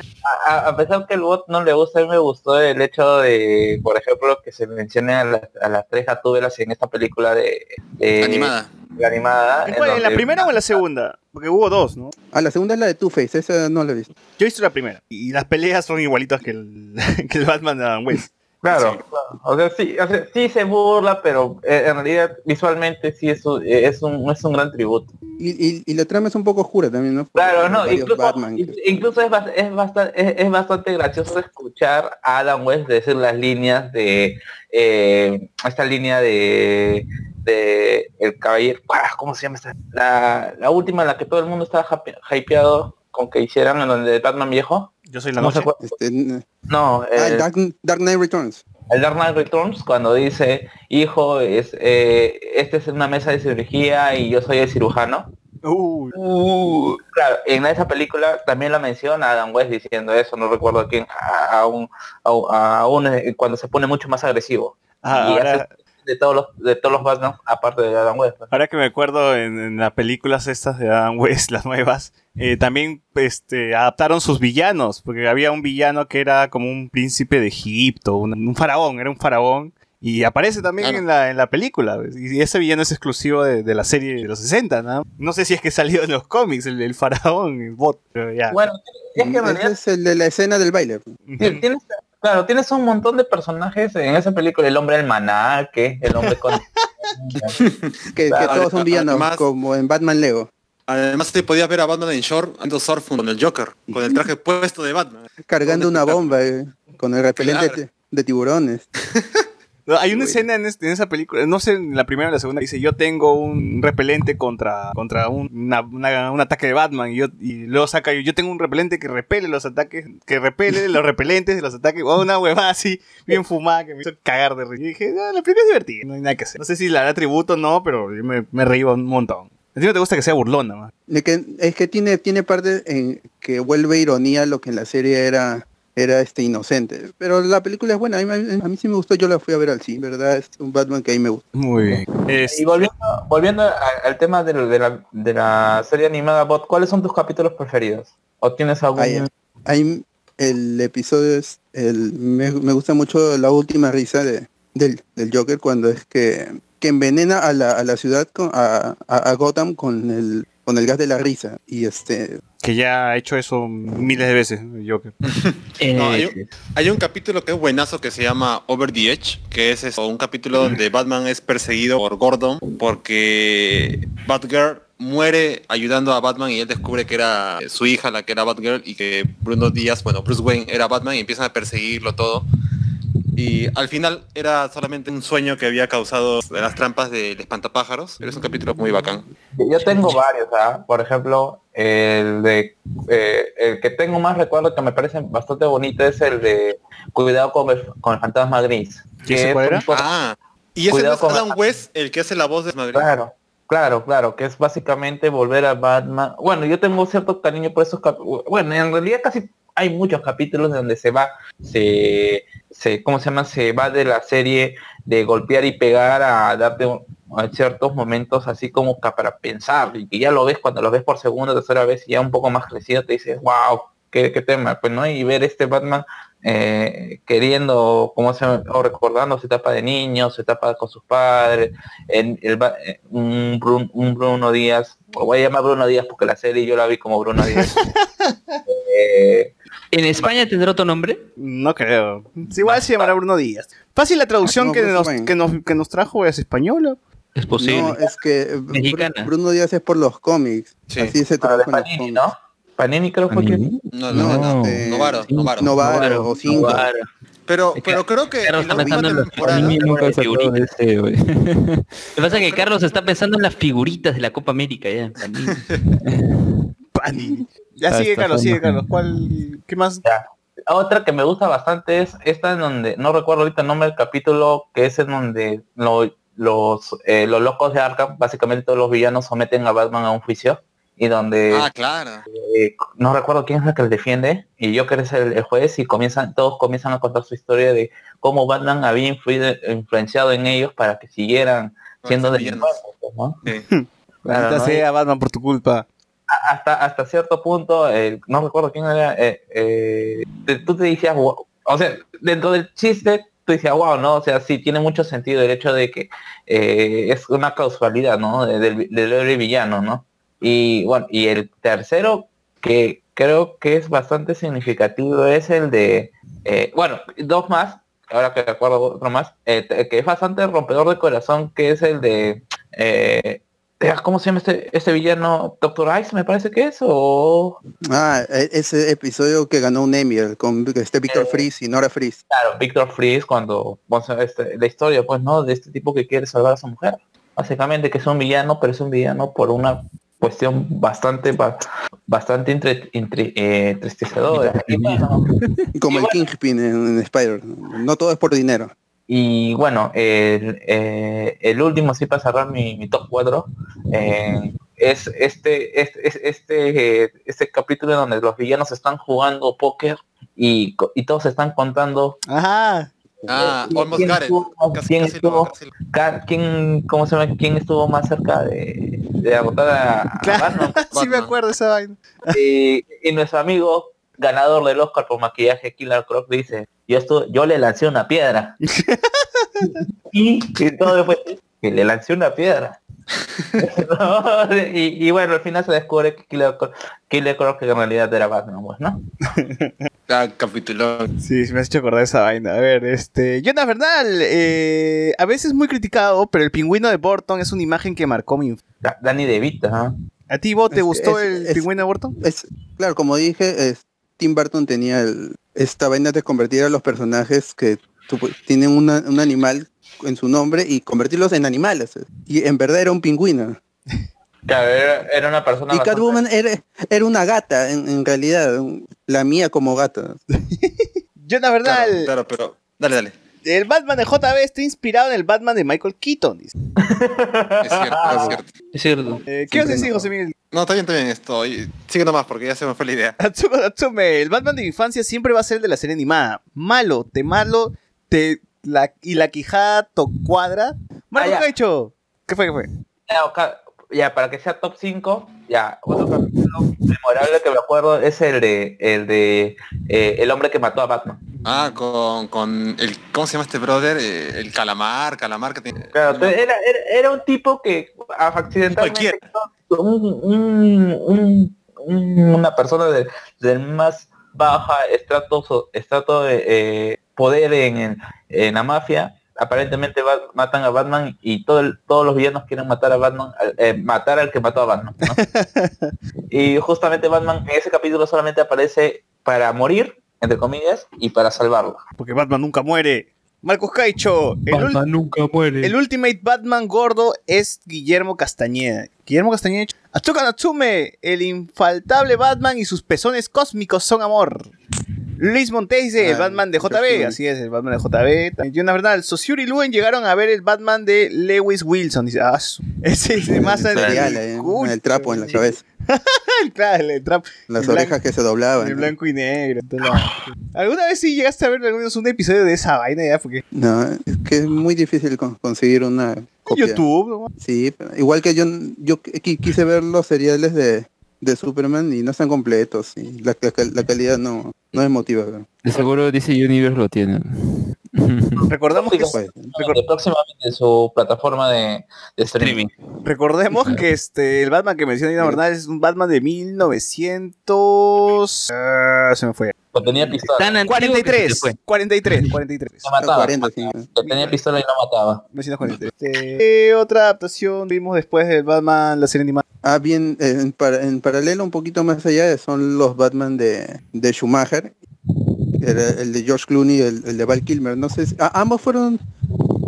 a, a pesar que el bot no le gusta, a mí me gustó el hecho de, por ejemplo, que se mencione a, las- a las tres gatúbelas en esta película de, de- Animada. de animada. ¿En, cuál? ¿En la primera o en la segunda? Porque hubo dos, ¿no? Ah, la segunda es la de Two-Face, esa no la he visto. Yo he visto la primera. Y las peleas son igualitas que el, que el Batman de Adam West. Claro, claro. O sea, sí, o sea, sí se burla, pero eh, en realidad visualmente sí es un, eh, es un, es un gran tributo. Y, y, y la trama es un poco oscura también, ¿no? Porque Claro, no, incluso, Batman incluso es, es, bastante, es, es bastante gracioso escuchar a Adam West decir las líneas de eh, esta línea de de el caballero. ¿cómo se llama esta? La, la última en la que todo el mundo estaba hype- hypeado con que hicieran en donde Batman viejo. Yo soy la ¿Cómo se noche. acuerda? Este, No, ah, el, Dark, Dark Knight Returns. el Dark Knight Returns cuando dice, hijo, es eh, esta es una mesa de cirugía y yo soy el cirujano. Uy, Uh, claro, en esa película también la menciona Adam West diciendo eso, no recuerdo a quién, a, a un, a, a un, eh, cuando se pone mucho más agresivo. ah, y ahora, hace de todos los, de todos los Batman, aparte de Adam West. pues. ahora que me acuerdo en, en las películas estas de Adam West, las nuevas, eh, también este, adaptaron sus villanos, porque había un villano que era como un príncipe de Egipto, un, un faraón, era un faraón. Y aparece también Claro. en, la, en la película. pues, Y ese villano es exclusivo de, de la serie de los 60, ¿no? No sé si es que salió en los cómics, el, el faraón, el bot, pero ya. Bueno, es que en Ese realidad es el de la escena del baile. ti- tienes, claro, tienes un montón de personajes en esa película, el hombre almanaque, el hombre con... Que, todos son villanos, además- como en Batman Lego. Además te podías ver a Batman en short ando surf con el Joker, con el traje puesto de Batman. Cargando una bomba eh, con el repelente Claro. de tiburones. No, Hay una escena en, este- en esa película, no sé, en la primera o la segunda, dice, yo tengo un repelente contra, contra un, una- una- un ataque de Batman, y, yo, y luego saca, yo tengo un repelente que repele los ataques, que repele los repelentes de los ataques, o una huevada así, bien fumada, que me hizo cagar de reír. Y dije, "Ah, la película es divertida, no hay nada que hacer. No sé si la da tributo o no, pero yo me, me reí un montón. A ti no te gusta que sea burlona, man. De que, es que tiene, tiene parte en que vuelve ironía lo que en la serie era era este inocente. Pero la película es buena, a mí, a mí sí me gustó, yo la fui a ver al cine, ¿verdad? Es un Batman que a mí me gusta. Muy bien. Y volviendo, volviendo a- al tema de, de la, de la serie animada Bot, ¿cuáles son tus capítulos preferidos? ¿O tienes algún...? Ahí- ahí el episodio es el me, me gusta mucho la última risa de, del, del Joker cuando es que, que envenena a la, a la ciudad con, a, a- a Gotham con el con el gas de la risa y este Que ya ha hecho eso miles de veces, Joker. No, hay, un, hay un capítulo que es buenazo que se llama Over the Edge, que es eso, un capítulo donde Batman es perseguido por Gordon porque Batgirl muere ayudando a Batman y él descubre que era su hija la que era Batgirl y que Bruno Díaz, bueno, Bruce Wayne era Batman y empiezan a perseguirlo todo. Y al final era solamente un sueño que había causado las trampas del espantapájaros, pero es un capítulo muy bacán. Yo tengo varios, ¿ah? por ejemplo, el de eh, el que tengo más recuerdo que me parece bastante bonito es el de Cuidado con el, con el fantasma gris. ¿Y ese cuál era? un poco- Ah, y ese no es con- Adam West el que hace la voz de Madrid. Claro, claro, claro, que es básicamente volver a Batman. Bueno, yo tengo cierto cariño por esos capítulos. Bueno, en realidad casi hay muchos capítulos donde se va, se, se, ¿cómo se llama? Se va de la serie de golpear y pegar a darte un- a ciertos momentos así como para pensar y que ya lo ves cuando lo ves por segunda, tercera vez y ya un poco más crecido te dices, wow, qué, qué tema, pues no, y ver este Batman eh, queriendo, como se o recordando su etapa de niño, su etapa con sus padres, en el, eh, un, Bruno, un Bruno Díaz, lo voy a llamar Bruno Díaz porque la serie yo la vi como Bruno Díaz. Eh, ¿En España tendrá otro nombre? No creo. Igual se llamará Bruno Díaz. Fácil la traducción No, que, nos, que, nos, que nos trajo es española. Es posible. no es que eh, Mexicana. Bruno Díaz es por los cómics Sí. así se trabaja en los cómics ¿no? Panini creo fue que... No, No, no, no, este, Novaro, Novaro. Novaro o cinco Novaro. Pero, pero creo que Carlos está pensando en. Lo que pasa es que Carlos está pensando en las figuritas de la Copa América ya. Panini. Ya Ah, sigue, está Carlos, sigue. Carlos. ¿Cuál? ¿Qué más? Otra que me gusta bastante es esta en donde, no recuerdo ahorita el nombre del capítulo, que es en donde lo- los, eh, los locos de Arkham, básicamente todos los villanos someten a Batman a un juicio y donde Ah, claro. eh, no recuerdo quién es el que le defiende y Joker es el, el juez y comienzan todos comienzan a contar su historia de cómo Batman había influido, influenciado en ellos para que siguieran siendo ser delincuentes, ¿no? Sí. Claro, Maldita ¿no? sea, Batman, por tu culpa. Hasta hasta cierto punto eh, no recuerdo quién era eh, eh, tú te decías "Wow". o sea dentro del chiste tú decías wow no o sea sí tiene mucho sentido el hecho de que eh, es una causalidad no De- del, del villano no y bueno y el tercero que creo que es bastante significativo es el de bueno dos más ahora que recuerdo otro más que es bastante rompedor de corazón que es el de ¿Cómo se llama este, este villano? Doctor Ice me parece que es o ah e- ese episodio que ganó un Emmy con este Víctor Eh, Freeze y Nora Freeze claro, Victor Freeze cuando este- la historia pues no de este tipo que quiere salvar a su mujer. Básicamente que es un villano, pero es un villano por una cuestión bastante ba- bastante entre, entre- eh, entristecedora. Y bueno, como el bueno. Kingpin en, en Spider no todo es por dinero Y bueno, el, eh, el último, sí para cerrar mi, mi top 4, eh, es este, este, es- este, eh, este capítulo donde los villanos están jugando póker y, y todos están contando Ajá. Ah, ¿Quién- Almost quién Got It. estuvo- Casi, quién casi estuvo- lo- casi lo- ca- quién, ¿cómo se llama? ¿Quién estuvo más cerca de, de agotar a, a Claro. Batman? Sí me acuerdo esa vaina. y, y nuestro amigo ganador del Oscar por maquillaje Killer Croc dice yo estu- yo le lancé una piedra y, y todo después que le lancé una piedra No, y, y bueno al final se descubre que Killer Croc, Killer Croc que en realidad era Batman pues, ¿no? Ah, capítulo. Sí, me has hecho acordar esa vaina. A ver, este. Jonas Bernal, eh, a veces muy criticado, pero el pingüino de Burton es una imagen que marcó mi infancia. Da- Danny DeVito ¿ah? ¿A ti, vos, te Es- gustó es- el es- pingüino de Burton? es claro como dije es- Tim Burton tenía el- esta vaina de convertir a los personajes que tienen una- un animal en su nombre y convertirlos en animales y en verdad era un pingüino Claro, era, era una persona y bastante- Catwoman era, era una gata en, en realidad la mía como gata Jonas Bernal, Claro, claro, pero. Dale, dale. El Batman de JB está inspirado en el Batman de Michael Keaton. dice. Es cierto, es cierto. Es cierto. Eh, ¿Qué a decir, José Miguel? No, está bien, está bien esto. Y Sigue nomás porque ya se me fue la idea. Atsuko Natsume, el Batman de mi infancia siempre va a ser el de la serie animada. Malo, te malo, te la, y la quijada to cuadra. Marco Ah, ya. Caicho, ¿qué fue? ¿Qué fue? Ya, para que sea top 5, ya, otro capítulo memorable que me acuerdo es el de el de eh, el hombre que mató a Batman. Ah, con, con el. ¿Cómo se llama este brother? Eh, el calamar, calamar que tiene. Claro, era, era, era un tipo que accidentalmente un, un- un- un- una persona de- del más baja estrato, estrato de eh, poder en, en, en la mafia aparentemente va- matan a Batman y todo el- todos los villanos quieren matar a Batman al- eh, matar al que mató a Batman ¿no? y justamente Batman en ese capítulo solamente aparece para morir entre comillas y para salvarlo Porque Batman nunca muere. Marcos Caicho, el, nunca muere. el Ultimate Batman gordo es Guillermo Castañeda. Guillermo Castañeda. Atsuka Natsume, el infaltable Batman y sus pezones cósmicos son amor. Luis Montese, el Ah, Batman de JB, así es, el Batman de JB. También Jonas Bernal, Sosuri y Luen llegaron a ver el Batman de Lewis Wilson. Dice, ah, su- ese se más Serial, eh, el trapo en la cabeza. Claro, el trap. Las blanco- orejas que se doblaban. En ¿no? blanco y negro. ¿Alguna vez sí llegaste a ver al menos un episodio de esa vaina ya? Porque No, es que es muy difícil con- conseguir una copia. YouTube, ¿no? Sí, igual que yo, yo qui- quise ver los seriales de, de Superman y no están completos. Y la, la, calidad no, no es motiva. De seguro DC Universe lo tiene. Recordamos que, Próximamente, próximamente en su plataforma de, de streaming. recordemos que este el Batman que menciona Ina Bernal es un Batman de 1900 ah, se me fue. Que tenía pistola. Tan antiguo que se te 43, fue. 43, 43. No mataba. 40, sí. Que tenía pistola y no mataba. 1943. ¿Qué otra adaptación vimos después del Batman, la serie animada? Ah, bien, eh, en, para- en paralelo un poquito más allá son los Batman de, de Schumacher. Era el de George Clooney, el, el de Val Kilmer. No sé si, ambos fueron,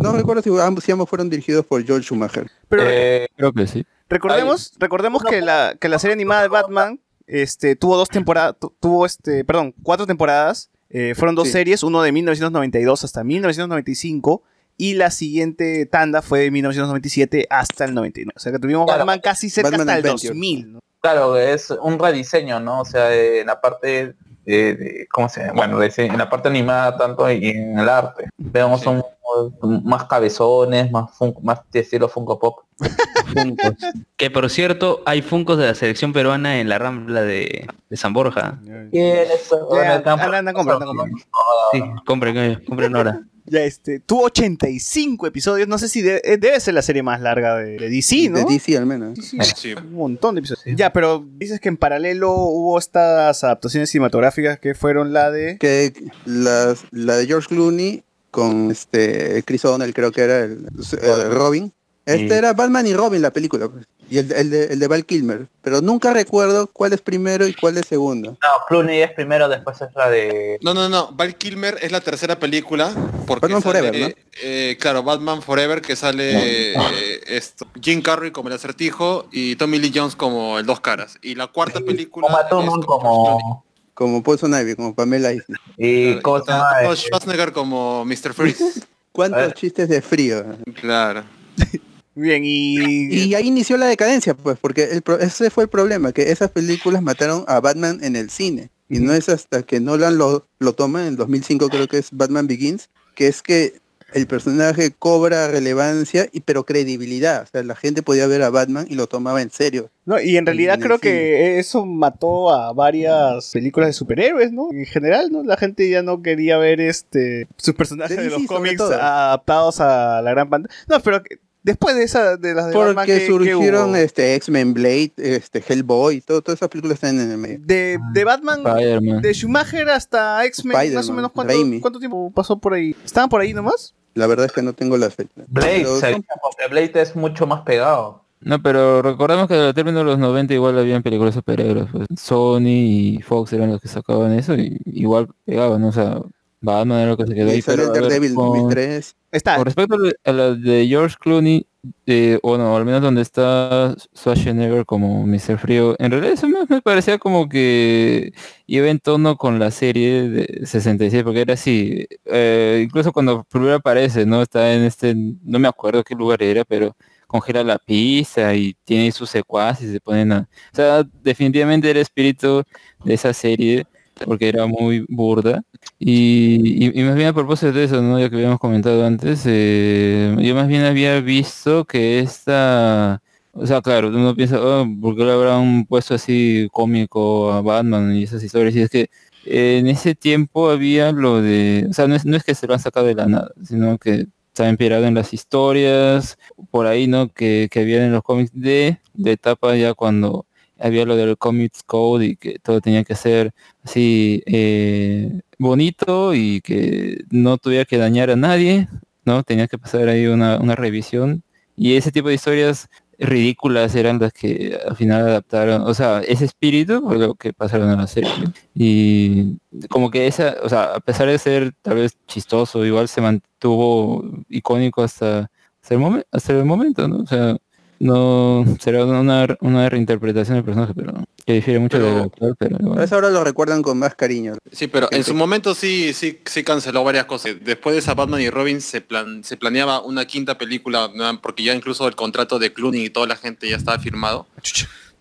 no recuerdo si ambos, si ambos fueron dirigidos por George Schumacher. Pero Eh, Creo que sí. recordemos, recordemos que la, que la serie animada de Batman este, tuvo dos temporadas, tu- tuvo este, perdón, cuatro temporadas. Eh, fueron dos Sí. series, uno de 1992 hasta 1995 y la siguiente tanda fue de 1997 hasta el 99. O sea que tuvimos Claro. Batman casi cerca Batman hasta el Adventures. 2000. ¿no? Claro, es un rediseño, ¿no? O sea, en la parte de, de- ¿cómo se llama? Bueno, de- en la parte animada tanto y en el arte. Vemos un, un- más cabezones, más fun- más de estilo Funko Pop. Que por cierto, hay funcos de la selección peruana en la rambla de, de San Borja. Anda, compra. Sí, compren, compren ahora. Ya este, tuvo 85 episodios, no sé si de- eh, debe ser la serie más larga de, de DC, ¿no? De DC al menos. Sí, Sí. Un montón de episodios. Ya, pero dices que en paralelo hubo estas adaptaciones cinematográficas que fueron la de... Que las, la de George Clooney con este Chris O'Donnell creo que era el, el Robin. Este era Batman y Robin la película. pues. Y el, el de, el de Val Kilmer. Pero nunca recuerdo cuál es primero y cuál es segundo. No, Clooney es primero, después es la de... No, no, no. Val Kilmer es la tercera película. Porque Batman sale, Forever, ¿no? eh, claro, Batman Forever, que sale eh, esto, Jim Carrey como el acertijo y Tommy Lee Jones como el dos caras. Y la cuarta película Uma es como... Como Poison Ivy, como Pamela Isley. Y Claro, ¿cómo y Schwarzenegger como Mr. Freeze. ¿Cuántos chistes de frío? claro. Bien, y... Y ahí inició la decadencia, pues, porque el pro- ese fue el problema, que esas películas mataron a Batman en el cine. Y no es hasta que Nolan lo, lo toma en 2005, creo que es Batman Begins, que es que el personaje cobra relevancia y pero credibilidad. O sea, la gente podía ver a Batman y lo tomaba en serio. No, y en realidad en creo que eso mató a varias películas de superhéroes, ¿no? En general, ¿no? La gente ya no quería ver este sus personajes De de, los cómics adaptados a la gran pantalla. No, pero después de esa de las de Batman, Porque ¿qué- qué surgieron este X-Men Blade, este Hellboy, todo, todas esas películas están en el medio. de, de Batman de Schumacher hasta X-Men, más o menos cuánto, tiempo pasó por ahí. ¿Estaban por ahí nomás? La verdad es que no tengo la fecha. Blade, son- porque Blade es mucho más pegado. No, pero recordemos que al término de los 90 igual habían películas superhéroes. pues. Sony y Fox eran los que sacaban eso y igual pegaban, ¿no? o sea, Batman era lo que se quedó Y ahí. Pero, el Daredevil con- 2003. Está. Con respecto a la de George Clooney, eh, o no, al menos donde está Schwarzenegger como Mr. Frío, en realidad eso me, me parecía como que iba en tono con la serie de 66, porque era así, eh, incluso cuando primero aparece, ¿no? Está en este, no me acuerdo qué lugar era, pero congela la pizza y tiene sus secuaces y se ponen a... O sea, definitivamente era espíritu de esa serie porque era muy burda. Y, y- y más bien a propósito de eso, ¿no? Ya que habíamos comentado antes, eh, yo más bien había visto que esta... O sea, claro, uno piensa, oh, ¿por qué le habrán puesto así cómico a Batman y esas historias? Y es que eh, en ese tiempo había lo de... O sea, no es, no es que se lo han sacado de la nada, sino que está inspirado en las historias, por ahí, ¿no? Que, que había en los cómics de, de etapa ya cuando había lo del Comics Code y que todo tenía que ser así eh, bonito y que no tuviera que dañar a nadie, ¿no? Tenía que pasar ahí una, una revisión. Y ese tipo de historias ridículas eran las que al final adaptaron, o sea, ese espíritu fue lo que pasaron a la serie. Y como que esa, o sea, a pesar de ser tal vez chistoso, igual se mantuvo icónico hasta, hasta, el, momen- hasta el momento, ¿no? O sea, no será una, una reinterpretación del personaje, pero que difiere mucho Pero- del actual, pero eso ahora lo recuerdan con más cariño. Sí, pero en Gente. su momento sí, sí, sí canceló varias cosas. Después de esa Batman y Robin se plan, se planeaba una quinta película, porque ya incluso el contrato de Clooney y toda la gente ya estaba firmado,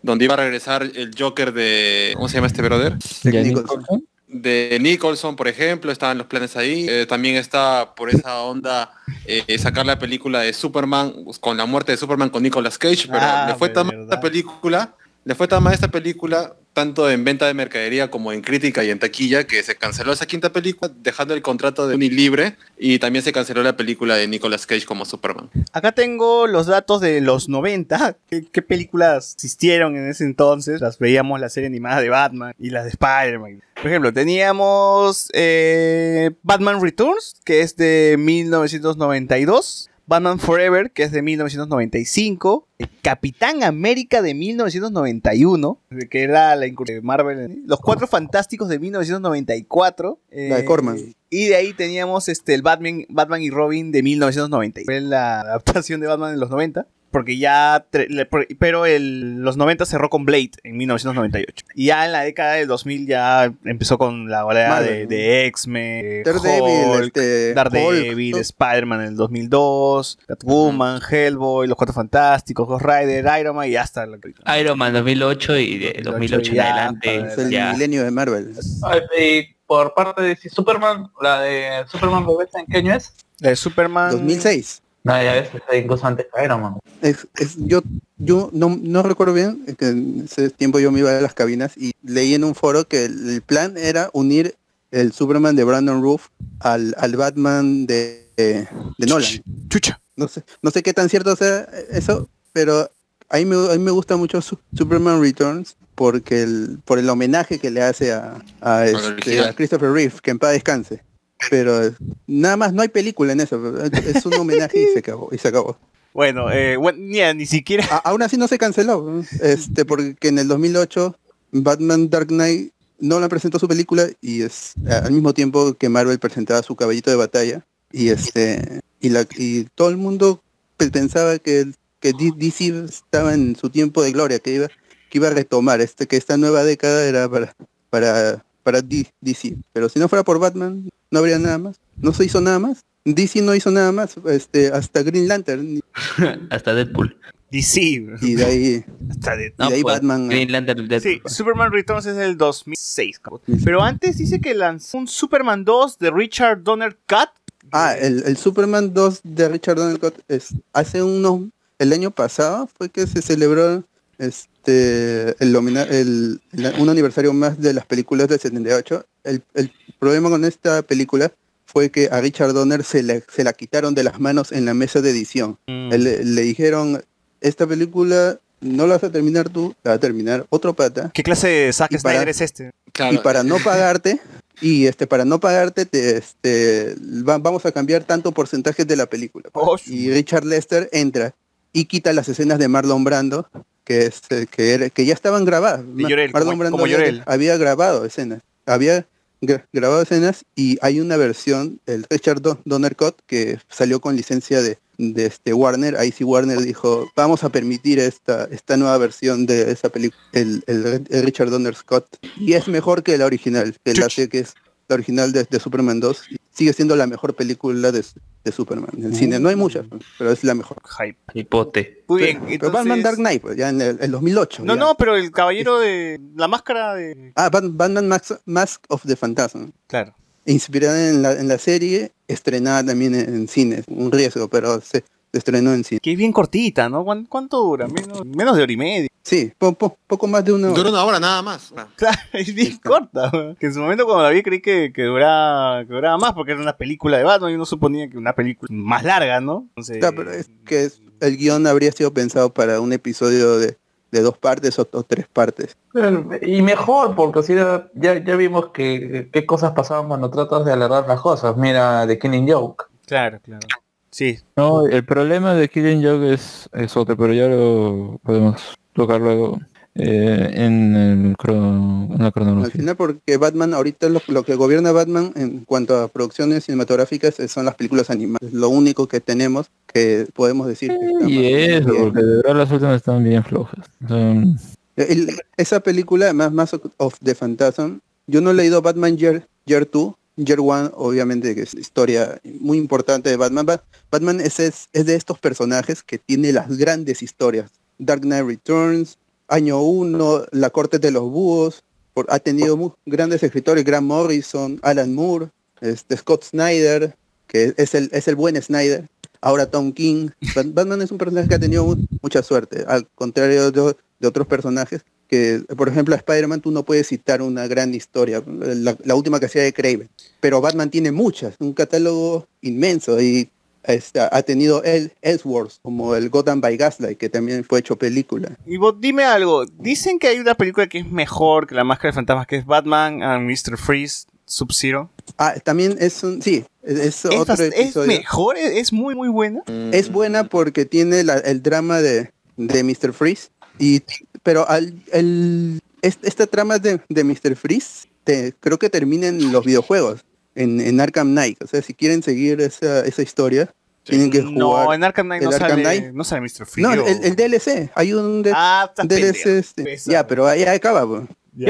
donde iba a regresar el Joker de, ¿cómo se llama este brother? Nicholson. De Nicholson, por ejemplo, estaban los planes ahí. Eh, también está por esa onda eh, sacar la película de Superman pues, con la muerte de Superman con Nicolas Cage, pero Ah, le fue tan mal esta película, le fue tan mal esta película, tanto en venta de mercadería como en crítica y en taquilla, que se canceló esa quinta película, dejando el contrato de Uni libre, y también se canceló la película de Nicolas Cage como Superman. Acá tengo los datos de los 90. ¿Qué, qué películas existieron en ese entonces? Las veíamos la serie animada de Batman y las de Spider-Man. Por ejemplo, teníamos eh, Batman Returns, que es de 1992. Batman Forever, que es de 1995. Capitán América de 1991, que era la incursión de Marvel. Los Cuatro Fantásticos de 1994. La de eh, Corman. Y de ahí teníamos este, el Batman, Batman y Robin de 1990. Fue la adaptación de Batman en los 90. Porque ya, tre- le- por- pero el, los 90 cerró con Blade en 1998. Y ya en la década del 2000 ya empezó con la oleada de, de X-Men, Daredevil, este, Daredevil, Spider-Man en el 2002, Catwoman, Hellboy, Los Cuatro Fantásticos, Ghost Rider, Iron Man y hasta la Iron Man 2008 y de 2008 en ya, adelante. Es el ya. milenio de Marvel. Ay, Y por parte de si Superman, la de Superman Bebés, ¿en qué año es? de Superman 2006. No, ya ves, está incluso antes que Iron Man. Es, es- yo yo no, no recuerdo bien, que en ese tiempo yo me iba a las cabinas y leí en un foro que el, el plan era unir el Superman de Brandon Roof al, al Batman de, de, de Nolan. Chucha. No sé, no sé qué tan cierto sea eso, pero a mí me, a mí me gusta mucho Su- Superman Returns porque el, por el homenaje que le hace a, a, este, a Christopher Reeve, que en paz descanse. Pero eh, nada más, no hay película en eso, es un homenaje y se acabó. Y se acabó. Bueno, eh, bueno, ni, ni siquiera. A- aún así no se canceló, este, porque en el 2008 Batman Dark Knight no la presentó su película y es a- al mismo tiempo que Marvel presentaba su caballito de batalla y este y la y todo el mundo pe- pensaba que que DC estaba en su tiempo de gloria, que iba que iba a retomar este que esta nueva década era para para para DC, pero si no fuera por Batman no habría nada más, no se hizo nada más. DC no hizo nada más, este, hasta Green Lantern Hasta Deadpool. DC. y de ahí Hasta de- Y de ahí pues, Batman, Green Lantern, Deadpool. Sí, Superman Returns es del 2006. cabrón. Pero antes dice que lanzó un Superman 2 de Richard Donner Cut. Ah, el, el Superman 2 de Richard Donner es hace unos el año pasado fue que se celebró este el, el- el- un aniversario más de las películas del 78. El, el problema con esta película fue que a Richard Donner se, le- se la quitaron de las manos en la mesa de edición. Él- Le, le dijeron, esta película no la vas a terminar tú, la va a terminar otro pata. ¿Qué clase de Zack Y para- Snyder es este? Claro, Y para no pagarte, y este para no pagarte, te, este, va- vamos a cambiar tanto porcentaje de la película. Oh, y Richard Lester entra y quita las escenas de Marlon Brando, que, este, que, era- que ya estaban grabadas. De Llorel, Marlon como- Brando como había, Llorel. había grabado escenas. Había gra- grabado escenas y hay una versión, el Richard Don- Donner Cut, que salió con licencia de, de este Warner. Ahí sí Warner dijo, vamos a permitir esta, esta nueva versión de esa película, el, el- el Richard Donner Scott. Y es mejor que la original, que la sé que es la original de, de Superman 2. y Sigue siendo la mejor película de, de Superman en el cine. No hay muchas, pero es la mejor. Hype. Hipote. Muy bien, Pero Batman Dark Knight, pues, ya en el, el 2008. No, ya. no, pero el caballero de la máscara de... Ah, Bat- Batman Max- Mask of the Phantasm. Claro. Inspirada en la, en la serie, estrenada también en, en cine. Un riesgo, pero se estrenó en cine. Que es bien cortita, ¿no? ¿Cuán- ¿Cuánto dura? Menos, menos de hora y media. Sí, po- po- poco más de una hora. Dura una hora nada más. Claro, es bien corta. Que en su momento cuando la vi creí que, que, duraba, que duraba más porque era una película de Batman y uno suponía que una película más larga, ¿no? Entonces, Claro, pero es que es- el guion habría sido pensado para un episodio de, de dos partes o, o tres partes. Y mejor, porque así ya, ya vimos que qué cosas pasaban cuando tratas de alargar las cosas. Mira, The Killing Joke. Claro, claro. Sí. No, el problema de Killing Joke es, es otro, pero ya lo podemos tocar luego eh, en, el cro- en la Al cronología. final porque Batman, ahorita lo, lo que gobierna Batman en cuanto a producciones cinematográficas eh, son las películas animadas. Es lo único que tenemos que podemos decir. que está Y eso, bien. porque de verdad las últimas están bien flojas. Son- El- esa película, más Mask of the Phantasm, yo no he leído Batman Year, Year 2, Year 1, obviamente que es historia muy importante de Batman. Ba- Batman es, es, es de estos personajes que tiene las grandes historias. Dark Knight Returns, Año 1, La Corte de los Búhos, ha tenido grandes escritores, Grant Morrison, Alan Moore, este, Scott Snyder, que es el, es el buen Snyder, ahora Tom King. Bat- Batman es un personaje que ha tenido mu- mucha suerte, al contrario de otros personajes que, por ejemplo, a Spider-Man tú no puedes citar una gran historia, la, la última que hacía de Craven, pero Batman tiene muchas, un catálogo inmenso y este, ha tenido el Ellsworth, como el Gotham by Gaslight, que también fue hecho película. Y vos dime algo. Dicen que hay una película que es mejor que La Máscara de Fantasmas, que es Batman and Mr. Freeze Sub-Zero. Ah, también es un, sí, es, es ¿Es, otro es mejor? ¿Es, es muy, muy buena? Es buena porque tiene la- el drama de, de Mr. Freeze. Y, pero al, el, es- esta trama de, de Mr. Freeze te- creo que termina en los videojuegos, en, en Arkham Knight. O sea, si quieren seguir esa, esa historia, tienen que jugar. No, en Arkham Knight no Arkham sale, Knight. no sale Mr. Freeze. No, el, el DLC. Hay un de- Ah, DLC. pendejo, este, ya, pero ahí acaba. pues. yo,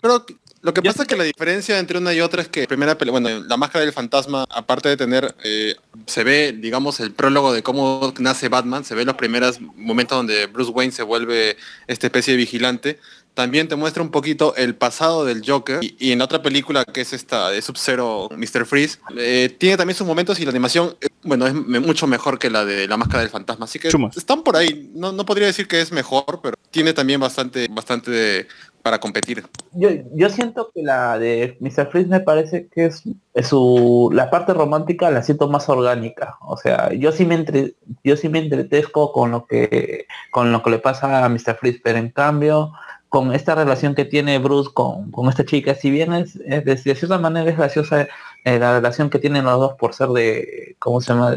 creo que lo que pasa es que la diferencia entre una y otra es que primera peli- bueno, la máscara del fantasma, aparte de tener, eh, se ve, digamos, el prólogo de cómo nace Batman, se ve los primeros momentos donde Bruce Wayne se vuelve esta especie de vigilante. También te muestra un poquito el pasado del Joker. Y, y en la otra película, que es esta de Sub-Zero, Mr. Freeze, eh, tiene también sus momentos y la animación, eh, bueno, es me- mucho mejor que la de la máscara del fantasma. Así que Chumas. están por ahí. No, no podría decir que es mejor, pero tiene también bastante, bastante de- para competir. Yo, yo siento que la de Mr. Freeze me parece que es, es su la parte romántica la siento más orgánica. O sea, yo sí me entre, yo sí me entretezco con lo que con lo que le pasa a Mr. Freeze, pero en cambio con esta relación que tiene Bruce con, con esta chica, si bien es, de, cierta manera es graciosa eh, la relación que tienen los dos por ser de, ¿cómo se llama?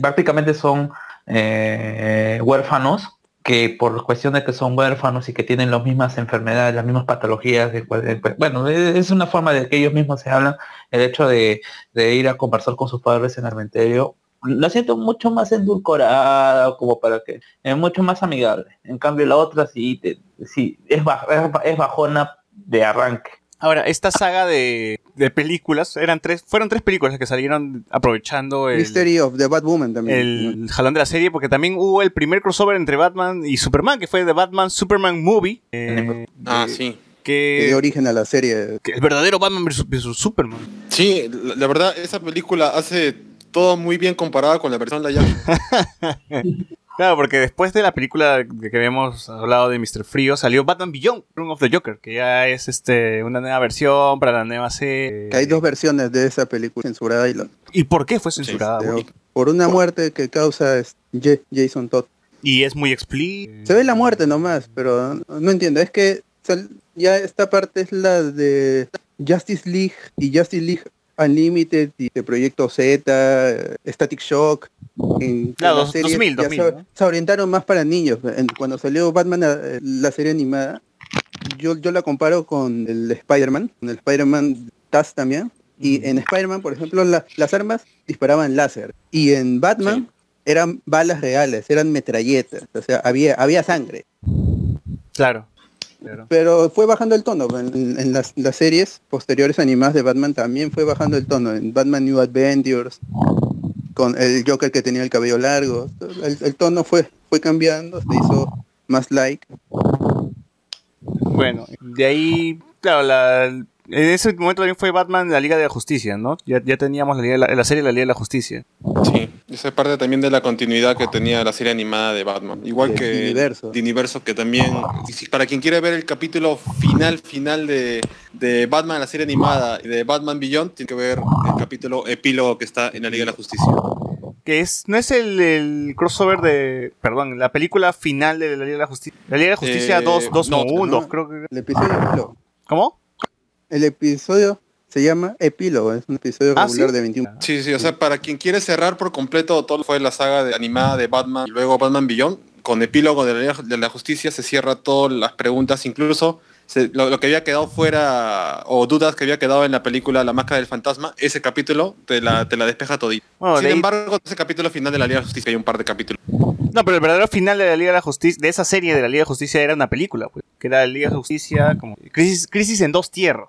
Prácticamente son eh, huérfanos que por cuestión de que son huérfanos y que tienen las mismas enfermedades, las mismas patologías, pues, bueno, es es una forma de que ellos mismos se hablan, el hecho de, de ir a conversar con sus padres en el cementerio, la siento mucho más endulcorada, como para que, es mucho más amigable. En cambio la otra sí, te- sí es, baj- es ba- es bajona de arranque. Ahora, esta saga de, de películas, eran tres, fueron tres películas que salieron aprovechando el, Mystery of the Batwoman también. el jalón de la serie, porque también hubo el primer crossover entre Batman y Superman, que fue The Batman Superman Movie. eh, Ah, de- sí. que Que, dio origen a la serie. que el verdadero Batman versus, versus Superman. Sí, la, la verdad, esa película hace todo muy bien comparada con la versión live action. Claro, porque después de la película que que habíamos hablado de Mr. Frío, salió Batman Beyond, Room of the Joker, que ya es este una nueva versión para la nueva serie. Que hay dos versiones de esa película censurada y ¿Y por qué fue censurada? de- güey? por una muerte que causa es- Ja- Jason Todd. Y es muy explícito. Se ve la muerte nomás, pero no, entiendo. Es que ya esta parte es la de Justice League y Justice League Unlimited y de Proyecto Z, Static Shock. En, Claro, la dos- serie 2000, ya 2000, se, ¿no? se orientaron más para niños. En- cuando salió Batman, eh, la serie animada, yo, yo la comparo con el Spider-Man, con el Spider-Man Taz también. Y en Spider-Man, por ejemplo, la- las armas disparaban láser. Y en Batman eran balas reales, eran metralletas. O sea, había, había sangre. Claro. Pero fue bajando el tono. En, en las, las series posteriores animadas de Batman también fue bajando el tono. En Batman New Adventures, con el Joker que tenía el cabello largo. El, el tono fue, fue cambiando, se hizo más like. Bueno, de ahí, claro, la, en ese momento también fue Batman la Liga de la Justicia, ¿no? Ya, ya teníamos la, Liga de la, la serie La Liga de la Justicia. Sí, esa es parte también de la continuidad que tenía la serie animada de Batman. Igual De que Universo. de Universo, que también, para quien quiere ver el capítulo final, final de, de Batman, la serie animada, y de Batman Beyond, tiene que ver el capítulo epílogo que está en la Liga de la Justicia. Que es, no es el, el crossover de, perdón, la película final de la Liga de la Justicia. La Liga de la Justicia Eh, 2, 2 no, 1, no. creo que... El episodio epílogo. ¿Cómo? El episodio se llama Epílogo, es un episodio Ah, regular ¿sí? de 21. Sí, sí, o sea, para quien quiere cerrar por completo todo lo que fue la saga de, animada de Batman y luego Batman Beyond, con epílogo de la, Liga de la Justicia se cierra todas las preguntas, incluso se- lo, lo que había quedado fuera, o dudas que había quedado en la película La Máscara del Fantasma, ese capítulo te la, te la despeja todito. Bueno, Sin de embargo, ese capítulo final de la Liga de la Justicia hay un par de capítulos. No, pero el verdadero final de la Liga de la Justicia, de esa serie de la Liga de Justicia era una película, pues. Que era la Liga de Justicia como... Crisis, crisis en dos tierras.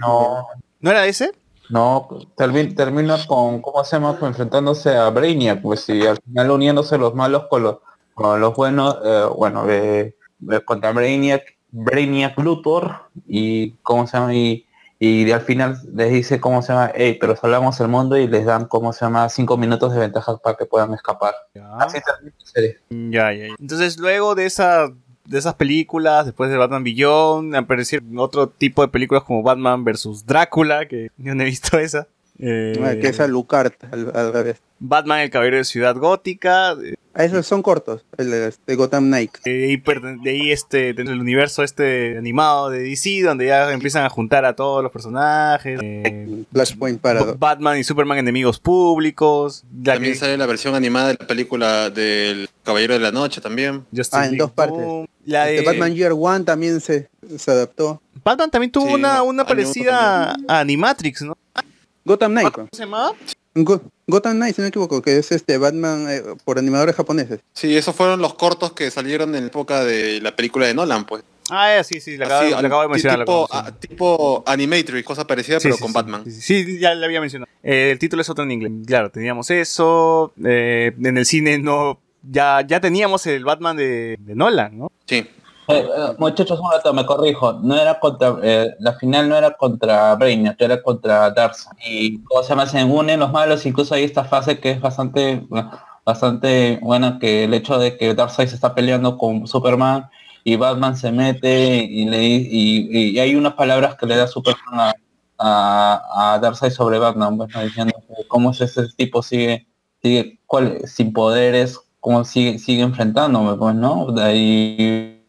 No, ¿No era ese? no, termi- termina con, ¿cómo se llama? Enfrentándose a Brainiac, pues y al final uniéndose los malos con los, con los buenos, eh, bueno, eh, contra Brainiac, Brainiac Luthor y, ¿cómo se llama? Y, y al final les dice, ¿cómo se llama? Hey, pero salvamos el mundo y les dan, ¿cómo se llama? Cinco minutos de ventaja para que puedan escapar. Así termina la serie. Ya, ya, ya. Entonces, luego de esa de esas películas, después de Batman Beyond, aparecieron otro tipo de películas como Batman vs Drácula, que yo no he visto esa. Eh, Ah, que es Alucard, al, al revés. Batman el Caballero de Ciudad Gótica. eh, Ah, Esos son cortos, el de Gotham Knight. De ahí, perten- de ahí este, dentro del universo este animado de DC, donde ya empiezan a juntar a todos los personajes. eh, Flashpoint Paradox. Batman y Superman enemigos públicos. También que- sale la versión animada de la película del Caballero de la Noche también. Justice Ah, en League dos partes. Boom, la Este de- Batman Year One también se, se adaptó. Batman también tuvo Sí, una, una parecida a Animatrix, ¿no? Gotham Knight. ¿Cómo se llamaba? Go- Gotham Knight, si no me equivoco, que es este Batman eh, por animadores japoneses. Sí, esos fueron los cortos que salieron en la época de la película de Nolan, pues. Ah, eh, sí, sí, le acabo, Así, le acabo de mencionar. Tipo, ah, tipo Animatrix, cosa parecida, Sí, pero sí, con sí, Batman. Sí, sí, sí, ya le había mencionado. Eh, el título es otro en inglés. Claro, teníamos eso. eh, en el cine no. Ya, ya teníamos el Batman de, de Nolan, ¿no? Sí. Eh, eh, muchachos, un rato, me corrijo. No era contra, eh, la final no era contra Brainiac, era contra Darkseid. Y cómo se llama, se unen los malos, incluso hay esta fase que es bastante, bastante buena, que el hecho de que Darkseid se está peleando con Superman y Batman se mete y le y, y- y hay unas palabras que le da Superman a, a, a Darkseid sobre Batman, bueno, diciendo que cómo es ese tipo sigue, sigue cuál, sin poderes, cómo sigue, sigue enfrentándome, pues, ¿no? De ahí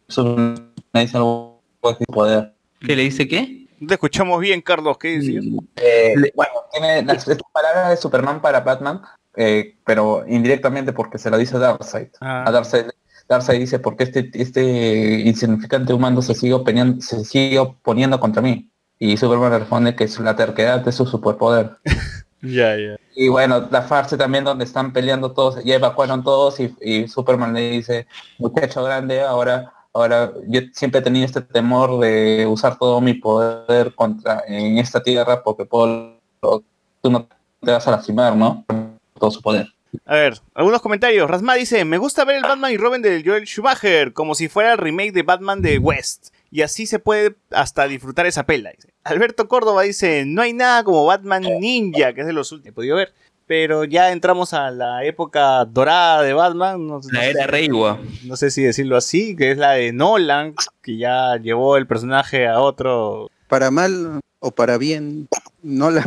me dice algo de poder. ¿Qué le dice qué? Te escuchamos bien, Carlos. ¿Qué decías? Eh, bueno, tiene las, estas palabras de Superman para Batman, eh, pero indirectamente porque se lo dice Darkseid. Ah. A Darkseid, Darkseid dice porque este, este insignificante humano se sigue, oponiendo, se sigue oponiendo contra mí. Y Superman responde que es la terquedad es su superpoder. Ya, ya. Y bueno, la farsa también donde están peleando todos, ya evacuaron todos y, y Superman le dice, muchacho grande, ahora, ahora yo siempre he tenido este temor de usar todo mi poder contra en esta tierra porque puedo, tú no te vas a lastimar, ¿no? Todo su poder. A ver, algunos comentarios. Rasma dice, me gusta ver el Batman y Robin de Joel Schumacher como si fuera el remake de Batman de West. Y así se puede hasta disfrutar esa pela. dice. Alberto Córdoba dice, no hay nada como Batman Ninja, que es de los últimos que he podido ver. Pero ya entramos a la época dorada de Batman. No, La era Reiwa. no sé si decirlo así, que es la de Nolan, que ya llevó el personaje a otro. Para mal o para bien, no la,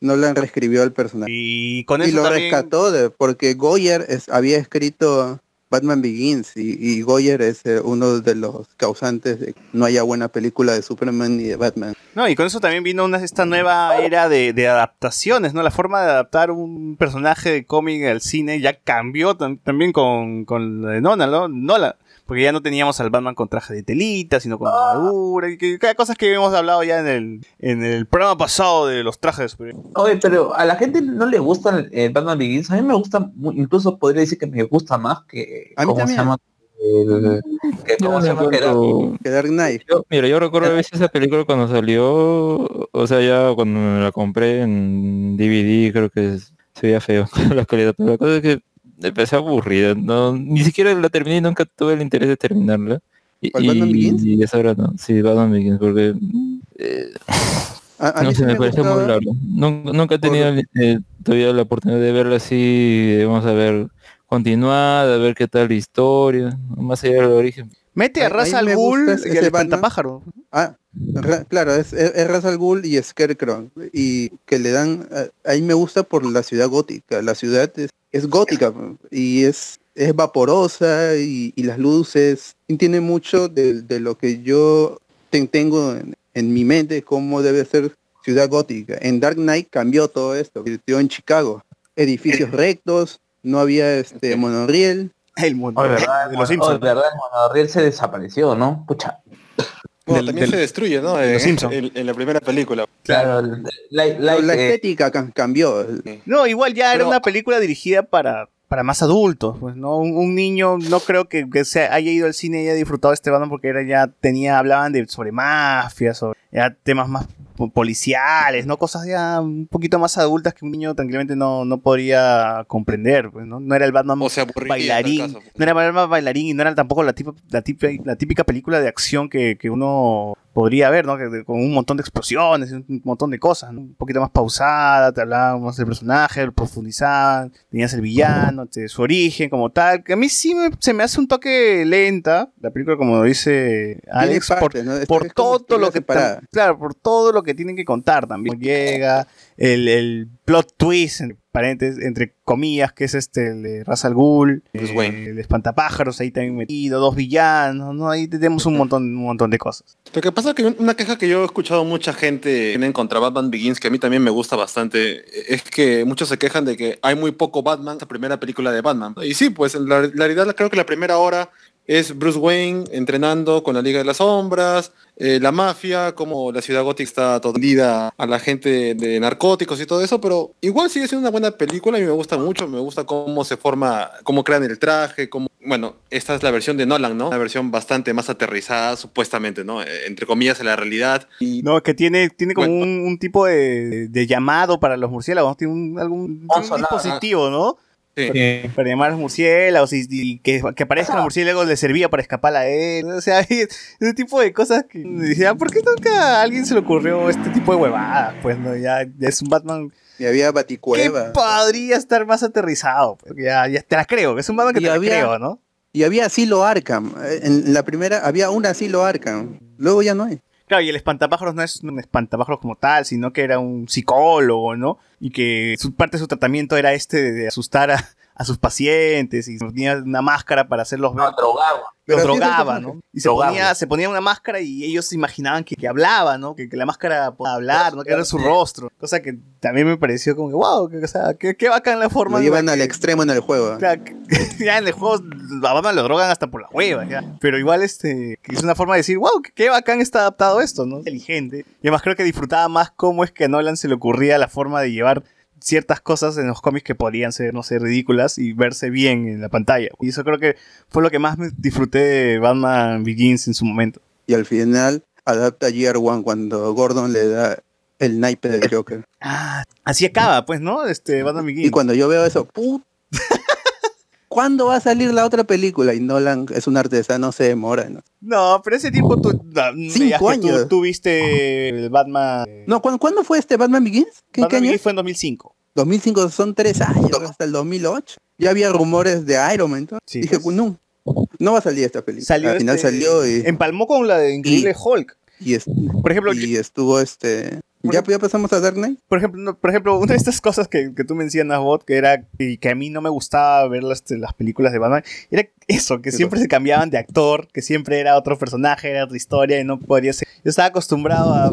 no la reescribió al personaje. Y con Y eso lo también- rescató de, porque Goyer es- había escrito Batman Begins y, y Goyer es eh, uno de los causantes de que no haya buena película de Superman ni de Batman. No, y con eso también vino una, esta nueva era de, adaptaciones, ¿no? La forma de adaptar un personaje de cómic al cine ya cambió tam- también con, con de Nolan, ¿no? Nolan. Porque ya no teníamos al Batman con traje de telita, sino con armadura, y que, que cosas que hemos hablado ya en el, en el programa pasado de los trajes. Oye, pero a la gente no le gusta el, el Batman Begins. A mí me gusta, incluso podría decir que me gusta más que. A mí ¿cómo se también. llama? El- que Yo ¿Cómo no se llama? Que era- recuerdo- Que Dark Knight. Yo- mira, yo recuerdo a veces esa película cuando salió, o sea, ya cuando me la compré en DVD, creo que se veía feo la calidad, pero la cosa es que empecé aburrida, no, ni siquiera la terminé y nunca tuve el interés de terminarla. Y, ¿Cuál, Batman y- y esa hora no, sí, Batman Begins, porque eh, A, a no mí sé, sí me me parece muy largo. Nun- Nunca he tenido eh, todavía la oportunidad de verla así, eh, vamos a ver, continuada, a ver qué tal la historia, más allá del origen. Mete a Ra's al Ghul y al espantapájaro. Ah, ra- claro, es, es, es Ra's al Ghul y Scarecrow. Y que le dan, a- ahí me gusta por la ciudad gótica. La ciudad es, es gótica y es, es vaporosa y, y las luces. Y tiene mucho de, de lo que yo ten- tengo en, en mi mente, cómo debe ser ciudad gótica. En Dark Knight cambió todo esto, en Chicago. Edificios rectos, no había este monorriel. El mundo Oye, ¿verdad? de los Simpsons. ¿verdad? El monorriel se desapareció, ¿no? Pucha. Bueno, Del- también del- se destruye, ¿no? de En, en- en la primera película. Claro, La, like, la eh, estética cam- cambió. No, igual ya era Pero- una película dirigida para, para más adultos, pues, ¿no? Un, un niño no creo que, que se haya ido al cine y haya disfrutado de este Batman porque era ya tenía, hablaban de sobre mafia, sobre ya temas más policiales, ¿no? Cosas ya un poquito más adultas que un niño tranquilamente no, no podría comprender, pues, ¿no? No era el Batman O bailarín, caso. no era Batman bailarín y no era tampoco la, típica, la típica película de acción que, que uno podría ver, ¿no? Con un montón de explosiones, un montón de cosas, ¿no? Un poquito más pausada, te hablaban más del personaje, lo profundizaban, tenías el villano, te- su origen como tal, que a mí sí me- se me hace un toque lenta, la película como dice Alex, por, todo lo que claro, por todo lo que tienen que contar también. Llega el, el plot twist, en paréntesis, entre comillas, que es este el de Ra's al Ghul, Bruce eh, Wayne. el espantapájaros ahí también metido, dos villanos, ¿no? Ahí tenemos un montón, un montón de cosas. Lo que pasa es que una queja que yo he escuchado mucha gente tienen contra Batman Begins, que a mí también me gusta bastante, es que muchos se quejan de que hay muy poco Batman en la primera película de Batman. Y sí, pues en la realidad creo que la primera hora es Bruce Wayne entrenando con la Liga de las Sombras, eh, la mafia, como la ciudad gótica está todavía a la gente de narcóticos y todo eso, pero igual sigue siendo una buena película y me gusta mucho, me gusta cómo se forma, cómo crean el traje, cómo, bueno, esta es la versión de Nolan, ¿no? Una versión bastante más aterrizada, supuestamente, ¿no? Eh, Entre comillas, en la realidad. Y No, que tiene, tiene como Bueno. un, un tipo de, de llamado para los murciélagos, tiene un, algún dispositivo, ¿no? Sí. Para llamar a los murciélagos y, y que, que aparezcan los murciélagos le servía para escapar a él. O sea, ese tipo de cosas que decía, ¿por qué nunca a alguien se le ocurrió este tipo de huevadas? Pues no, ya es un Batman Y había que Baticueva. podría estar más aterrizado. Porque ya, ya te la creo, que es un Batman que Y te la había- creo, ¿no? Y había asilo Arkham. Eh, En la primera había un asilo Arkham. Luego ya no hay. Claro, y el espantapájaros no es un espantapájaros como tal, sino que era un psicólogo, ¿no? Y que su parte de su tratamiento era este de, de asustar a, a sus pacientes y tenía una máscara para hacerlos ver. no, drogado. Los drogaba. ¿no? Y se ponía, se ponía una máscara y ellos se imaginaban que, que hablaba, ¿no? Que, que la máscara podía hablar, ¿no? Que era su rostro. Cosa que también me pareció como que, wow, que, o sea, qué, qué bacán la forma Lo llevan al que- extremo en el juego. Claro, que- ya en el juego a lo drogan hasta por la hueva, ya. Pero igual este es una forma de decir, wow, qué, qué bacán está adaptado esto, ¿no? Inteligente. Y además creo que disfrutaba más cómo es que a Nolan se le ocurría la forma de llevar ciertas cosas en los cómics que podían ser, no sé, ridículas y verse bien en la pantalla. Y eso creo que fue lo que más me disfruté de Batman Begins en su momento. Y al final adapta Year One cuando Gordon le da el naipe del Joker. Ah, así acaba, pues, ¿no? Este Batman Begins. Y cuando yo veo eso, ¡put! ¿Cuándo va a salir la otra película? Y Nolan es un artesano, se demora. ¿no? No, pero ese tiempo tú, tú- años. Tú, viste el Batman. No, ¿cuándo, cuándo fue este Batman Begins? ¿Qué, Batman qué año? Begins fue en 2005. 2005 son tres años, hasta el 2008. Ya había rumores de Iron Man. ¿no? Sí, Dije, pues. no, no va a salir esta película. Salió Al final este- salió y, Empalmó con la de Increíble Hulk. y, Por ejemplo, y estuvo este... ¿Ya, ya pasamos a Dark Knight? por ejemplo, no, por ejemplo, una de estas cosas que, que tú mencionas, Bot, que era y que a mí no me gustaba ver las, las películas de Batman, era eso, que ¿Qué siempre se cambiaban de actor, que siempre era otro personaje, era otra historia y no podía ser. Yo estaba acostumbrado a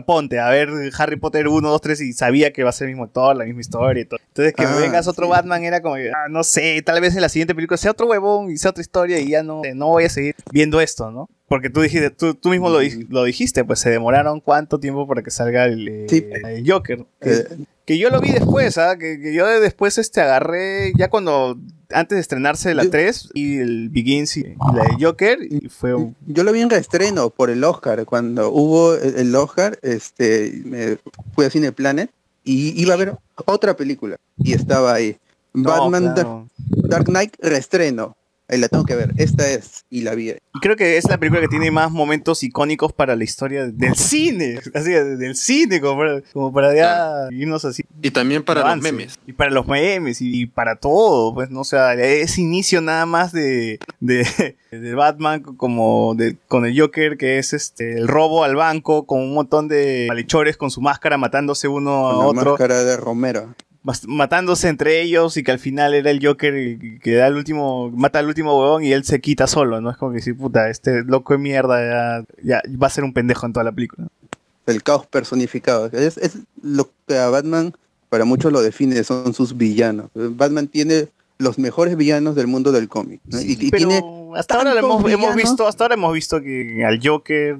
ponte a ver Harry Potter 1, 2, 3 y sabía que va a ser el mismo actor, la misma historia y todo. Entonces que Ah, vengas otro sí. Batman era como, ah, no sé, tal vez en la siguiente película sea otro huevón y sea otra historia y ya no, no voy a seguir viendo esto, ¿no? Porque tú dijiste, tú, tú mismo lo, lo dijiste, pues se demoraron cuánto tiempo para que salga el, eh, Sí. el Joker. Eh, que yo lo vi después, ¿ah? Que, que yo después este agarré, ya cuando, antes de estrenarse la Yo- 3 y el Begins y, la de Joker, y fue un... Yo lo vi en reestreno por el Oscar. Cuando hubo el el Oscar, este, me fui a Cine Planet y iba a ver otra película. Y estaba ahí. No, Batman claro. Dark, Dark Knight reestreno. Ahí la tengo que ver. Esta es. Y la vi. Y creo que es la película que tiene más momentos icónicos para la historia del cine. Así, del cine, como para, como para ya irnos así. Y también para los memes. Y para los memes y, y para todo, pues, no o sea, ese inicio nada más de, de, de Batman como de, con el Joker, que es este el robo al banco con un montón de malhechores con su máscara matándose uno a Con la otro, máscara de Romero. Matándose entre ellos y que al final era el Joker que da el último, mata al último huevón y él se quita solo, ¿no? Es como que decir, puta, este loco de mierda ya, ya va a ser un pendejo en toda la película. El caos personificado. Es, es lo que a Batman para muchos lo define, son sus villanos. Batman tiene los mejores villanos del mundo del cómic. ¿no? y, y Pero tiene hasta ahora hemos, hemos visto, hasta ahora hemos visto que al Joker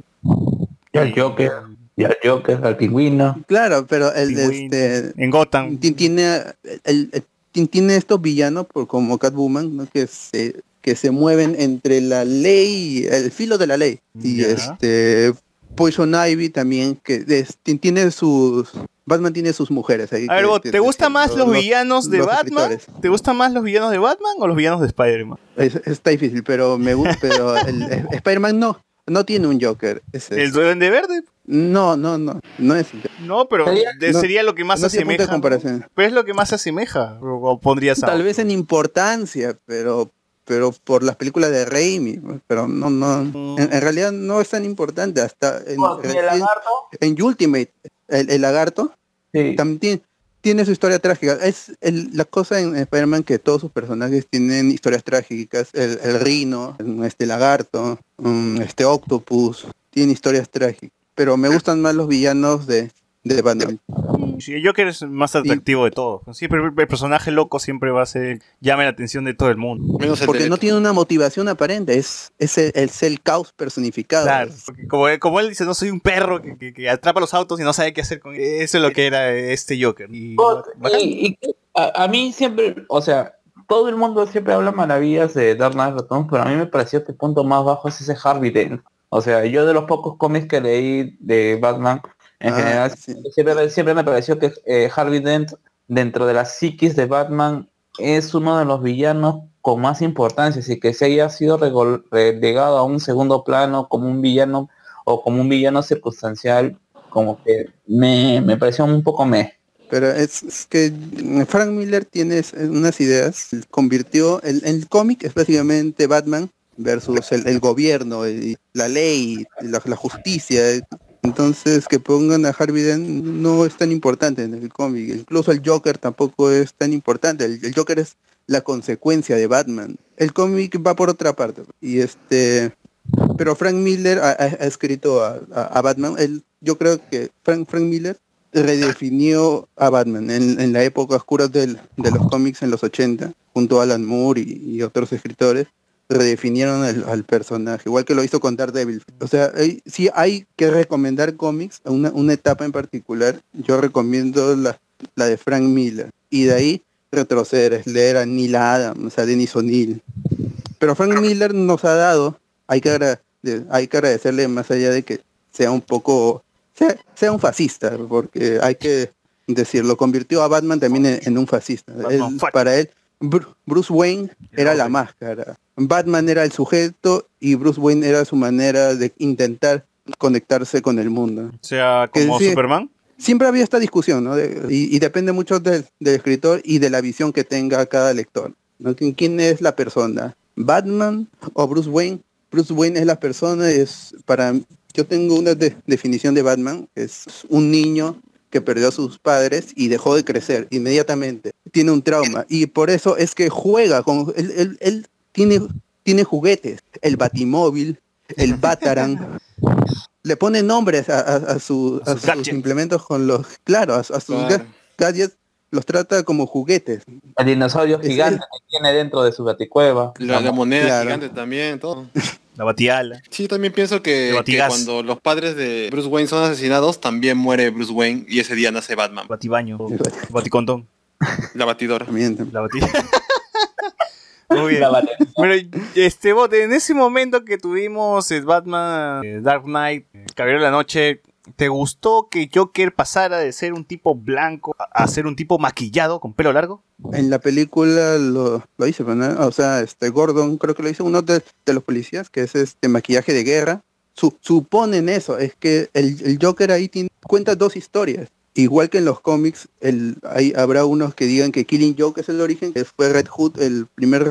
Y al Joker, y al Joker, al pingüino. Claro, pero el Pingüino, este en Gotham. ti- tiene el, el- ti- tiene estos villanos por como Catwoman, ¿no? que se que se mueven entre la ley, el filo de la ley. Y este Poison Ivy también que es- ti- tiene sus Batman tiene sus mujeres ahí. A ver, que- ¿te gustan que más los, villanos de los Batman? escritores. ¿Te gustan más los villanos de Batman o los villanos de Spider-Man? Es- está difícil, pero me gusta, pero Spider-Man no, no tiene un Joker. ese ¿El es- Duende Verde? No, no, no, no es. No, pero Sería- de- no- sería lo que más no tiene punto de asemeja. Pero es lo que más se asemeja. O, o pondrías a Tal vez en importancia, pero pero por las películas de Raimi, pero no, no, en, en realidad no es tan importante hasta en, ¿Y el en- lagarto? en Ultimate, el, el lagarto Sí. también tiene, tiene su historia trágica. Es el- la cosa en Spider-Man que todos sus personajes tienen historias trágicas. El, el Rino, este lagarto, mm, este Octopus, tienen historias trágicas. Pero me gustan más los villanos de, de Batman. Sí, el Joker es el más atractivo de todos. Siempre el el personaje loco siempre va a ser llame la atención de todo el mundo. Menos el Porque no tiene una motivación aparente, es, es, el, es el caos personificado. Claro, porque como, él- como él dice, no soy un perro que, que- que atrapa los autos y no sabe qué hacer con eso es lo que era este Joker. Y. Y, y que a, a mí siempre, o sea, todo el mundo siempre habla maravillas de Dark Knight Returns, pero a mí me pareció que el punto más bajo es ese Harvey Dent. O sea, yo de los pocos cómics que leí de Batman, en Ah, general, sí. siempre, siempre me pareció que eh, Harvey Dent, dentro de la psiquis de Batman, es uno de los villanos con más importancia, así que se haya sido relegado a un segundo plano como un villano o como un villano circunstancial, como que me, me pareció un poco me. Pero es, es que Frank Miller tiene unas ideas, convirtió el, el cómic es básicamente Batman versus el, el gobierno, la ley, la, justicia. Entonces que pongan a Harvey Dent no es tan importante en el cómic. Incluso el Joker tampoco es tan importante. El, Joker es la consecuencia de Batman. El cómic va por otra parte. Y este pero Frank Miller ha, escrito a, a- Batman. Él, yo creo que Frank, Frank Miller redefinió a Batman en, la época oscura del- de los cómics en los 80, junto a Alan Moore y otros escritores, redefinieron al, al personaje, igual que lo hizo con Daredevil. O sea, hay- si hay que recomendar cómics, una, una etapa en particular, yo recomiendo la, la de Frank Miller. Y de ahí retroceder, leer a Neil Adams, a Dennis O'Neill. Pero Frank Miller nos ha dado, hay que, hay que agradecerle más allá de que sea un poco, sea, sea un fascista, porque hay que decirlo, convirtió a Batman también en, en un fascista. Él- para él, Bruce Wayne era la máscara, Batman era el sujeto y Bruce Wayne era su manera de intentar conectarse con el mundo. O sea, como. Superman. Siempre había esta discusión, ¿no? De- y, y depende mucho del, del escritor y de la visión que tenga cada lector. ¿no? ¿Quién, quién es la persona? ¿Batman o Bruce Wayne? Bruce Wayne es la persona, es para yo tengo una de- definición de Batman, es un niño que perdió a sus padres y dejó de crecer inmediatamente. Tiene un trauma y por eso es que juega con él, él- él tiene tiene juguetes, el Batimóvil, el Batarang, le pone nombres a, a- a su- a sus implementos con los, claro, a, a sus Claro. ga- gadgets los trata como juguetes. El dinosaurio Es- gigante que tiene dentro de su baticueva. La, la moneda Claro. gigante también, todo. La batiala. Sí, también pienso que, cuando los padres de Bruce Wayne son asesinados, también muere Bruce Wayne y ese día nace Batman. Batibaño. Baticondón. La batidora. También. La batilla. Muy bien. Bueno, este bote, en ese momento que tuvimos el Batman eh, Dark Knight, eh, Caballero de la Noche, ¿te gustó que Joker pasara de ser un tipo blanco a ser un tipo maquillado con pelo largo? En la película lo, lo pero no- o sea, este Gordon creo que lo hizo uno de, los policías, que es este maquillaje de guerra. Su- suponen eso, es que el, el Joker ahí tiene, cuenta dos historias. Igual que en los cómics, el, habrá unos que digan que Killing Joke es el origen, que fue Red Hood, el primer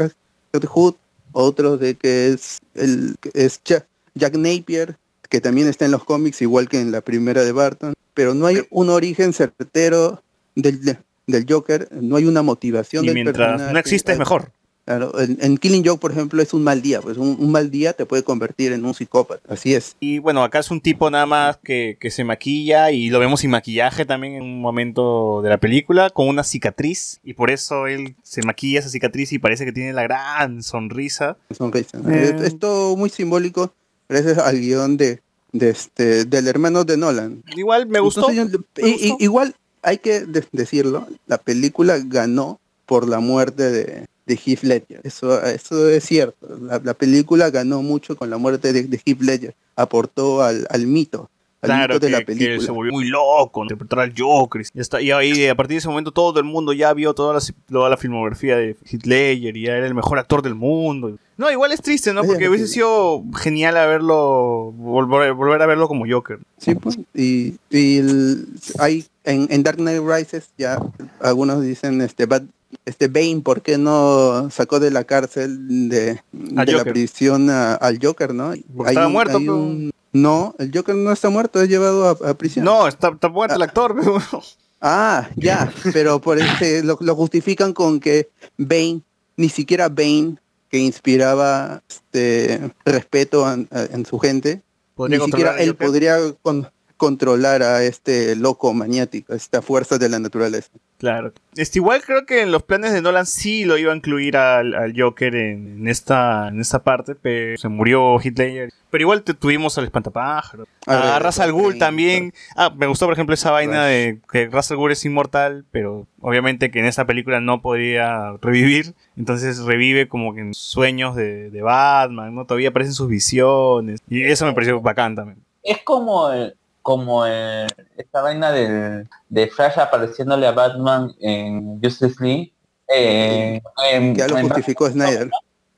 Red Hood, otros de que es el es Ja- Jack Napier, que también está en los cómics, igual que en la primera de Barton, pero no hay un origen certero del, del Joker, no hay una motivación Y del mientras personaje. no existe es mejor. Claro, en, en Killing Joke, por ejemplo, es un mal día, pues un, un mal día te puede convertir en un psicópata, así es. Y bueno, acá es un tipo nada más que, que se maquilla y lo vemos sin maquillaje también en un momento de la película, con una cicatriz. Y por eso él se maquilla esa cicatriz y parece que tiene la gran sonrisa. sonrisa. Eh. Es, es todo muy simbólico gracias al guion de, de este del hermano de Nolan. Igual me gustó. Entonces, yo- me y- y- gustó. igual hay que de- decirlo, la película ganó por la muerte de, de Heath Ledger. Eso, eso es cierto. La, la película ganó mucho con la muerte de, de Heath Ledger. Aportó al, al mito, al Claro, mito de que, la que se volvió muy loco, interpretar al Joker. Ya está, y ahí a partir de ese momento todo el mundo ya vio toda la, toda la filmografía de Heath Ledger y ya era el mejor actor del mundo. No, igual es triste, ¿no? Porque hubiese sido genial a verlo, volver, volver a verlo como Joker. Sí, pues, y, y el- hay en, en Dark Knight Rises ya algunos dicen este este Bane por qué no sacó de la cárcel de, de la prisión a- al Joker, ¿no? Porque estaba muerto, hay un- no, el Joker no está muerto, es llevado a, a prisión. No, está, está muerto el actor. pero- Ah, ya, pero por este lo, lo justifican con que Bane, ni siquiera Bane, que inspiraba este respeto a- en su gente, ni siquiera él podría con- controlar a este loco maniático, esta fuerza de la naturaleza. Claro. Este, igual creo que en los planes de Nolan sí lo iba a incluir al, al Joker en, en esta, en esta parte, pero se murió Ledger. Pero igual te- tuvimos al espantapájaros. Ah, A Ra's al Ghul también. Ah, me gustó por ejemplo esa vaina de que Ra's al Ghul es inmortal, pero obviamente que en esta película no podía revivir. Entonces revive como que en sueños de, de Batman, ¿no? Todavía aparecen sus visiones. Y eso me pareció bacán también. Es como el- como el- esta vaina del, de Flash apareciéndole a Batman en Justice League. eh, en- Ya lo en justificó Snyder.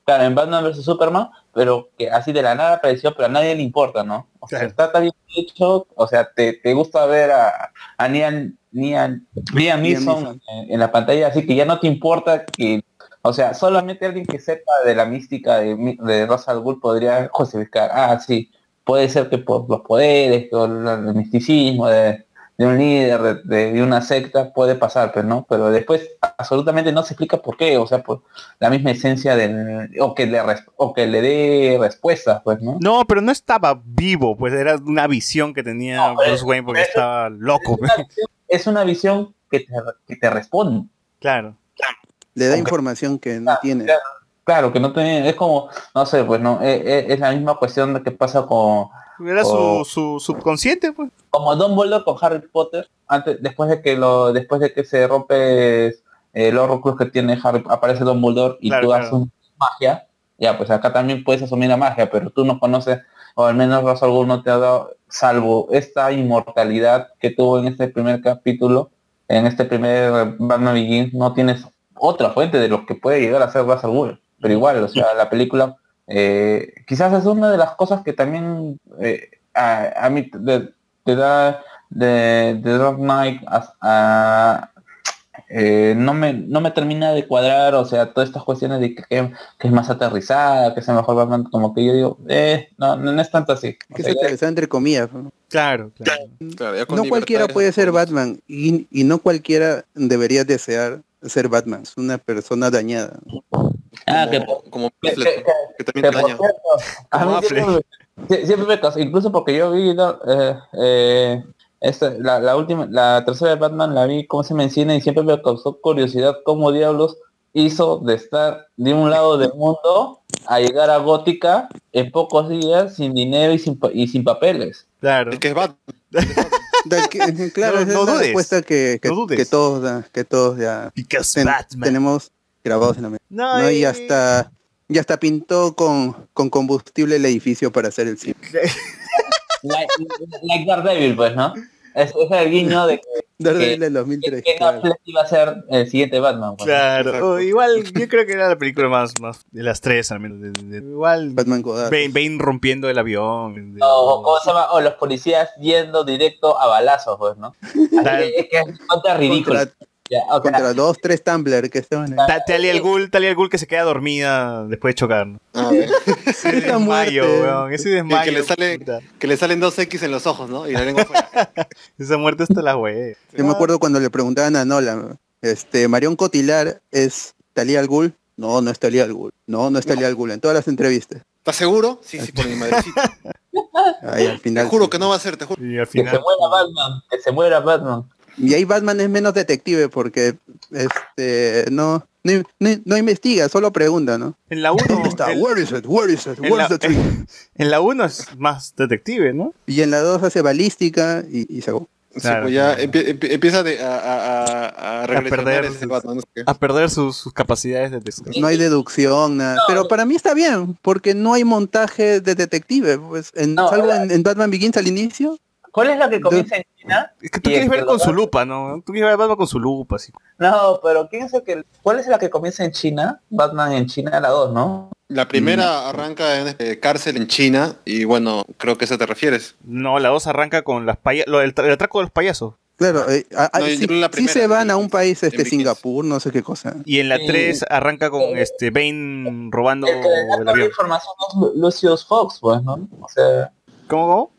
Claro, en Batman vs Superman, pero que así de la nada apareció, pero a nadie le importa, ¿no? O sea, Claro. está tan bien hecho, o sea, te, te gusta ver a, a Liam, Liam, Liam Neeson en, en la pantalla, así que ya no te importa que, o sea, solamente alguien que sepa de la mística de, de al Ghul podría justificar, ah, sí, puede ser que por los poderes, por la- el misticismo de, de un líder, de, una secta, puede pasar, pero no, pero después absolutamente no se explica por qué, o sea, por la misma esencia del o que le res- o que le dé respuestas, pues, ¿no? No, pero no estaba vivo, pues era una visión que tenía No, Bruce Wayne porque estaba loco. pues. Es una visión- Es una visión que te, que te responde. Claro. Le da información que no tiene. Claro, claro, que no te, es como, no sé, pues no, es, es- es la misma cuestión de que pasa con Era su, su subconsciente, pues. como Dumbledore con Harry Potter, antes, después de que lo, después de que se rompe el Horrocrux que tiene Harry, aparece Dumbledore y Claro, tú claro. haces magia, ya pues acá también puedes asumir la magia, pero tú no conoces, o al menos Ra's no te ha dado, salvo esta inmortalidad que tuvo en este primer capítulo, en este primer Batman Begins, no tienes otra fuente de lo que puede llegar a ser Ra's. Pero igual, o sea, la película eh, quizás es una de las cosas que también eh, a, a mí te, da de, de Dark Knight a, a- eh, no me no me termina de cuadrar o sea todas estas cuestiones de que, que- que es más aterrizada que es el mejor Batman como que yo digo eh, no, no es tanto así Que sea, se ya- aterriza entre comillas. ¿no? Claro, claro. Claro, ya con No cualquiera puede ser Batman y, y no cualquiera debería desear ser Batman. Es una persona dañada. Ah, que, como, como que- Affleck, que- que también que te daña. cierto, a Como mí Affleck. siempre, Sie- siempre me causó, incluso porque yo vi ¿no? eh, eh, esta- la, la última, la tercera de Batman la vi como se menciona y siempre me causó curiosidad cómo diablos hizo de estar de un lado del mundo a llegar a Gótica en pocos días sin dinero y sin, pa- y sin papeles. Claro. Es que es Batman. Claro, No- esa no es la dudes. respuesta que, que, No dudes. que todos, da- que todos ya Because ten- Batman. tenemos grabados en la mente. No, ¿no? Y y- hasta, y hasta pintó con, con combustible el edificio para hacer el cine. Like, like Daredevil, pues, ¿no? Es, es el guiño de que, Daredevil que, del 2003. que claro. Iba a ser el siguiente Batman. pues. Claro, oh, igual yo creo que era la película más, más de las tres al menos. de- de- de- igual Batman Godard. Bane, Bane rompiendo el avión. de- O, ¿cómo se llama? O los policías yendo directo a balazos, pues, ¿no? Así que es que es bastante ridículo. Contra, Contra dos, tres Tumblr que estaban ahí. Ta- Talia al Ghul, Talia al Ghul que se queda dormida después de chocar. ¿no? Ah, ok. Ese desmayo, weón. Ese Que, desmayo. que le sale, puta. que le salen dos X en los ojos, ¿no? Y la lengua fuera. Esa muerte hasta la wey. Yo me acuerdo cuando le preguntaban a Nolan, este, Marion Cotilar es Talía al Ghul. No, no es Talía al Ghul. No, no es Talía al Ghul. En todas las entrevistas. ¿Estás seguro? Sí, sí, por mi madrecita. Al Te final. juro sí. que no va a ser, te juro. Y al que se final. muera Batman, que se muera Batman. Y ahí Batman es menos detective porque este no, no, no, no investiga, solo pregunta, ¿no? En la 1. ¿Dónde está? Where is it? Where is it? En Where la, is the tree? en la 1 es más detective, ¿no? Y en la 2 hace balística y, y se acabó. Sí, Claro, pues ya claro. empie- empie- empieza de- a, a, a, a perder ese sus- Batman. no sé. A perder sus, sus capacidades de detective. No hay deducción, nada. Pero para mí está bien, porque no hay montaje de detective. Pues en, No, salvo en, en Batman Begins al inicio. ¿Cuál es la que comienza en China? Es que tú quieres ver con su lupa, ¿no? Tú quieres ver Batman con su lupa, así. No, pero ¿quién es el que... ¿Cuál es la que comienza en China? Batman en China, la 2, ¿no? La primera arranca en eh, cárcel en China y bueno, creo que a eso te refieres. No, la 2 arranca con las paya lo, el, tra- el atraco de los payasos. Claro, eh, a- No, sí, sí primera, se van a un país, este. Singapur, no sé qué cosa. Y en la Sí. 3 arranca con este Bane robando El que le da el toda la avión. información es Lu- Lucius Fox, pues, ¿no? O sea... ¿Cómo, cómo?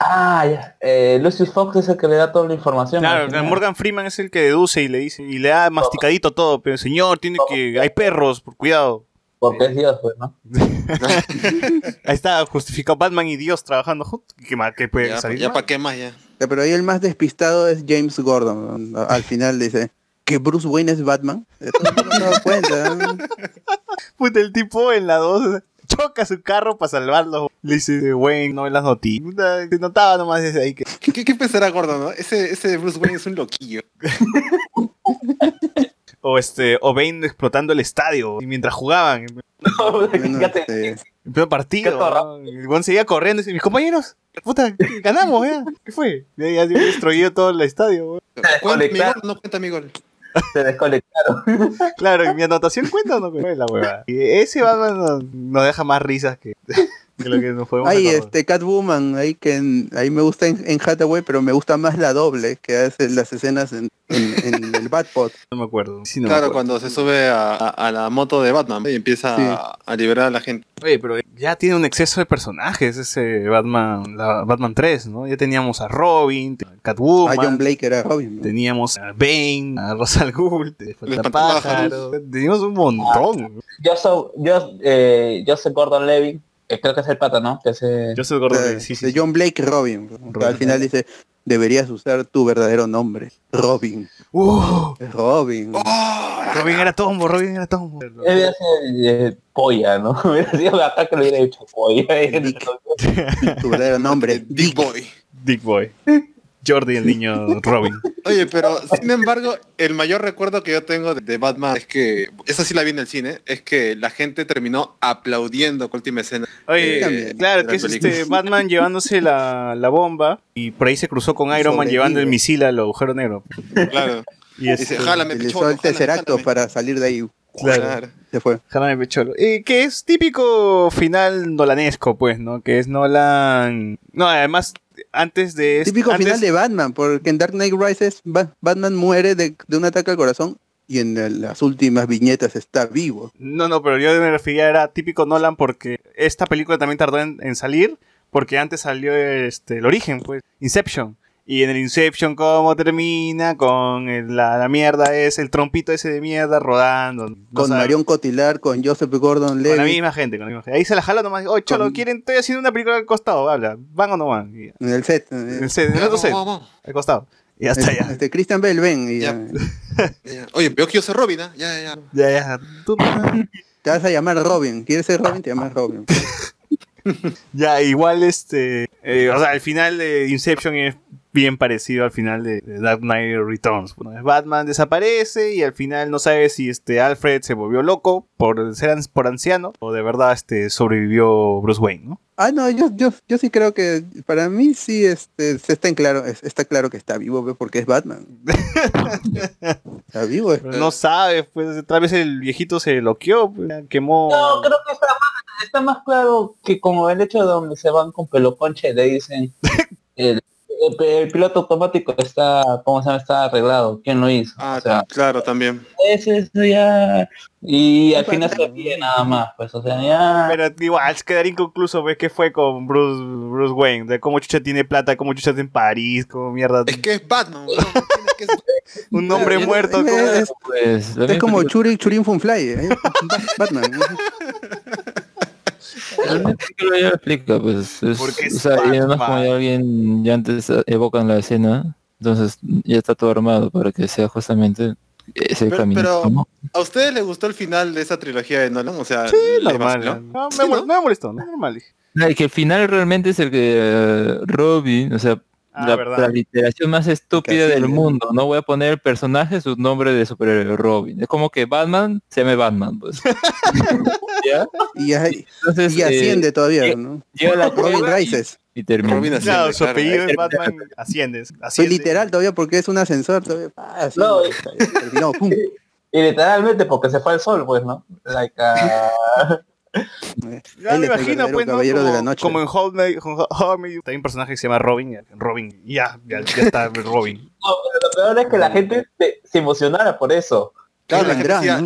Ah, ya. Eh, Lucius Fox es el que le da toda la información. Claro. Morgan Freeman es el que deduce y le dice, y le da masticadito todo, pero señor, tiene que, hay perros, por cuidado. Porque es Dios, pues, ¿no? Ahí está justificado Batman y Dios trabajando juntos. ¿Qué más? ¿Qué puede Ya, salir? ya para qué más ya. Ya, Pero ahí el más despistado es James Gordon. ¿no? Al final dice que Bruce Wayne es Batman. Eso no me he dado cuenta. ¿no? Puta, el tipo en la 2 choca su carro para salvarlo. Le dice, Wayne, no en las noticias. Se notaba nomás desde ahí que... ¿Qué, qué, qué pensará Gordon, no? Ese, ese Bruce Wayne es un loquillo. O este, o Bane explotando el estadio y mientras jugaban. En Bueno, Fíjate, este, pleno partido. Qué torra. ¿no? El buen seguía corriendo y dice, mis compañeros, puta, ganamos, ya. ¿Qué fue? Ya, ya destruido todo el estadio, weón. ¿Cuenta mi gol? No cuenta mi gol. se desconectaron. Claro, ¿y mi anotación cuenta o no cuenta? La huevada. Y ese Batman nos, nos deja más risas que, que lo que nos podemos Hay este Catwoman, ahí que en- ahí me gusta en, en Hathaway, pero me gusta más la doble que hace las escenas en, en- en el Batpod. No me acuerdo. Sí, no me claro, acuerdo. cuando se sube a, a- a la moto de Batman y empieza Sí. a, a liberar a la gente. Oye, pero ya tiene un exceso de personajes ese Batman, la Batman 3, ¿no? Ya teníamos a Robin, a A Catwoman, John Blake era Robin. ¿no? teníamos a Bane, a Rosa al Ghul, de espantapájaros. Pájaro, teníamos un montón. Yo soy, yo, eh, yo soy Gordon Levy, creo que es el pata, ¿no? Que se... Yo soy gordo De, de sí, sí, de. John Blake Robin. ¿no? Al final dice, deberías usar tu verdadero nombre. Robin. Uh, Es Robin. Robin era tombo, Robin era tombo. Debe ser eh, polla, ¿no? Hubiera sido acá que lo hubiera hecho polla. Tu verdadero nombre. Eh, Big Boy. Dick Boy. Jordi, el niño Robin. Oye, pero sin embargo, el mayor recuerdo que yo tengo de, de Batman es que, esa sí la vi en el cine, es que la gente terminó aplaudiendo con última escena. Oye, También, claro, que es película. este Batman llevándose la, la bomba y por ahí se cruzó con Iron Man llevando el misil al agujero negro. Claro. Y este, Dice, jálame, Utilizó pecholo, el Tesseracto jálame, para salir de ahí. Claro. Claro. Se fue. Jálame pecholo. Y que es típico final nolanesco, pues, ¿no? Que es Nolan... No, además, antes de... Típico antes- final de Batman, porque en Dark Knight Rises Ba- Batman muere de, de un ataque al corazón y en las últimas viñetas está vivo. No, no, pero yo me refería era típico Nolan porque esta película también tardó en, en salir porque antes salió este el origen, pues, Inception. Y en el Inception, ¿cómo termina? Con el- la, la mierda es el trompito ese de mierda rodando. No Con Marion Cotillard, con Joseph Gordon Con la Levitt. misma gente, con la misma gente. Ahí se la jala nomás. Oh, cholo, Con- quieren, estoy haciendo una película al costado, habla. ¿Van o no van? Y- En el set. En el set, en el otro set, al costado. Y está, ya. Este Christian Bell, ven. y ya. Ya. Oye, veo que yo soy Robin, ¿ah? Ya, ya, ya. Ya, ya. Tú- Te vas a llamar Robin. ¿Quieres ser Robin? Te llamas Robin. Ya, igual este. eh, o sea, el final de Inception es bien parecido al final de, de Dark Knight Returns. Bueno, Batman desaparece y al final no sabe si este Alfred se volvió loco por ser an- por anciano o de verdad este sobrevivió Bruce Wayne, ¿no? Ah, no, yo, yo, yo sí creo que para mí sí este, se está en claro, es- está claro que está vivo, porque es Batman. está vivo. no sabe, pues tal vez el viejito se loqueó, pues, quemó. No, creo que está más, está más claro que como el hecho de donde se van con peloponche le dicen el, el- el piloto automático está, ¿cómo se llama? Está arreglado. ¿Quién lo hizo? Ah, o sea, claro, también. eso, eso ya. Y al final se olvida nada más, pues, o sea, ya. Pero igual, es quedar inconcluso, ¿ves qué fue con Bruce, Bruce Wayne? De cómo Chucha tiene plata, cómo Chucha está en París, cómo mierda. Es que es Batman. Un hombre muerto. Es, ¿cómo- es- Pues, es como Churi, Churin Funfly. ¿eh? Ba- Batman. Realmente que lo ya lo explica, pues. Es, Porque es o sea, y además como ya alguien ya antes evocan la escena, entonces ya está todo armado para que sea justamente ese Pero, camino. pero, ¿no? ¿a ustedes les gustó el final de esa trilogía de Nolan? O sea, Sí, ¿les normal. vaciló? No, me, mol- no me molestó, no, normal. No, y que el final realmente es el que eh, Robin, o sea, Ah, la, verdad. la literación más estúpida del mundo. No voy a poner el personaje su nombre de superhéroe Robin. Es como que Batman se llame Batman, pues. ¿Ya? Y, Entonces, y eh, asciende todavía, llega- ¿no? llega la Robin y- Rises. y termina. Robin. Claro, su claro. apellido es Batman, asciende. Soy asciende. literal todavía porque es un ascensor. Todavía. Ah, No, terminó, pum. Y literalmente porque se fue al sol, pues, ¿no? Like, ah, Ya me imagino, pues, ¿no? caballero como, de la noche. como en I Met- hay un personaje que se llama Robin. Robin, ya, ya, ya está Robin. no, pero lo peor es que la gente se, se emocionara por eso. Claro,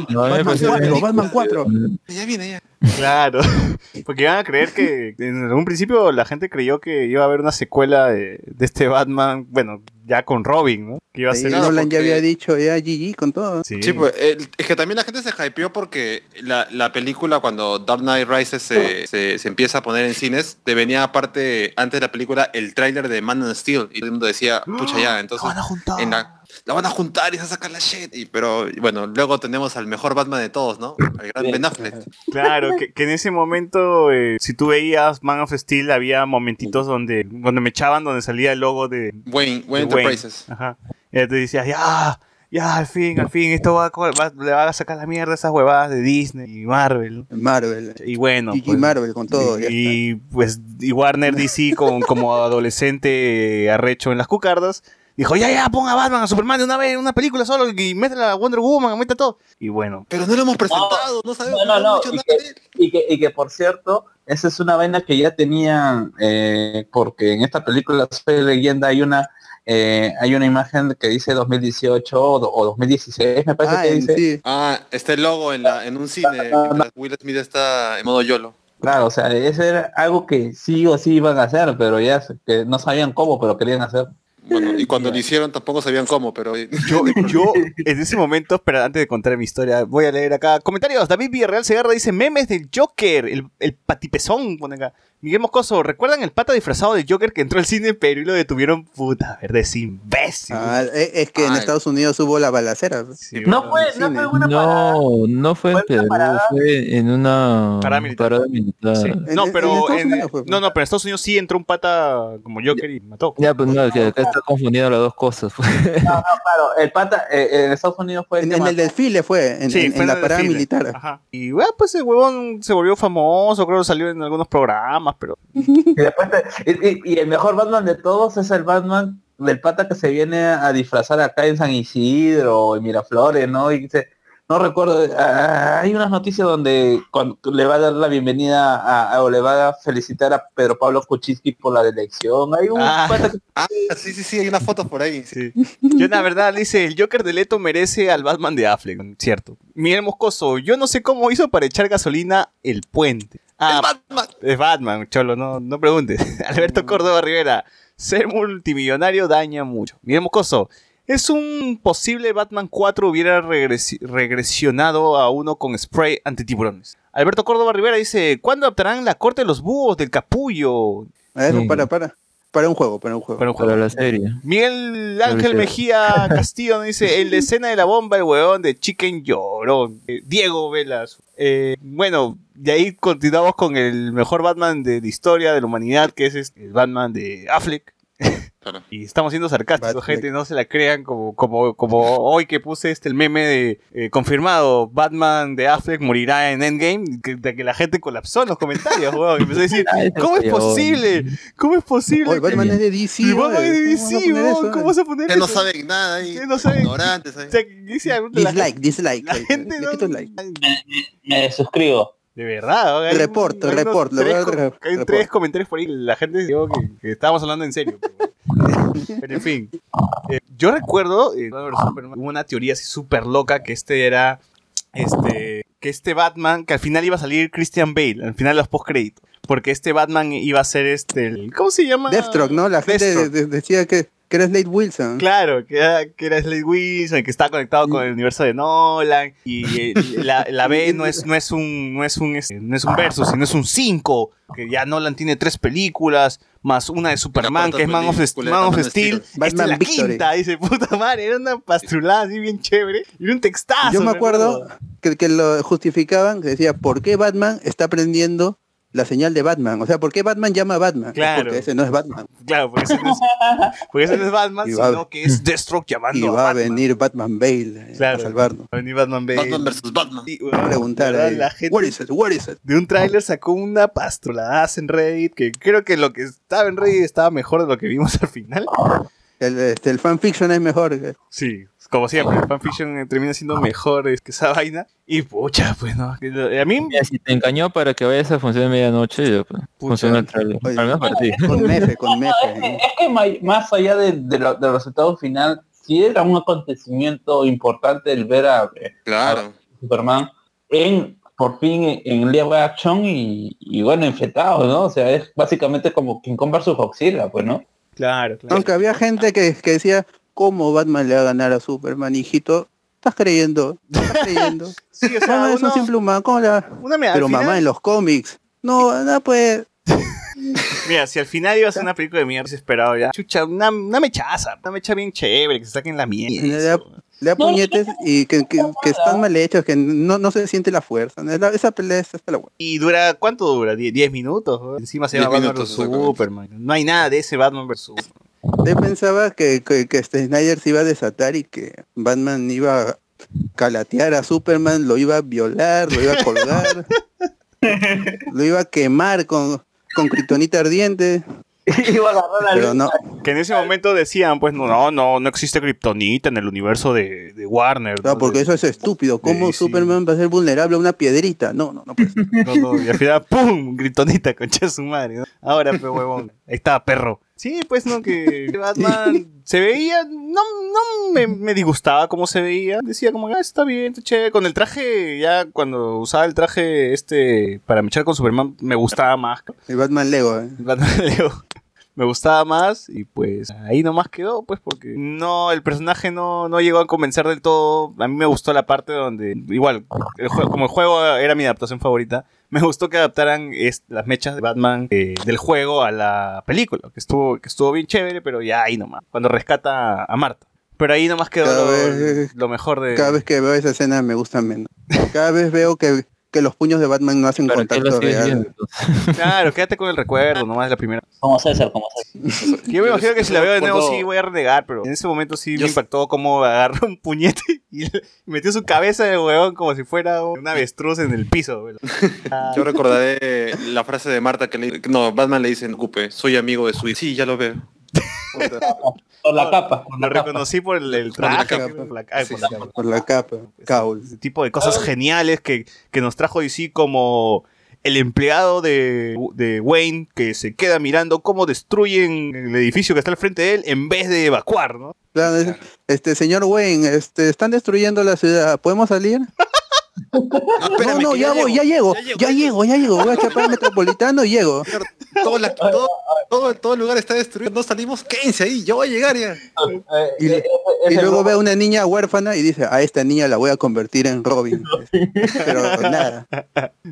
Batman pareció 4, bien. Batman 4. ya viene, ya. Claro, porque iban a creer que en un principio la gente creyó que iba a haber una secuela de, de este Batman, bueno, ya con Robin, ¿no? Que iba a ser... Nolan ya había dicho ya GG con todo. Sí. Sí, pues el- es que también la gente se hypeó porque la, la película cuando Dark Knight Rises se, se, se empieza a poner en cines, te venía aparte antes de la película el tráiler de Man of Steel y todo el mundo decía, pucha ya, entonces van a juntar. en la, la van a juntar y se va a sacar la shit. Y, pero y bueno, luego tenemos al mejor Batman de todos, ¿no? Al gran Ben Affleck. Claro, que, que en ese momento, eh, si tú veías Man of Steel, había momentitos donde, donde me echaban, donde salía el logo de, Wayne, de Wayne Enterprises. Ajá. Y te decías, ya, ya, al fin, al fin, esto va, va- le va a sacar la mierda a esas huevadas de Disney y Marvel. Marvel. Y bueno, GG pues, Marvel con todo. ya y pues y Warner DC con, como adolescente arrecho en las cucardas dijo ya ya ponga a Batman a Superman de una vez en una película solo y métela a Wonder Woman meta todo y bueno Pero no lo hemos presentado, no sabemos, No, no, no. dicho Y que, y, que, y que, por cierto, esa es una vaina que ya tenían, eh, porque en esta película Soy Leyenda hay una eh, hay una imagen que dice 2018 o, do- o 2016, me parece Ah, que dice. sí. Ah, está el logo en, la, en un cine mientras Will Smith está en modo YOLO. Claro, o sea, eso era algo que sí o sí iban a hacer, pero ya que no sabían cómo, pero querían hacer. Bueno, y cuando lo hicieron tampoco sabían cómo, pero yo yo en ese momento espera antes de contar mi historia voy a leer acá. Comentarios David Villarreal Segarra dice memes del Joker el, el patipezón pone acá Miguel Moscoso ¿recuerdan el pata disfrazado de Joker que entró al cine en Perú y lo detuvieron puta verde es imbécil Ah, es es que en. Estados Unidos hubo la balacera. Sí, No fue, no fue una parada. No, no fue en Fue Perú, parada. fue en una Parada militar. parada militar. Sí. En- No, pero en pues. no, no, pero en Estados Unidos sí entró un pata como Joker y mató. Ya, pues no, que acá está confundiendo las dos cosas. pues. No, no, claro, el pata eh, en Estados Unidos fue el En, en el desfile fue, en, Sí, en- fue en la parada desfile. militar. Ajá. Y bueno, pues el huevón se volvió famoso, creo que salió en algunos programas, pero Y, después te- y- y- y el mejor Batman de todos es el Batman del pata que se viene a disfrazar acá en San Isidro, en Miraflores, ¿no? Y dice, no recuerdo, ah, hay unas noticias donde cuando le va a dar la bienvenida a, a- o le va a felicitar a Pedro Pablo Kuczynski por la elección. Hay un Ah. que Ah, sí, sí, sí, hay unas fotos por ahí. sí. Yo la verdad dice, el Joker de Leto merece al Batman de Affleck, cierto. Miguel Moscoso, yo no sé cómo hizo para echar gasolina el puente. Ah, Batman. es Batman, cholo, no, no preguntes. Alberto Córdoba Rivera. Ser multimillonario daña mucho. Miguel Moscoso. Es un posible Batman 4 hubiera regresi- regresionado a uno con spray antitiburones. Alberto Córdoba Rivera dice, ¿cuándo adaptarán la corte de los búhos del capullo? A Sí. para, para. Para un juego, para un juego. Para un juego. Para la serie. Miguel Ángel. Mejía Castillo nos dice, el de escena de la bomba, el huevón de Chicken llorón. Eh, Diego Velas. Eh, bueno, de ahí continuamos con el mejor Batman de la historia de la humanidad, que es este, el Batman de Affleck. Claro. Y estamos siendo sarcásticos, gente, no se la crean como, como, como hoy que puse este el meme de eh, confirmado, Batman de Affleck morirá en Endgame, que, de que la gente colapsó en los comentarios, y empezó a decir, ¿cómo es posible? ¿Cómo es posible? Oye, Batman es de DC. y Batman es de DC, ¿cómo vas a poner eso, ¿cómo oye? vas a poner Que no saben nada ahí. Que no saben. Ignorantes ahí. O sea, que dice Dislike, dislike. La gente no-. Me suscribo. De verdad, hay un- Report, hay unos report, voy tres a Hay report. tres comentarios por ahí. La gente dijo que, que estábamos hablando en serio. Pero, en fin. Eh, yo recuerdo, eh, hubo una teoría así súper loca que este era. Este. Que este Batman, que al final iba a salir Christian Bale, al final de los post-créditos. Porque este Batman iba a ser este. el- ¿Cómo se llama? Deathstroke, ¿no? La gente Deathstroke. de- de- decía que, que era Slade Wilson. Claro, que era, que era Slade Wilson, que está conectado con el universo de Nolan. Y eh, la, la B no es, no es un, no es un, este, no es un versus, sino es un 5. Que ya Nolan tiene tres películas, más una de Superman, que es Man of, Man Steel. Esta es la Victory. quinta, dice, puta madre, era una pastrulada así bien chévere. Y un textazo. Yo me acuerdo que, que lo justificaban, que decía, ¿por qué Batman está aprendiendo la señal de Batman? O sea, ¿por qué Batman llama a Batman? Es Claro. Porque ese no es Batman. Claro, porque ese no es, porque ese no es Batman, Y va- sino que es Deathstroke llamando Y a va a Batman. venir Batman Bale eh, Claro. a salvarnos. Va a venir Batman Bale. Batman versus Batman. Va weón, a preguntar, ahí, la gente what is it, what is it? de un tráiler sacó una pastrulada en Reddit que creo que lo que estaba en Reddit estaba mejor de lo que vimos al final. El, este, el fanfiction es mejor. que- Sí, como siempre, el fanfiction eh, termina siendo mejor que esa vaina. Y pucha, pues no. A mí, Mira, si te engañó para que vayas a función de medianoche, ya, pues, funciona el trailer. Oye. Al menos para ti. Con mefe, con mefe. Es que, es que ma- más allá de- de lo- del resultado final, sí era un acontecimiento importante el ver a eh. Superman en por fin en, live action y, y bueno, enfrentado, ¿no? O sea, es básicamente como King Kong versus Godzilla, pues, ¿no? claro, claro. Aunque había gente que, que decía, ¿cómo Batman le va a ganar a Superman, hijito? ¿Estás creyendo? ¿Estás creyendo? Sí, o sea, Batman es un simple humano, ¿cómo le va? una mira, Pero mamá final- en los cómics. No, no pues. Mira, si al final iba a ser una película de mierda, esperado ya. Chucha, una, una mechaza, una mecha bien chévere, que se saquen la mierda. Le da, le da puñetes y que, que, que están mal hechos, que no, no se siente la fuerza. La- Esa pelea está hasta la buena. Y dura, ¿cuánto dura? ¿Die- ¿10 minutos? Encima se llama 10 Batman vs. Superman. No hay nada de ese Batman vs Superman. Yo pensaba que, que, que Snyder se iba a desatar y que Batman iba a calatear a Superman, lo iba a violar, lo iba a colgar, lo iba a quemar con, con kriptonita ardiente, Iba a agarrar la pero no. Que en ese momento decían, pues no, no, no, no existe Kryptonita en el universo de, de Warner. No, ¿no? porque De- eso es estúpido. ¿Cómo Sí, sí. Superman va a ser vulnerable a una piedrita? No, no, no. puede ser. no, no, y al final, ¡pum! Kryptonita, concha su madre. ¿no? Ahora, pues, huevón. Ahí estaba, perro. Sí, pues no, que Batman se veía, no, no me, me disgustaba cómo se veía. Decía como, ah, está bien, está chévere. Con el traje, ya cuando usaba el traje este para mechar con Superman, me gustaba más. El Batman Lego. ¿eh? Batman Leo. Me gustaba más y pues ahí nomás quedó, pues porque no, el personaje no, no llegó a convencer del todo. A mí me gustó la parte donde, igual, el juego, como el juego era mi adaptación favorita, me gustó que adaptaran las mechas de Batman eh, del juego a la película, que estuvo, que estuvo bien chévere, pero ya ahí nomás, cuando rescata a Marta. Pero ahí nomás quedó lo, vez- lo mejor de... Cada vez que veo esa escena me gusta menos. Cada vez veo que, que los puños de Batman no hacen ¿Para qué lo contacto real. viendo? Claro, quédate con el recuerdo, nomás la primera. Como César, como César. Yo me imagino que si la veo de nuevo sí voy a renegar, pero en ese momento sí Yo- me impactó como agarró un puñete y metió su cabeza de huevón como si fuera un avestruz en el piso. Yo recordaré la frase de Marta que le no, Batman le dice, ocupe, soy amigo de su hijo. Sí, ya lo veo. Por la capa, por lo la capa. reconocí por el, el Por la traje, capa. por la, capa. Por la capa. Caul. Ese tipo de cosas geniales que, que nos trajo DC como el empleado de, de Wayne que se queda mirando cómo destruyen el edificio que está al frente de él en vez de evacuar, ¿no? Claro, es- Este señor Wayne, este, están destruyendo la ciudad. ¿Podemos salir? No, No, espérame, no, ya voy, ya llego, ya llego, ya llego, ya llego. Voy a chapar al metropolitano y llego. Todo la- todo- todo, todo el lugar está destruido, no salimos, quédense ahí, yo voy a llegar ya. Y, le- y luego ve a una niña huérfana y dice, a esta niña la voy a convertir en Robin. Pero nada.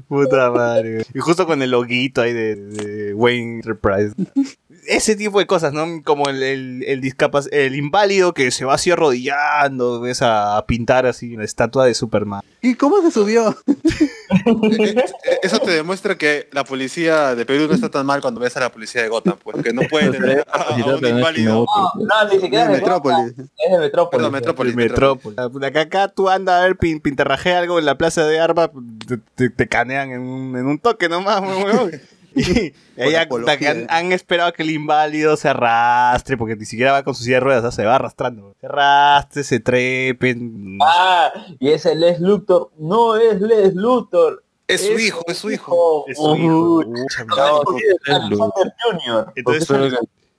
Puta madre. Y justo con el loguito ahí de, de Wayne Enterprise. Ese tipo de cosas, ¿no? Como el, el, el, discapac- el inválido que se va así arrodillando, ves a, a pintar así la estatua de Superman. ¿Y cómo se subió? Eh, Eso te demuestra que la policía de Perú no está tan mal cuando ves a la policía de Gotham, pues que no puede tener a, a un inválido. No, ni siquiera De de Metrópolis. Es de Metrópolis. Perdón, Metrópolis. Metrópolis. Acá, acá tú andas a ver pin, pintarrajea algo en la plaza de Arma, te, te- te canean en un, en un toque nomás, huevón. Y han, apología. han- han esperado que el inválido se arrastre, porque ni siquiera va con su silla de ruedas, ¿no? se va arrastrando. Se arrastre, se trepe. Ah, y ese Les Luthor no es Les Luthor. Es su hijo, es su hijo. Es su hijo. Entonces,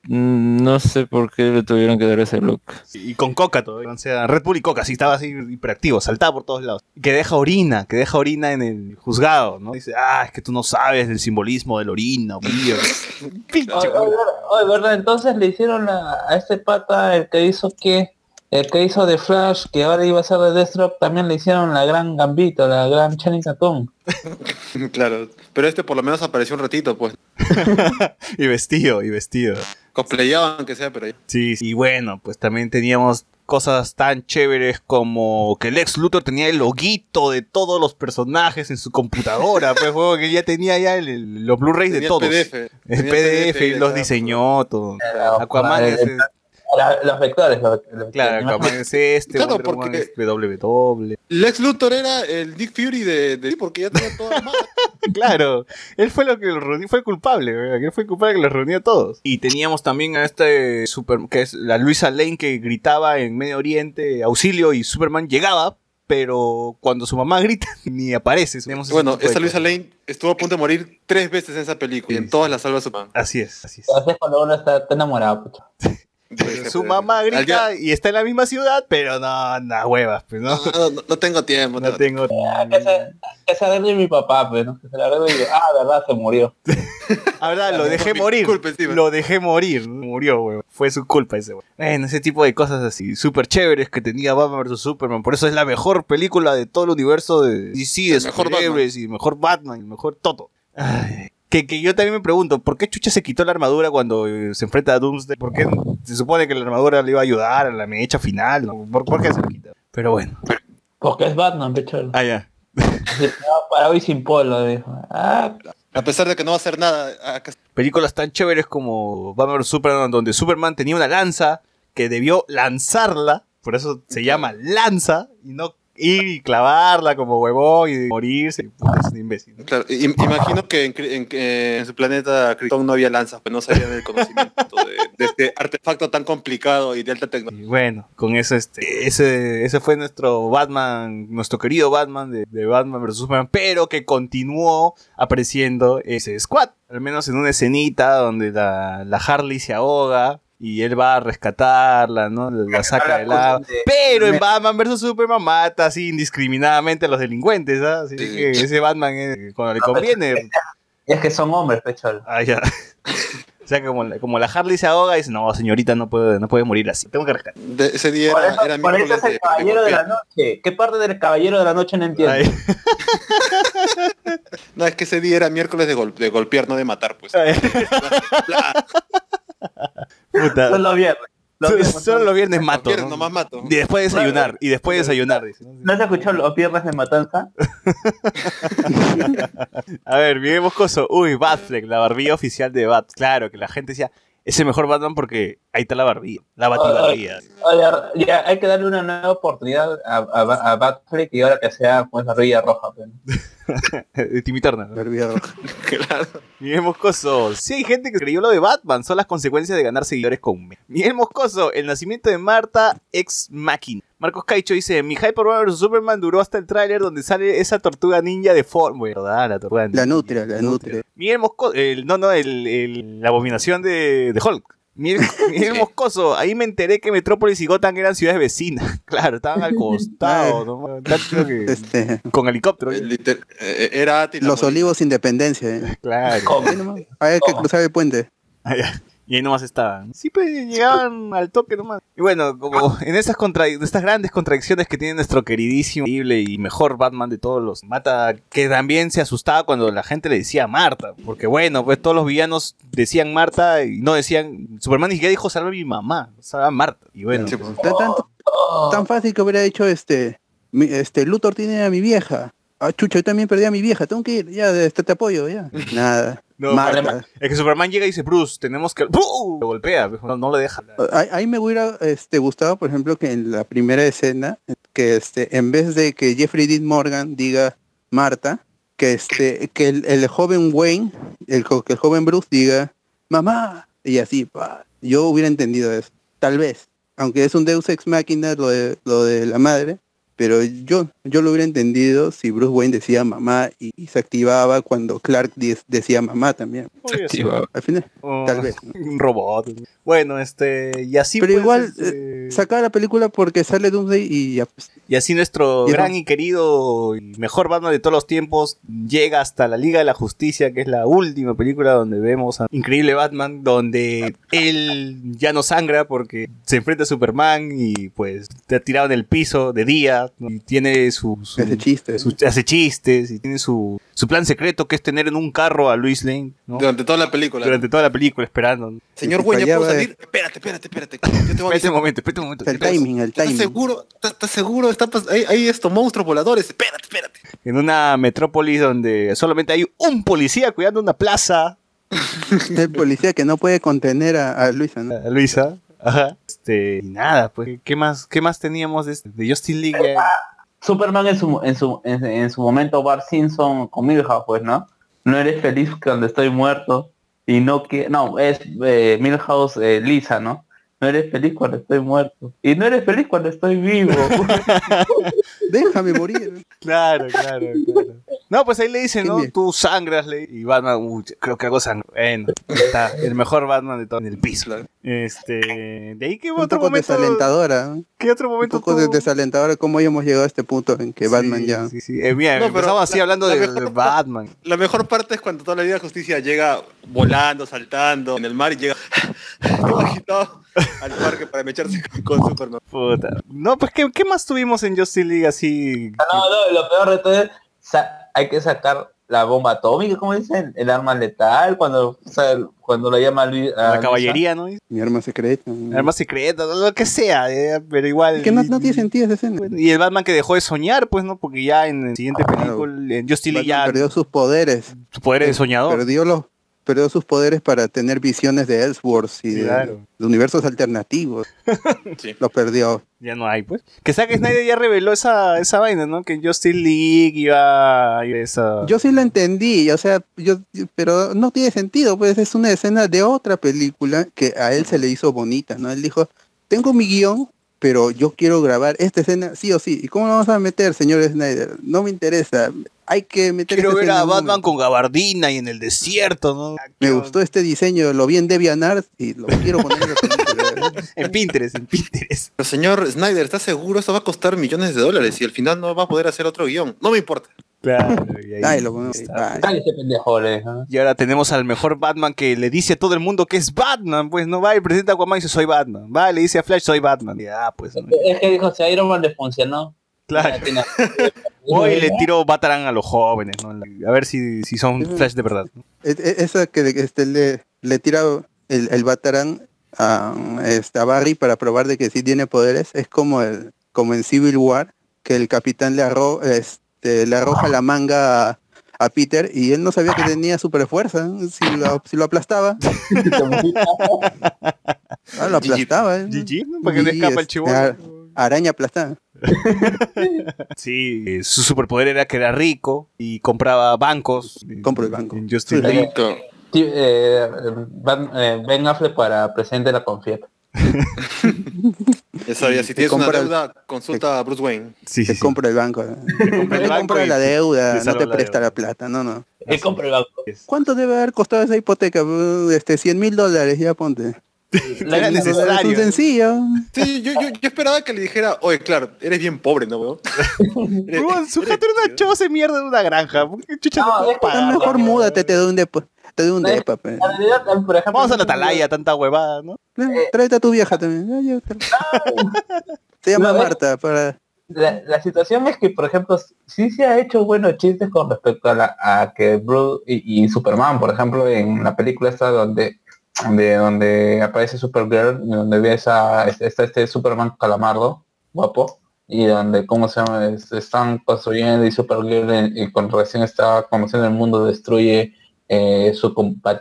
no sé por qué le tuvieron que dar ese look. y con coca todo. O sea, Red Bull y coca, sí estaba así hiperactivo, saltaba por todos lados. Que deja orina, que deja orina en el juzgado, ¿no? Dice, ah, es que tú no sabes del simbolismo del orina, mío. Pinche Oye, oye, oye, ¿verdad? Entonces le hicieron a, a este pata, el que hizo que, el que hizo de Flash, que ahora iba a ser de Deathstroke, también le hicieron la gran Gambito, la gran Channing Tatum. Claro, pero este por lo menos apareció un ratito, pues. y vestido, y vestido. Cosplayado aunque sea, pero ya. Sí, sí, y bueno, pues también teníamos cosas tan chéveres como que Lex Luthor tenía el loguito de todos los personajes en su computadora, pues juego que ya tenía ya el- el- los Blu-rays de todos. PDF. El PDF, y y de los diseñó, todo. Aquaman el- es, La- los vectores, los, los claro. Aquaman es este, Claro, Wonder Woman porque- es WW. Lex Luthor era el Nick Fury de, de porque ya tenía toda la mano. Claro, él fue lo que lo reunió, fue el culpable, ¿verdad? él fue el culpable que los reunió a todos. Y teníamos también a este super, que es la Luisa Lane que gritaba en Medio Oriente auxilio y Superman llegaba, pero cuando su mamá grita ni aparece. Bueno, esta Luisa. Lane estuvo a punto de morir tres veces en esa película y en todas las salva Superman. Así es, así es. Entonces cuando uno está, enamorado, pucha. Su mamá grita y está en la misma ciudad, pero no, no huevas, pues no. No, no, no tengo tiempo. No tengo. Ah, que se, que se arregle mi papá, pues, ¿no? Que se le arregle y digo, ah, verdad, se murió. Ah, verdad, lo dejé morir. culpa. Lo dejé morir. Murió, weón. Fue su culpa ese, weón. Bueno, ese tipo de cosas así, súper chéveres que tenía Batman vs Superman. Por eso es la mejor película de todo el universo de DC, de El mejor superhéroes y mejor Batman, y mejor todo. Ay, Que, que yo también me pregunto, ¿por qué Chucha se quitó la armadura cuando eh, se enfrenta a Doomsday? ¿Por qué se supone que la armadura le iba a ayudar a la mecha final? ¿no? ¿Por, por qué se la quita? Pero bueno. Porque es Batman, pecho. Ah, ya. Para hoy sin polo, dijo. Ah, A pesar de que no va a hacer nada, acá películas tan chéveres como Batman vs Superman, donde Superman tenía una lanza que debió lanzarla, por eso se llama lanza, y no ir y clavarla como huevón y morirse. Es un imbécil. ¿no? Claro, im- imagino que en, Cri- en- su planeta Krypton no había lanzas, pues no sabían del conocimiento de, de este artefacto tan complicado y de alta tecnología. Y bueno, con eso, este, ese, ese fue nuestro Batman, nuestro querido Batman de, de Batman vs Superman, pero que continuó apareciendo ese squad, al menos en una escenita donde la, la Harley se ahoga. Y él va a rescatarla, ¿no? La saca del agua. Pero en Batman vs Superman mata así indiscriminadamente a los delincuentes, ¿ah? Así que ese Batman es- cuando le conviene. es que son hombres, pecho. Ah, ya. O sea, como la, como la Harley se ahoga, dice, no, señorita, no puede, no puede morir así. Tengo que rescatar. De- ese día Por era, eso, era por eso miércoles es el de- caballero de la noche. ¿Qué parte del caballero de la noche no entiendo? No, es que ese día era miércoles de, gol- de golpear, no de matar, pues. Puta. Solo viernes. Los viernes. solo los viernes mato. Viernes ¿no? nomás mato. Y después desayunar. Y después desayunar. dice, ¿no? ¿No se escuchó los viernes de matanza? A ver, bien moscoso. Uy, Batfleck, la barbilla oficial de Bat. Claro, que la gente decía, es el mejor Batman porque ahí está la barbilla. La batibarbilla. Oye, ya hay que darle una nueva oportunidad a, a, a Batfleck y ahora que sea pues la rilla roja. pues. De Timmy Turner. ¿no? Barbilla roja. Claro. Miguel Moscoso. Sí hay gente que creyó lo de Batman. Son las consecuencias de ganar seguidores con un mes. Miguel Moscoso. El nacimiento de Marta ex máquina. Marcos Caicho dice, mi hype por Batman vs Superman duró hasta el tráiler donde sale esa tortuga ninja de forma. ¿Verdad? La tortuga La nutria, la nutria. Miguel Moscoso, el, no, no, el, el- la abominación de, de Hulk. Miguel, Miguel Moscoso, ahí me enteré que Metrópolis y Gotham eran ciudades vecinas. Claro, estaban al costado, ¿no? Tanto que- Este, con helicóptero. Eh, liter- eh, Era los pues. olivos independencia. eh. Claro. Hay que ¿Cómo? cruzar el puente. Ah, ya. Y ahí nomás estaban. Siempre llegaban al toque nomás. Y bueno, como en estas, contra estas grandes contradicciones que tiene nuestro queridísimo increíble y mejor Batman de todos los Mata, que también se asustaba cuando la gente le decía Marta. Porque bueno, pues todos los villanos decían Marta y no decían. Superman ni siquiera dijo salva a mi mamá, salva a Marta. Y bueno, Tan, tan- tan fácil que hubiera dicho este, mi- este Luthor tiene a mi vieja. Ah, chucha, yo también perdí a mi vieja, tengo que ir, ya, este, te apoyo, ya. Nada. No, Marta. es que Superman llega y dice, Bruce, tenemos que... ¡Bum! Lo golpea, no, no lo deja. Ahí, me hubiera este, gustado, por ejemplo, que en la primera escena, que este, en vez de que Jeffrey Dean Morgan diga Marta, que este, que el, el joven Wayne, el, que el joven Bruce diga mamá, y así, pa. yo hubiera entendido eso, tal vez, aunque es un Deus ex machina lo de, lo de la madre, pero yo, yo lo hubiera entendido si Bruce Wayne decía mamá y, y se activaba cuando Clark de- decía mamá también. Podría ser. Al final, Oh, tal vez. Un robot. Bueno, este... Y así Pero pues, igual, este, Sacaba la película porque sale Doomsday y ya pues, Y así nuestro Y gran no- y querido y mejor Batman de todos los tiempos llega hasta la Liga de la Justicia, que es la última película donde vemos a increíble Batman, donde él ya no sangra porque se enfrenta a Superman y pues te ha tirado en el piso de día ¿no? y tiene su, su- hace chistes. su- hace chistes y tiene su, su plan secreto que es tener en un carro a Luis Lane ¿no? Durante toda la película. durante toda la película esperando. ¿no? Señor Wayne, ¿ya puedo salir? Espérate, espérate, espérate. Yo te voy a Espérate avisar. un momento, espérate un momento. El timing, el ¿Estás timing. seguro? ¿Estás, estás seguro? Está pas- hay, hay estos monstruos voladores. Espérate, espérate. En una metrópolis donde solamente hay un policía cuidando una plaza El policía que no puede contener a, a Luisa, ¿no? a Luisa. Ajá. Este, y nada, pues, ¿qué más, qué más teníamos de, este- de Justin League? Superman en su, en su, en, en su momento Bart Simpson con Milhouse, pues, ¿no? No eres feliz cuando estoy muerto y no que no es eh, Milhouse eh, Lisa, ¿no? No eres feliz cuando estoy muerto y no eres feliz cuando estoy vivo. Déjame morir. Claro, claro, claro. No, pues ahí le dicen, ¿no? Tú sangras, le- y Batman, uy, creo que hago sangre. Bueno, está el mejor Batman de todo en el piso. Este, de ahí que Un otro poco momento, desalentadora. ¿qué otro Un momento poco de- tuvo? desalentadora cómo hemos llegado a este punto en que Batman ya... Sí, sí. Eh, mira, No, pero empezamos así la- hablando la de, mejor de Batman. La mejor parte es cuando toda la Liga de Justicia llega volando, saltando en el mar y llega todo agitado al parque para mecharse con, con Superman. Puta. No, pues, ¿qué, qué más tuvimos en Justice League así? no, no, lo peor de todo es hay que sacar la bomba atómica, como dicen, el arma letal, cuando o sea, cuando lo llama Luis, La Luisa. caballería, ¿no? Mi arma secreta. ¿no? Arma secreta, lo que sea, eh, pero igual. Que no, no tiene sentido esa escena. Y el Batman que dejó de soñar, pues, ¿no? Porque ya en la siguiente Claro. película, en Justice League ya perdió sus poderes. su poder de soñador. Perdió los perdió sus poderes para tener visiones de Ellsworth y de, Claro. de universos alternativos. Sí. Lo perdió. Ya no hay, pues. Que Zack Snyder ya reveló esa, esa vaina, ¿no? Que Justice League iba a esa... Yo sí lo entendí, o sea, yo, pero no tiene sentido, pues es una escena de otra película que a él se le hizo bonita, ¿no? Él dijo, tengo mi guion, pero yo quiero grabar esta escena sí o sí. ¿Y cómo lo vamos a meter, señor Snyder? No me interesa. Hay que meter Quiero esta ver a Batman momento". con gabardina y en el desierto, ¿no? Me gustó este diseño, lo vi en DeviantArt y lo quiero poner en Pinterest, en Pinterest. Pero señor Snyder, ¿estás seguro? Esto va a costar millones de dólares y al final no va a poder hacer otro guion. No me importa. Claro, y ahí Ay, lo está. Ay. Cállese, pendejo, ¿no? Y ahora tenemos al mejor Batman que le dice a todo el mundo que es Batman, pues no va y presenta a Aquaman y dice soy Batman. Va y le dice a Flash soy Batman. Y, ah, pues no. Es que dijo, si a Iron Man le funcionó. Claro. Hoy le tiro Batarang a los jóvenes, ¿no? A ver si, si son Flash de verdad. Esa que este, le, le tira el, el Batarang a, este, a Barry para probar de que sí tiene poderes, es como el como en Civil War, que el capitán le, arro, este, le arroja la manga a, a Peter y él no sabía que tenía super fuerza, si lo, si lo aplastaba, ah, lo aplastaba. ¿eh? GG, ¿no? Para que no Sí, escapa el es- chivo. ar- araña aplastada. Sí, eh, su superpoder era que era rico y compraba bancos. Compro el banco. League. Sí, eh, Van- eh, Ben Affleck para presidente de la Confieta. Ya sabía, si Te tienes una deuda, consulta a Bruce Wayne. Sí, Te sí, sí. compra el banco. compra el Te banco compra la te deuda, no te la presta deuda. la plata, no, no. Él compra el banco. ¿Cuánto debe haber costado esa hipoteca? Este, 100 mil dólares, ya ponte. Era Es un necesario. sencillo. Sí, yo, yo, yo esperaba que le dijera, oye, claro, eres bien pobre, ¿no, weón? Eres- Huevón, Su jato era una choza de mierda de una granja. ¿Por qué chucha no, No, puedo es pagar? mejor múdate, te doy un depósito. Te doy un depa, pe. En realidad, por ejemplo, Vamos a la atalaya, tanta huevada, ¿no? Eh, Tráete a tu vieja también. Se llama No, eh. Marta para. la, la situación es que, por ejemplo, sí se ha hecho buenos chistes con respecto a, la, a que Bruce y, y Superman, por ejemplo, en la película esta donde de donde aparece Supergirl, donde ves a está este Superman calamardo, guapo, y donde, ¿cómo se llama? Es- están construyendo y Supergirl en- y con recién está conociendo el mundo destruye eh, su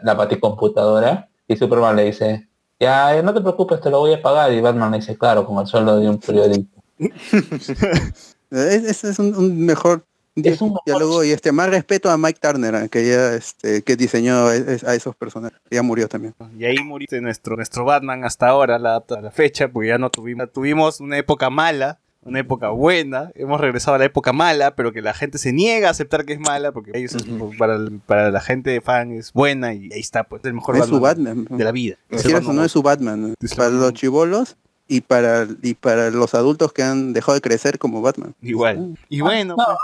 la baticomputadora y Superman le dice, ya, eh, no te preocupes, te lo voy a pagar, y Batman le dice, claro, con el sueldo de un periodista. Es- Ese es un mejor di- diálogo y este más respeto a Mike Turner, que ya este, que diseñó es- es- a esos personajes. Ya murió también. Y ahí murió nuestro, nuestro Batman hasta ahora, la, hasta la fecha, porque ya no tuvimos, tuvimos una época mala, una época buena, hemos regresado a la época mala, pero que la gente se niega a aceptar que es mala, porque ellos es- para, el- para la gente fan es buena y ahí está, pues el mejor Es su Batman, Batman. de la vida. Es Quieras o Batman no es su Batman. Para los chivolos y para, y para los adultos que han dejado de crecer como Batman. Igual. Y bueno, No, ah,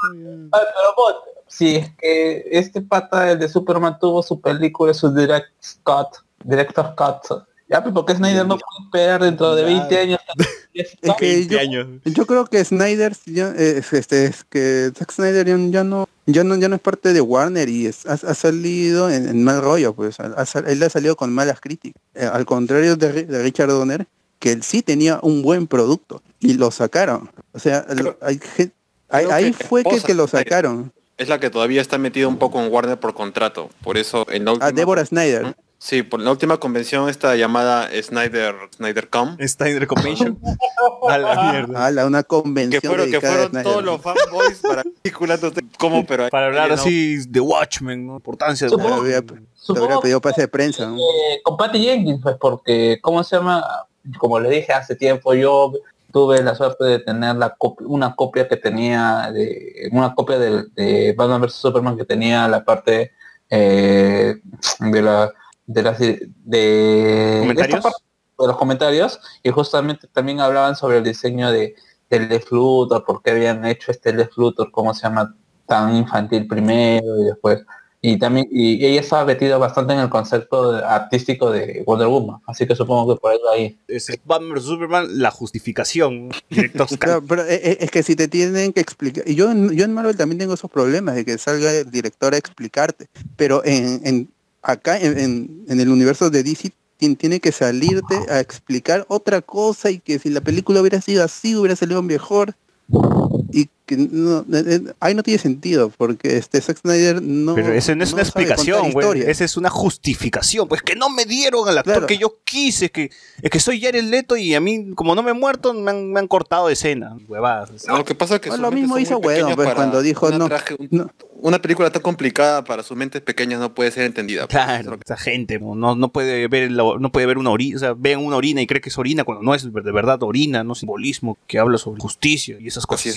pero vos, si es que este pata, el de Superman, tuvo su película, su direct cut, director cut, ya, pues, porque Snyder no puede esperar dentro de 20 años. Es que yo, yo creo que Snyder ya, eh, este, es que Zack Snyder ya, ya no ya no ya no es parte de Warner y es- ha, ha salido en, en mal rollo pues ha- él ha salido con malas críticas Eh, al contrario de, de Richard Donner que él sí tenía un buen producto y lo sacaron o sea hay ahí, creo ahí que fue que, lo sacaron Es la que todavía está metida un poco en Warner por contrato. Por eso en la última... a Deborah Snyder Sí, por la última convención esta llamada Snyder SnyderCom. Snyder Convention. a la mierda. a la una convención Que fueron, que fueron todos los fanboys para sé cómo, pero... Para hablar no. así de Watchmen, ¿no? Importancia de Te habría pedido pase de prensa ¿no? Eh, con Patty Jenkins, pues porque, ¿cómo se llama? Como le dije hace tiempo, yo tuve la suerte de tener la cop- una copia que tenía, de una copia del- de, Batman vs Superman que tenía la parte eh, de la de las de, de ¿Comentarios? esta parte de los comentarios y justamente también hablaban sobre el diseño de del Lex Luthor, por qué habían hecho este Lex Luthor, cómo se llama tan infantil primero y después y también y ella estaba metida bastante en el concepto de- artístico de Wonder Woman así que supongo que por eso ahí Es el Batman vs Superman, la justificación. Claro, pero eh, eh, es que si te tienen que explicar, y yo, en- yo en Marvel también tengo esos problemas de que salga el director a explicarte, pero en, en acá en, en- en el universo de DC tien- tiene que salirte a explicar otra cosa y que si la película hubiera sido así hubiera salido mejor que no, eh, eh, ahí no tiene sentido porque este Zack Snyder no Pero esa no es una explicación, güey. Esa es una justificación. Pues que no me dieron al actor Claro. que yo quise. Es que, es que soy Jared Leto y a mí, como no me he muerto, me han, me han cortado de escena. Huevadas. No, lo que pasa es que sus lo mismo hizo pequeñas pues, cuando dijo, una no, traje- un- Una película tan complicada para sus mentes pequeñas no puede ser entendida. pues. Claro, esa gente no, no no puede ver la- no puede ver una orina, o sea, ven una orina y cree que es orina cuando no es de verdad orina, no simbolismo que habla sobre justicia y esas cosas.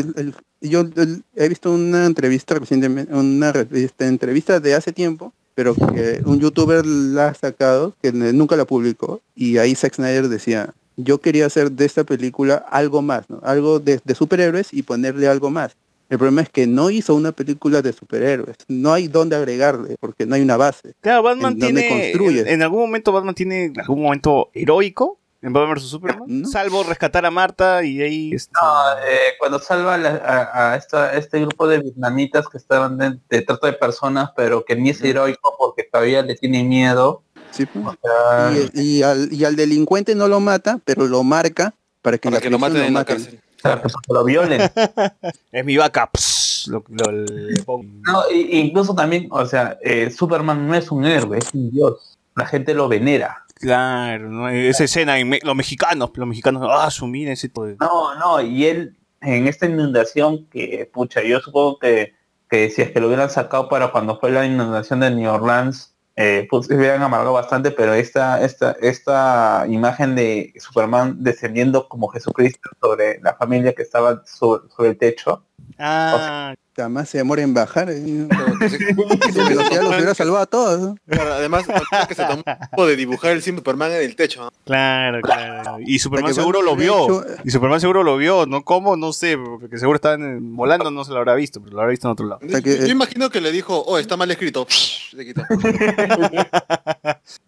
El- el- yo el- he visto una entrevista recientemente, una este, entrevista de hace tiempo, pero que un youtuber la ha sacado, que nunca la publicó, y ahí Zack Snyder decía, yo quería hacer de esta película algo más, ¿no? algo de, de superhéroes y ponerle algo más. El problema es que no hizo una película de superhéroes, no hay dónde agregarle, porque no hay una base. Claro, Batman en tiene en, en algún momento Batman tiene algún momento heroico en Batman vs Superman, salvo rescatar a Marta y ahí este, No, eh, cuando salva a, la- a- a esta- este grupo de vietnamitas que estaban de, de trata de personas, pero que ni es heroico porque todavía le tiene miedo. Sí, pues. O sea, Y, y al, y al delincuente no lo mata, pero lo marca para que, Para la que lo maten en la cárcel. lo violen. es mi vaca, pss, lo- lo- pongo. No, incluso también, o sea, eh, Superman no es un héroe, es un dios. La gente lo venera. Claro, ¿no? esa escena en Me- los mexicanos, los mexicanos, ah, ese tipo de No, no, y él en esta inundación que, pucha, yo supongo que, que si es que lo hubieran sacado para cuando fue la inundación de New Orleans, eh, pues se hubieran amargado bastante, pero esta, esta, esta imagen de Superman descendiendo como Jesucristo sobre la familia que estaba sobre, sobre el techo, Ah, Puta, más se demora en bajar. eh. Su velocidad los hubiera salvado a todos. Claro, además, que se tomó de dibujar el Superman en el techo. ¿no? Claro, claro. Y Superman seguro lo vio. hecho- Y Superman seguro lo vio. ¿No cómo? No sé. Porque seguro estaban eh, volando, no se lo habrá visto, pero lo habrá visto en otro lado. Yo, yo imagino que le dijo, oh, está mal escrito. Se quitó.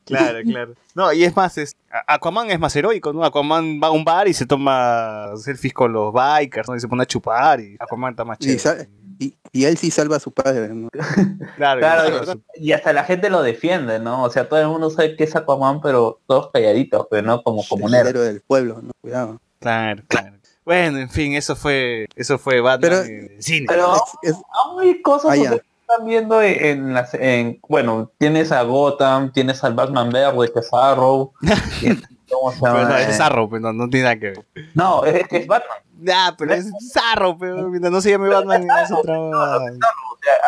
Claro, claro. No, y es más, es, Aquaman es más heroico, ¿no? Aquaman va a un bar y se toma selfies con los bikers, ¿no? Y se pone a chupar y Aquaman está más Y, chévere. Y- y él sí salva a su padre. ¿no? Claro, Claro, y hasta la gente lo defiende, ¿no? O sea, todo el mundo sabe que es Aquaman, pero todos calladitos, pero no como como El del pueblo, ¿no? Cuidado. Claro, claro. Bueno, en fin, eso fue, eso fue Batman Pero- en cine. Pero aún hay cosas Ah, están viendo en las en bueno, tienes a Gotham, tienes al Batman Verde, que es Arrow. ¿Cómo se llama? Pero no, Eh, es Arrow, pero no, no tiene nada que ver. No, es que es Batman. Ah, pero es Arrow, pero mientras no se llame Batman es otra...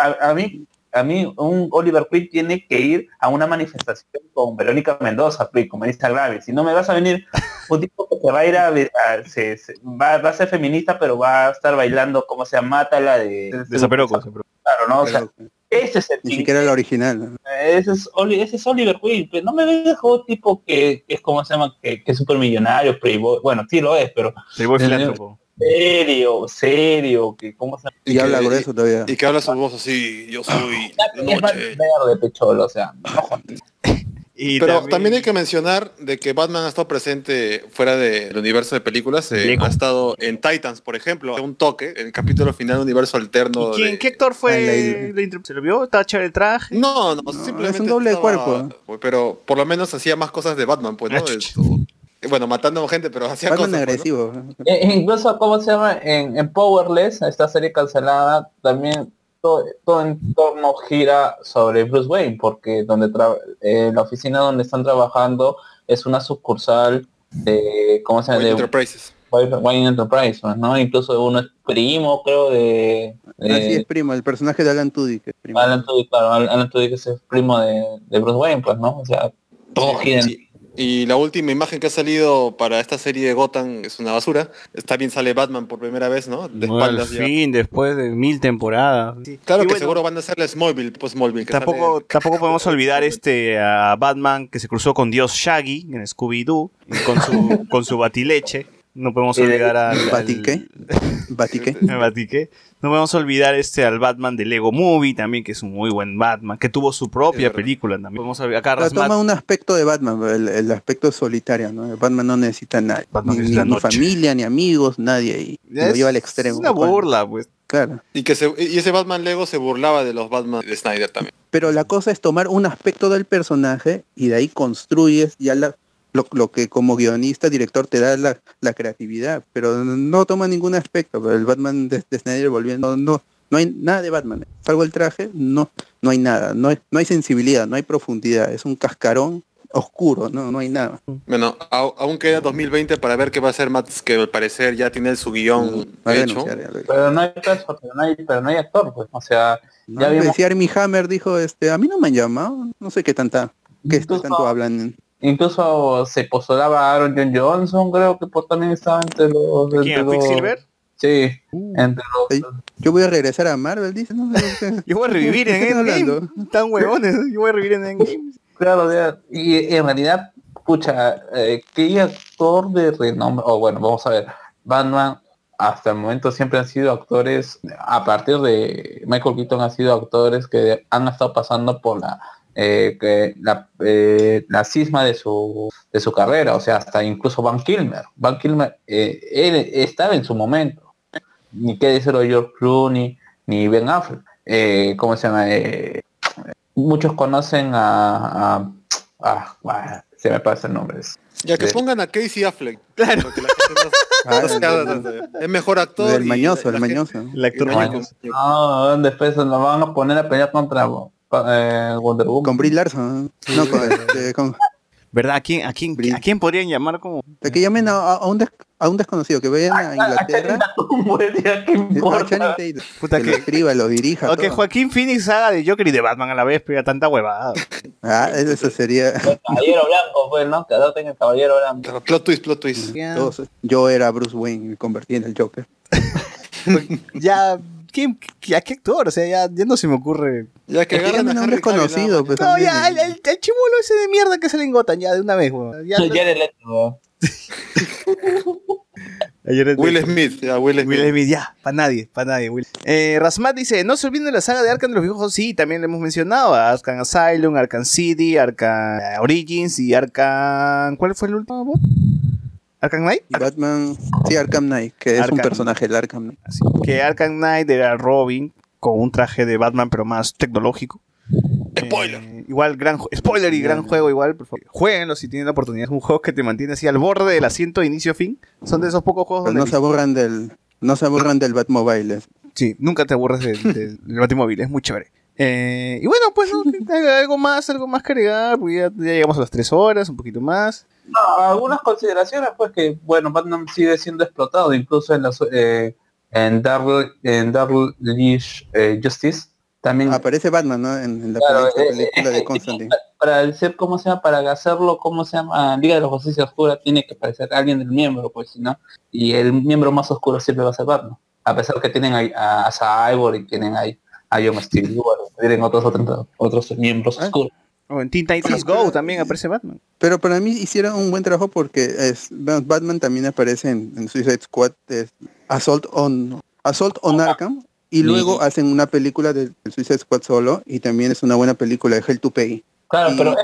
A, a mí a mí un Oliver Queen tiene que ir a una manifestación con Verónica Mendoza, pues, como dice Grave. Si no me vas a venir un tipo que va a ir a, a- se- se- va, va a ser feminista, pero va a estar bailando, como se llama, Mátala de, De Zaperoco, Zaperoco. Claro, ¿no? O sea, ese es el Ni siquiera la original. Ese es, Oli- ese es Oliver Queen, pero no me vengas con un tipo que, que es como se llama, que, que es súper millonario, playboy, bueno, sí lo es, pero Playboy filántropo. serio, serio, que cómo se llama. Y, habla grueso todavía. Y que habla su voz así, yo soy de Es más noche. verde, pecholo, o sea, no. Y Pero también- también... hay que mencionar de que Batman ha estado presente fuera del universo de películas. eh, ha estado en Titans, por ejemplo, un toque, en el capítulo final universo alterno. ¿Y quién, de- ¿Qué actor fue? la- ¿Lo inter- ¿Se lo vio? ¿Estaba chévere el traje? No, no, simplemente es un doble de estaba- cuerpo. Pero por lo menos hacía más cosas de Batman, pues, ¿no? Ah, bueno, matando gente, pero hacía Batman cosas. pues, ¿no? agresivo. ¿no? Eh, incluso, ¿cómo se llama? En, en Powerless, esta serie cancelada, también todo, todo en torno gira sobre Bruce Wayne, porque donde tra- eh, la oficina donde están trabajando es una sucursal de, ¿cómo se llama? Wayne De Enterprises. Wayne Wayne Enterprise, ¿no? Incluso uno es primo, creo, de... de Así es primo, el personaje de Alan Tudyk. es primo. Alan Tudyk, claro, Alan Tudyk es el primo de, de Bruce Wayne, pues, ¿no? O sea, todo gira en- Sí. Y la última imagen que ha salido para esta serie de Gotham es una basura. Está bien sale Batman por primera vez, ¿no? De Bueno, al espaldas ya. fin, después de mil temporadas. Claro Y que bueno, seguro van a hacerle Smallville, pues Smallville. Que Tampoco, sale- tampoco podemos olvidar este a Batman que se cruzó con Dios Shaggy en Scooby-Doo y con su, con su batileche. No podemos olvidar al. ¿Batiqué? al Batiqué. No podemos olvidar este al Batman de Lego Movie también, que es un muy buen Batman, que tuvo su propia película también. Podemos olvidar acá Pero toma un aspecto de Batman, el, el aspecto solitario, ¿no? Batman no necesita nadie. Batman ni, es familia, ni amigos, nadie. Y, lo Es lleva al extremo. una Juan. burla, pues. Claro. Y, que se- y ese Batman Lego se burlaba de los Batman de Snyder también. Pero la cosa es tomar un aspecto del personaje y de ahí construyes ya la, lo, lo que como guionista, director te da la, la creatividad, pero no toma ningún aspecto. Pero el Batman de, de Snyder volviendo, no, no hay nada de Batman. Salvo el traje, no, no hay nada, no hay, no hay sensibilidad, no hay profundidad, es un cascarón oscuro, no, no hay nada. Bueno, au- aún queda 2020 para ver qué va a hacer Matt, que al parecer ya tiene su guion a hecho. Pero no hay pero no hay, pero no hay actor, pues. O sea, No, ya vimos decía Armie Hammer, dijo, este, a mí no me han llamado, no sé qué tanta, qué Incluso- tanto hablan. Incluso se postulaba a Aaron John Johnson, creo que por, también estaba entre los... ¿Quién? entre ¿A los- Quicksilver? Sí, entre los... Yo voy a regresar a Marvel, dice, ¿no? Yo voy a revivir en ¿Qué están Endgame. Tan huevones, yo voy a revivir en Endgame. Claro, de- y en realidad, pucha, eh, ¿qué actor de renombre? O bueno, vamos a ver, Batman hasta el momento siempre han sido actores, a partir de Michael Keaton han sido actores que han estado pasando por la eh, que la, eh, la cisma de su de su carrera, o sea, hasta incluso Van Kilmer. Van Kilmer, eh, él estaba en su momento. Ni qué decirlo George Clooney, ni Ben Affleck. Eh, ¿Cómo se llama? Eh, muchos conocen a, a- a- ah, se me pasa el nombre. es- Ya que de- pongan a Casey Affleck. Claro. Ah, es mejor actor. El mañoso, el mañoso. El actor mañoso. No, después nos van a poner a pelear contra eh, Wonder Woman. Con Brie Larson, ¿no? No, con, este, con- ¿Verdad? ¿A quién, a, quién, ¿A quién podrían llamar como de que llamen a, un des- a un desconocido, que vayan a Inglaterra, a Channing Tatum, Puta que que- lo escriba, lo dirija. O que. Joaquín Phoenix haga de Joker y de Batman a la vez, pero tanta huevada. Ah, eso sería... Caballero Blanco, pues, ¿no? Que adopten el Caballero Blanco. Plot twist, plot twist. todos- yo era Bruce Wayne y me convertí en el Joker. ya ¿quién, qué- ¿a qué actor? O sea, ya, ya no se me ocurre. Ya que Es que agarran a Cavill, conocido, pues, No, ya, el, el, el chibolo ese de mierda que se le engotan ya de una vez, weón. Ya, Ya de leto. Will Smith, ya, Will Smith. Will Smith, ya, para nadie, para nadie. Will. Eh, Rasmat dice, no se olviden de la saga de Arkham de los viejos, sí, también le hemos mencionado, a Arkham Asylum, Arkham City, Arkham eh, Origins y Arkham... ¿Cuál fue el último? bot? ¿Arkham Knight? Y Batman, sí, Arkham Knight, que es un personaje del Arkham Knight. Así, que Arkham Knight era Robin con un traje de Batman pero más tecnológico. Spoiler. Eh, igual, gran spoiler y gran juego igual, por favor. Jueguenlo si tienen la oportunidad. Es un juego que te mantiene así al borde del asiento de inicio a fin. Son de esos pocos juegos Pero donde no se aburran del, no se aburran del Batmobile. Sí, nunca te aburres del, del, del Batimóvil, es muy chévere. Eh, y bueno, pues ¿no? algo más, algo más que agregar, porque ya, ya llegamos a las 3 horas, un poquito más. No, algunas consideraciones, pues que, bueno, Batman sigue siendo explotado, incluso en las eh, en Dark en Dark Leash eh, Justice. También Aparece Batman, ¿no? En, en la Claro, película, eh, película de Constantine. para decir cómo se llama, para hacerlo, cómo se llama, Liga de la Justicia Oscura, tiene que aparecer alguien del miembro, pues si no, y el miembro más oscuro siempre va a ser Batman. A pesar que tienen ahí a, a Cyborg y tienen ahí a John Steel, tienen otros, otros, otros miembros Ah. oscuros. O en Teen Titans Go también aparece Batman. Pero para mí hicieron un buen trabajo porque es, Batman también aparece en, en Suicide Squad, es Assault on Assault on Arkham, y luego hacen una película de, de Suicide Squad solo, y también es una buena película de Hell to Pay. Claro, Y pero es,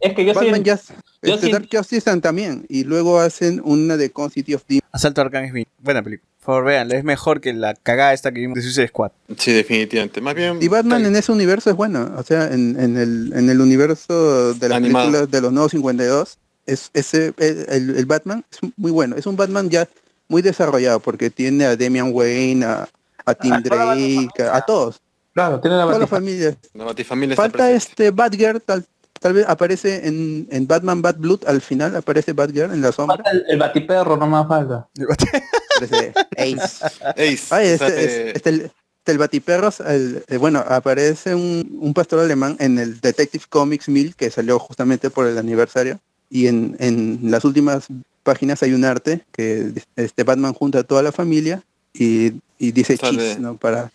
es que yo Batman sí, ya, yo este, sí- Dark Justice también, y luego hacen una de Con City of Demons. Asalto a Arkham es bien. Buena película. Por favor, vean, es mejor que la cagada esta que vimos de Suicide Squad. Sí, definitivamente. Más bien. Y Batman en ese universo es bueno, o sea, en, en el, en el universo de las Animado. películas de los nuevos 52, es, ese, el, el- el Batman es muy bueno, es un Batman ya muy desarrollado porque tiene a Damian Wayne, a, a Tim Drake, a, a todos, claro, tiene la toda la Batifam- familia. La Batifamilia Falta este Batgirl, tal, tal vez aparece en, en Batman Bad Blood, al final aparece Batgirl en la sombra, el, el Batiperro, no más falta. aparece Ace. Ace. Ay, este, este, el, este, el Batiperros, el- eh, bueno, aparece un, un pastor alemán en el Detective Comics 1000 que salió justamente por el aniversario. Y en, en las últimas páginas hay un arte que este Batman junta a toda la familia y, y dice cheats, ¿no? Para,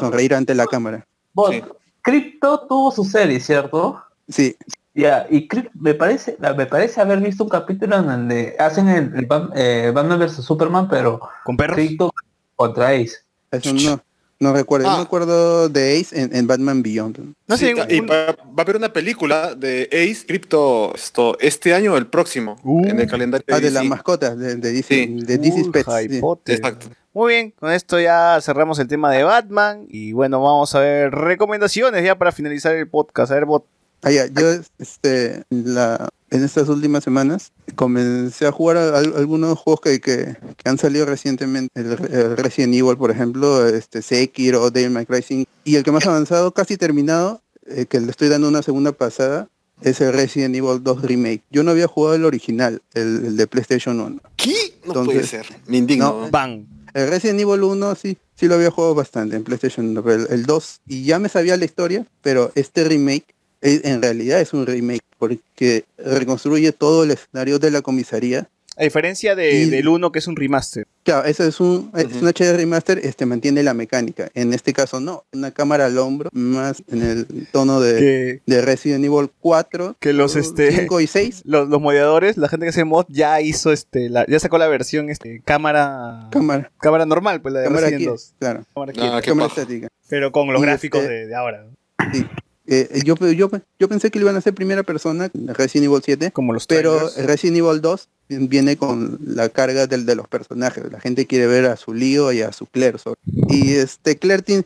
sonreír ante la cámara. Sí. Crypto tuvo su serie, ¿cierto? Sí, Ya, y me parece, me parece haber visto un capítulo en donde hacen el, el eh, Batman vs Superman, pero ¿Con perros? Crypto contra Ace. eso no, no recuerdo. Yo Ah. me acuerdo de Ace en, en Batman Beyond. No Sí, sé, y un- va, va a haber una película de Ace Crypto esto, este año o el próximo Uh. en el calendario Ah, de DC. las mascotas de, de DC, Sí. de Uy, Pets. Sí. Exacto. Muy bien, con esto ya cerramos el tema de Batman. Y bueno, vamos a ver recomendaciones ya para finalizar el podcast. A ver, bot. Ah, ya, yo este, la, en estas últimas semanas comencé a jugar a- a- algunos juegos que, que, que han salido recientemente, el, el Resident Evil, por ejemplo, este Sekiro, Devil May Cry 5, y el que más avanzado, casi terminado, eh, que le estoy dando una segunda pasada, es el Resident Evil 2 Remake. Yo no había jugado el original, el, el de PlayStation 1. ¿Qué? No Entonces- puede ser. Me indigno. No, Bang. El Resident Evil 1 sí, sí lo había jugado bastante en PlayStation 1, pero el, el 2 y ya me sabía la historia, pero este remake eh, en realidad es un remake porque reconstruye todo el escenario de la comisaría. A diferencia de- Y- del 1 que es un remaster. Claro, eso es un, es un HD remaster, este mantiene la mecánica. En este caso no, una cámara al hombro, más en el tono de, Que, de Resident Evil 4, que los este 5 y 6. los, los moderadores, la gente que hace mod ya hizo este la, ya sacó la versión este cámara Cámara, cámara normal, pues la de cámara Resident aquí, 2. claro, Cámara Ah, cámara estática. pero con los Y gráficos este- de, de ahora. Sí. Eh, yo, yo, yo pensé que lo iban a hacer primera persona, Resident Evil 7, como los Pero. Resident Evil 2 viene con la carga del, de los personajes. La gente quiere ver a su lío y a su Claire. sobre- Y este Claire tiene,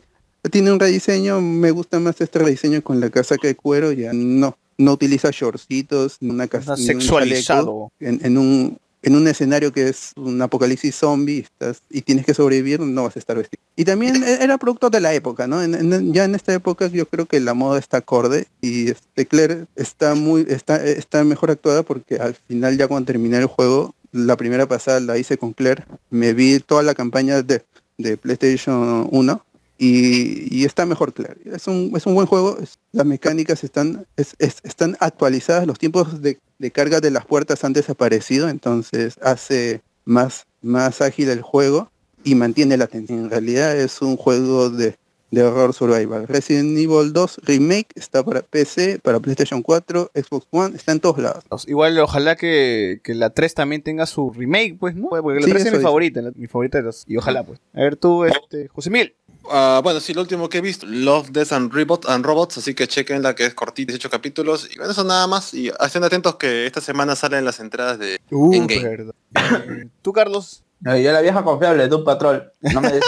tiene un rediseño, me gusta más este rediseño con la casaca de cuero, ya no, no utiliza shortcitos, ni una casa sexualizado. en, en un en un escenario que es un apocalipsis zombie estás, y tienes que sobrevivir, no vas a estar vestido. Y también e- era producto de la época, ¿no? En- ya en esta época yo creo que la moda está acorde y este Claire está muy está, está mejor actuada porque al final ya cuando terminé el juego, la primera pasada la hice con Claire, me vi toda la campaña de, de PlayStation 1 y, y está mejor Claire. Es un, es un buen juego, es- las mecánicas están, es- es- están actualizadas, los tiempos de, de carga de las puertas han desaparecido, entonces hace más, más ágil el juego y mantiene la atención. En realidad es un juego de, de horror survival. Resident Evil 2 Remake está para PC, para PlayStation 4, Xbox One, está en todos lados. Igual ojalá que, que la 3 también tenga su remake, pues, ¿no? Porque la Sí, 3 es mi favorita, la- mi favorita de los. Y ojalá, pues. A ver tú, este, José Mil. Ah, bueno, sí, lo último que he visto, Love, Death and, Robot, and Robots, así que chequen la que es cortita, 18 capítulos, y bueno, eso nada más, y estén atentos que esta semana salen las entradas de Uh, Endgame. tú, Carlos. No, yo la vieja confiable de un patrol. No me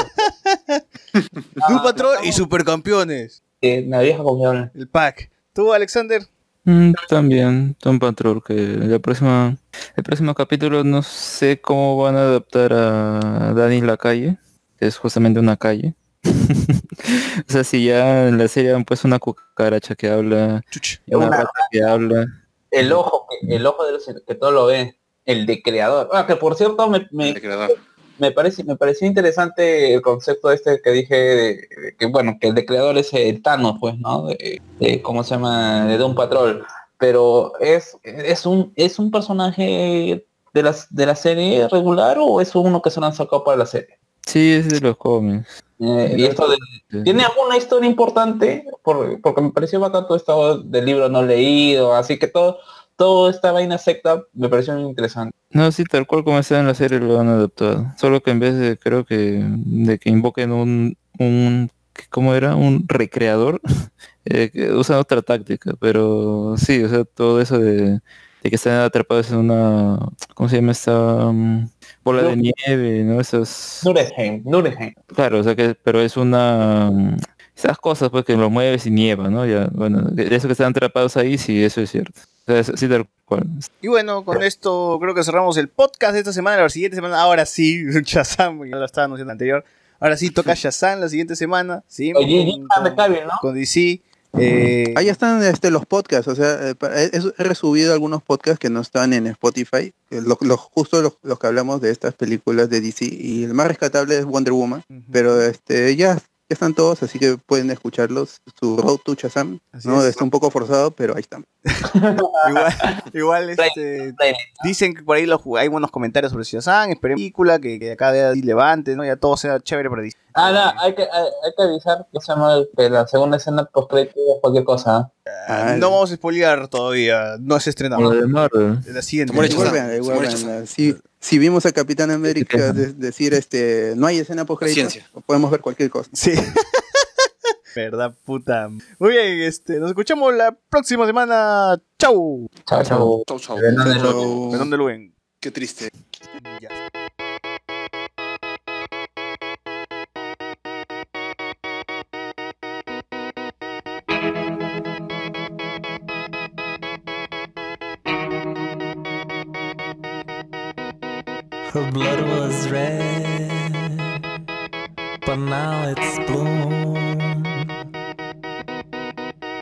Doom Patrol y Supercampeones. Sí, la vieja confiable. El pack. Tú, Alexander. Mm, También, Tom Patrol, que la próxima, el próximo capítulo no sé cómo van a adaptar a Dani la calle, que es justamente una calle. o sea, si ya en la serie han puesto una cucaracha que habla, una Una- rata que habla. El ojo, que, el ojo de los que todo lo ve. El de creador. Ah, que por cierto me, me, me parece me pareció interesante el concepto este que dije de, de que bueno que el de creador es el Thanos pues no de, de- cómo se llama de Doom Patrol pero es es un es un personaje de las de la serie regular o es uno que se lo han sacado para la serie Sí, es de los cómics. Eh, y esto de- tiene alguna historia importante Por- porque me pareció bacán todo esto del libro no leído así que todo toda esta vaina secta me pareció muy interesante No, sí, tal cual como está en la serie lo han adaptado. Solo que en vez de, creo que, de que invoquen un, un ¿cómo era? Un recreador, eh, que usan otra táctica. Pero sí, o sea, todo eso de, de que están atrapados en una, ¿cómo se llama esta? mm, bola de nieve, ¿no? Esas... Nuremberg, Nuremberg. Claro, o sea que, pero es una... mm, Esas cosas pues que lo mueves y nieva, ¿no? Ya, bueno, de eso que están atrapados ahí, sí, eso es cierto. O sea, es- sí, tal cual. Y bueno, con esto creo que cerramos el podcast de esta semana. La siguiente semana, ahora sí, Shazam, ya lo estaba anunciando anterior. Ahora sí toca Shazam la siguiente semana. Sí, Oye, con, ¿no? con DC. Eh, Ahí están este, los podcasts, o sea, eh, pa- he, he resubido algunos podcasts que no están en Spotify, eh, lo- lo- justo los, los que hablamos de estas películas de DC, y el más rescatable es Wonder Woman, pero este ya, ya están todos, así que pueden escucharlos, su Road to Shazam, ¿no? es. Está un poco forzado, pero ahí están. igual, igual este, dicen que por ahí los, hay buenos comentarios sobre Shazam, esperemos película, que, que acá de levante, ¿no? Ya todo sea chévere para DC. Ah, no, hay que, hay, hay que avisar que se llama que la segunda escena post crédito es cualquier cosa. Ah, no vamos a spoilear todavía, no se estrenado. La siguiente. Igual vean, si, si vimos a Capitán América de- decir este no hay escena post Ciencia. podemos ver cualquier cosa. Sí. Verdad, puta. Muy bien, este, nos escuchamos la próxima semana. Chau. Chao, chao. Chau, chau. Chau, chau. Menón de Luen. Qué triste. Blood was red, but now it's blue.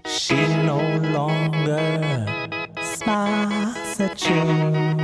She no longer smiles at you.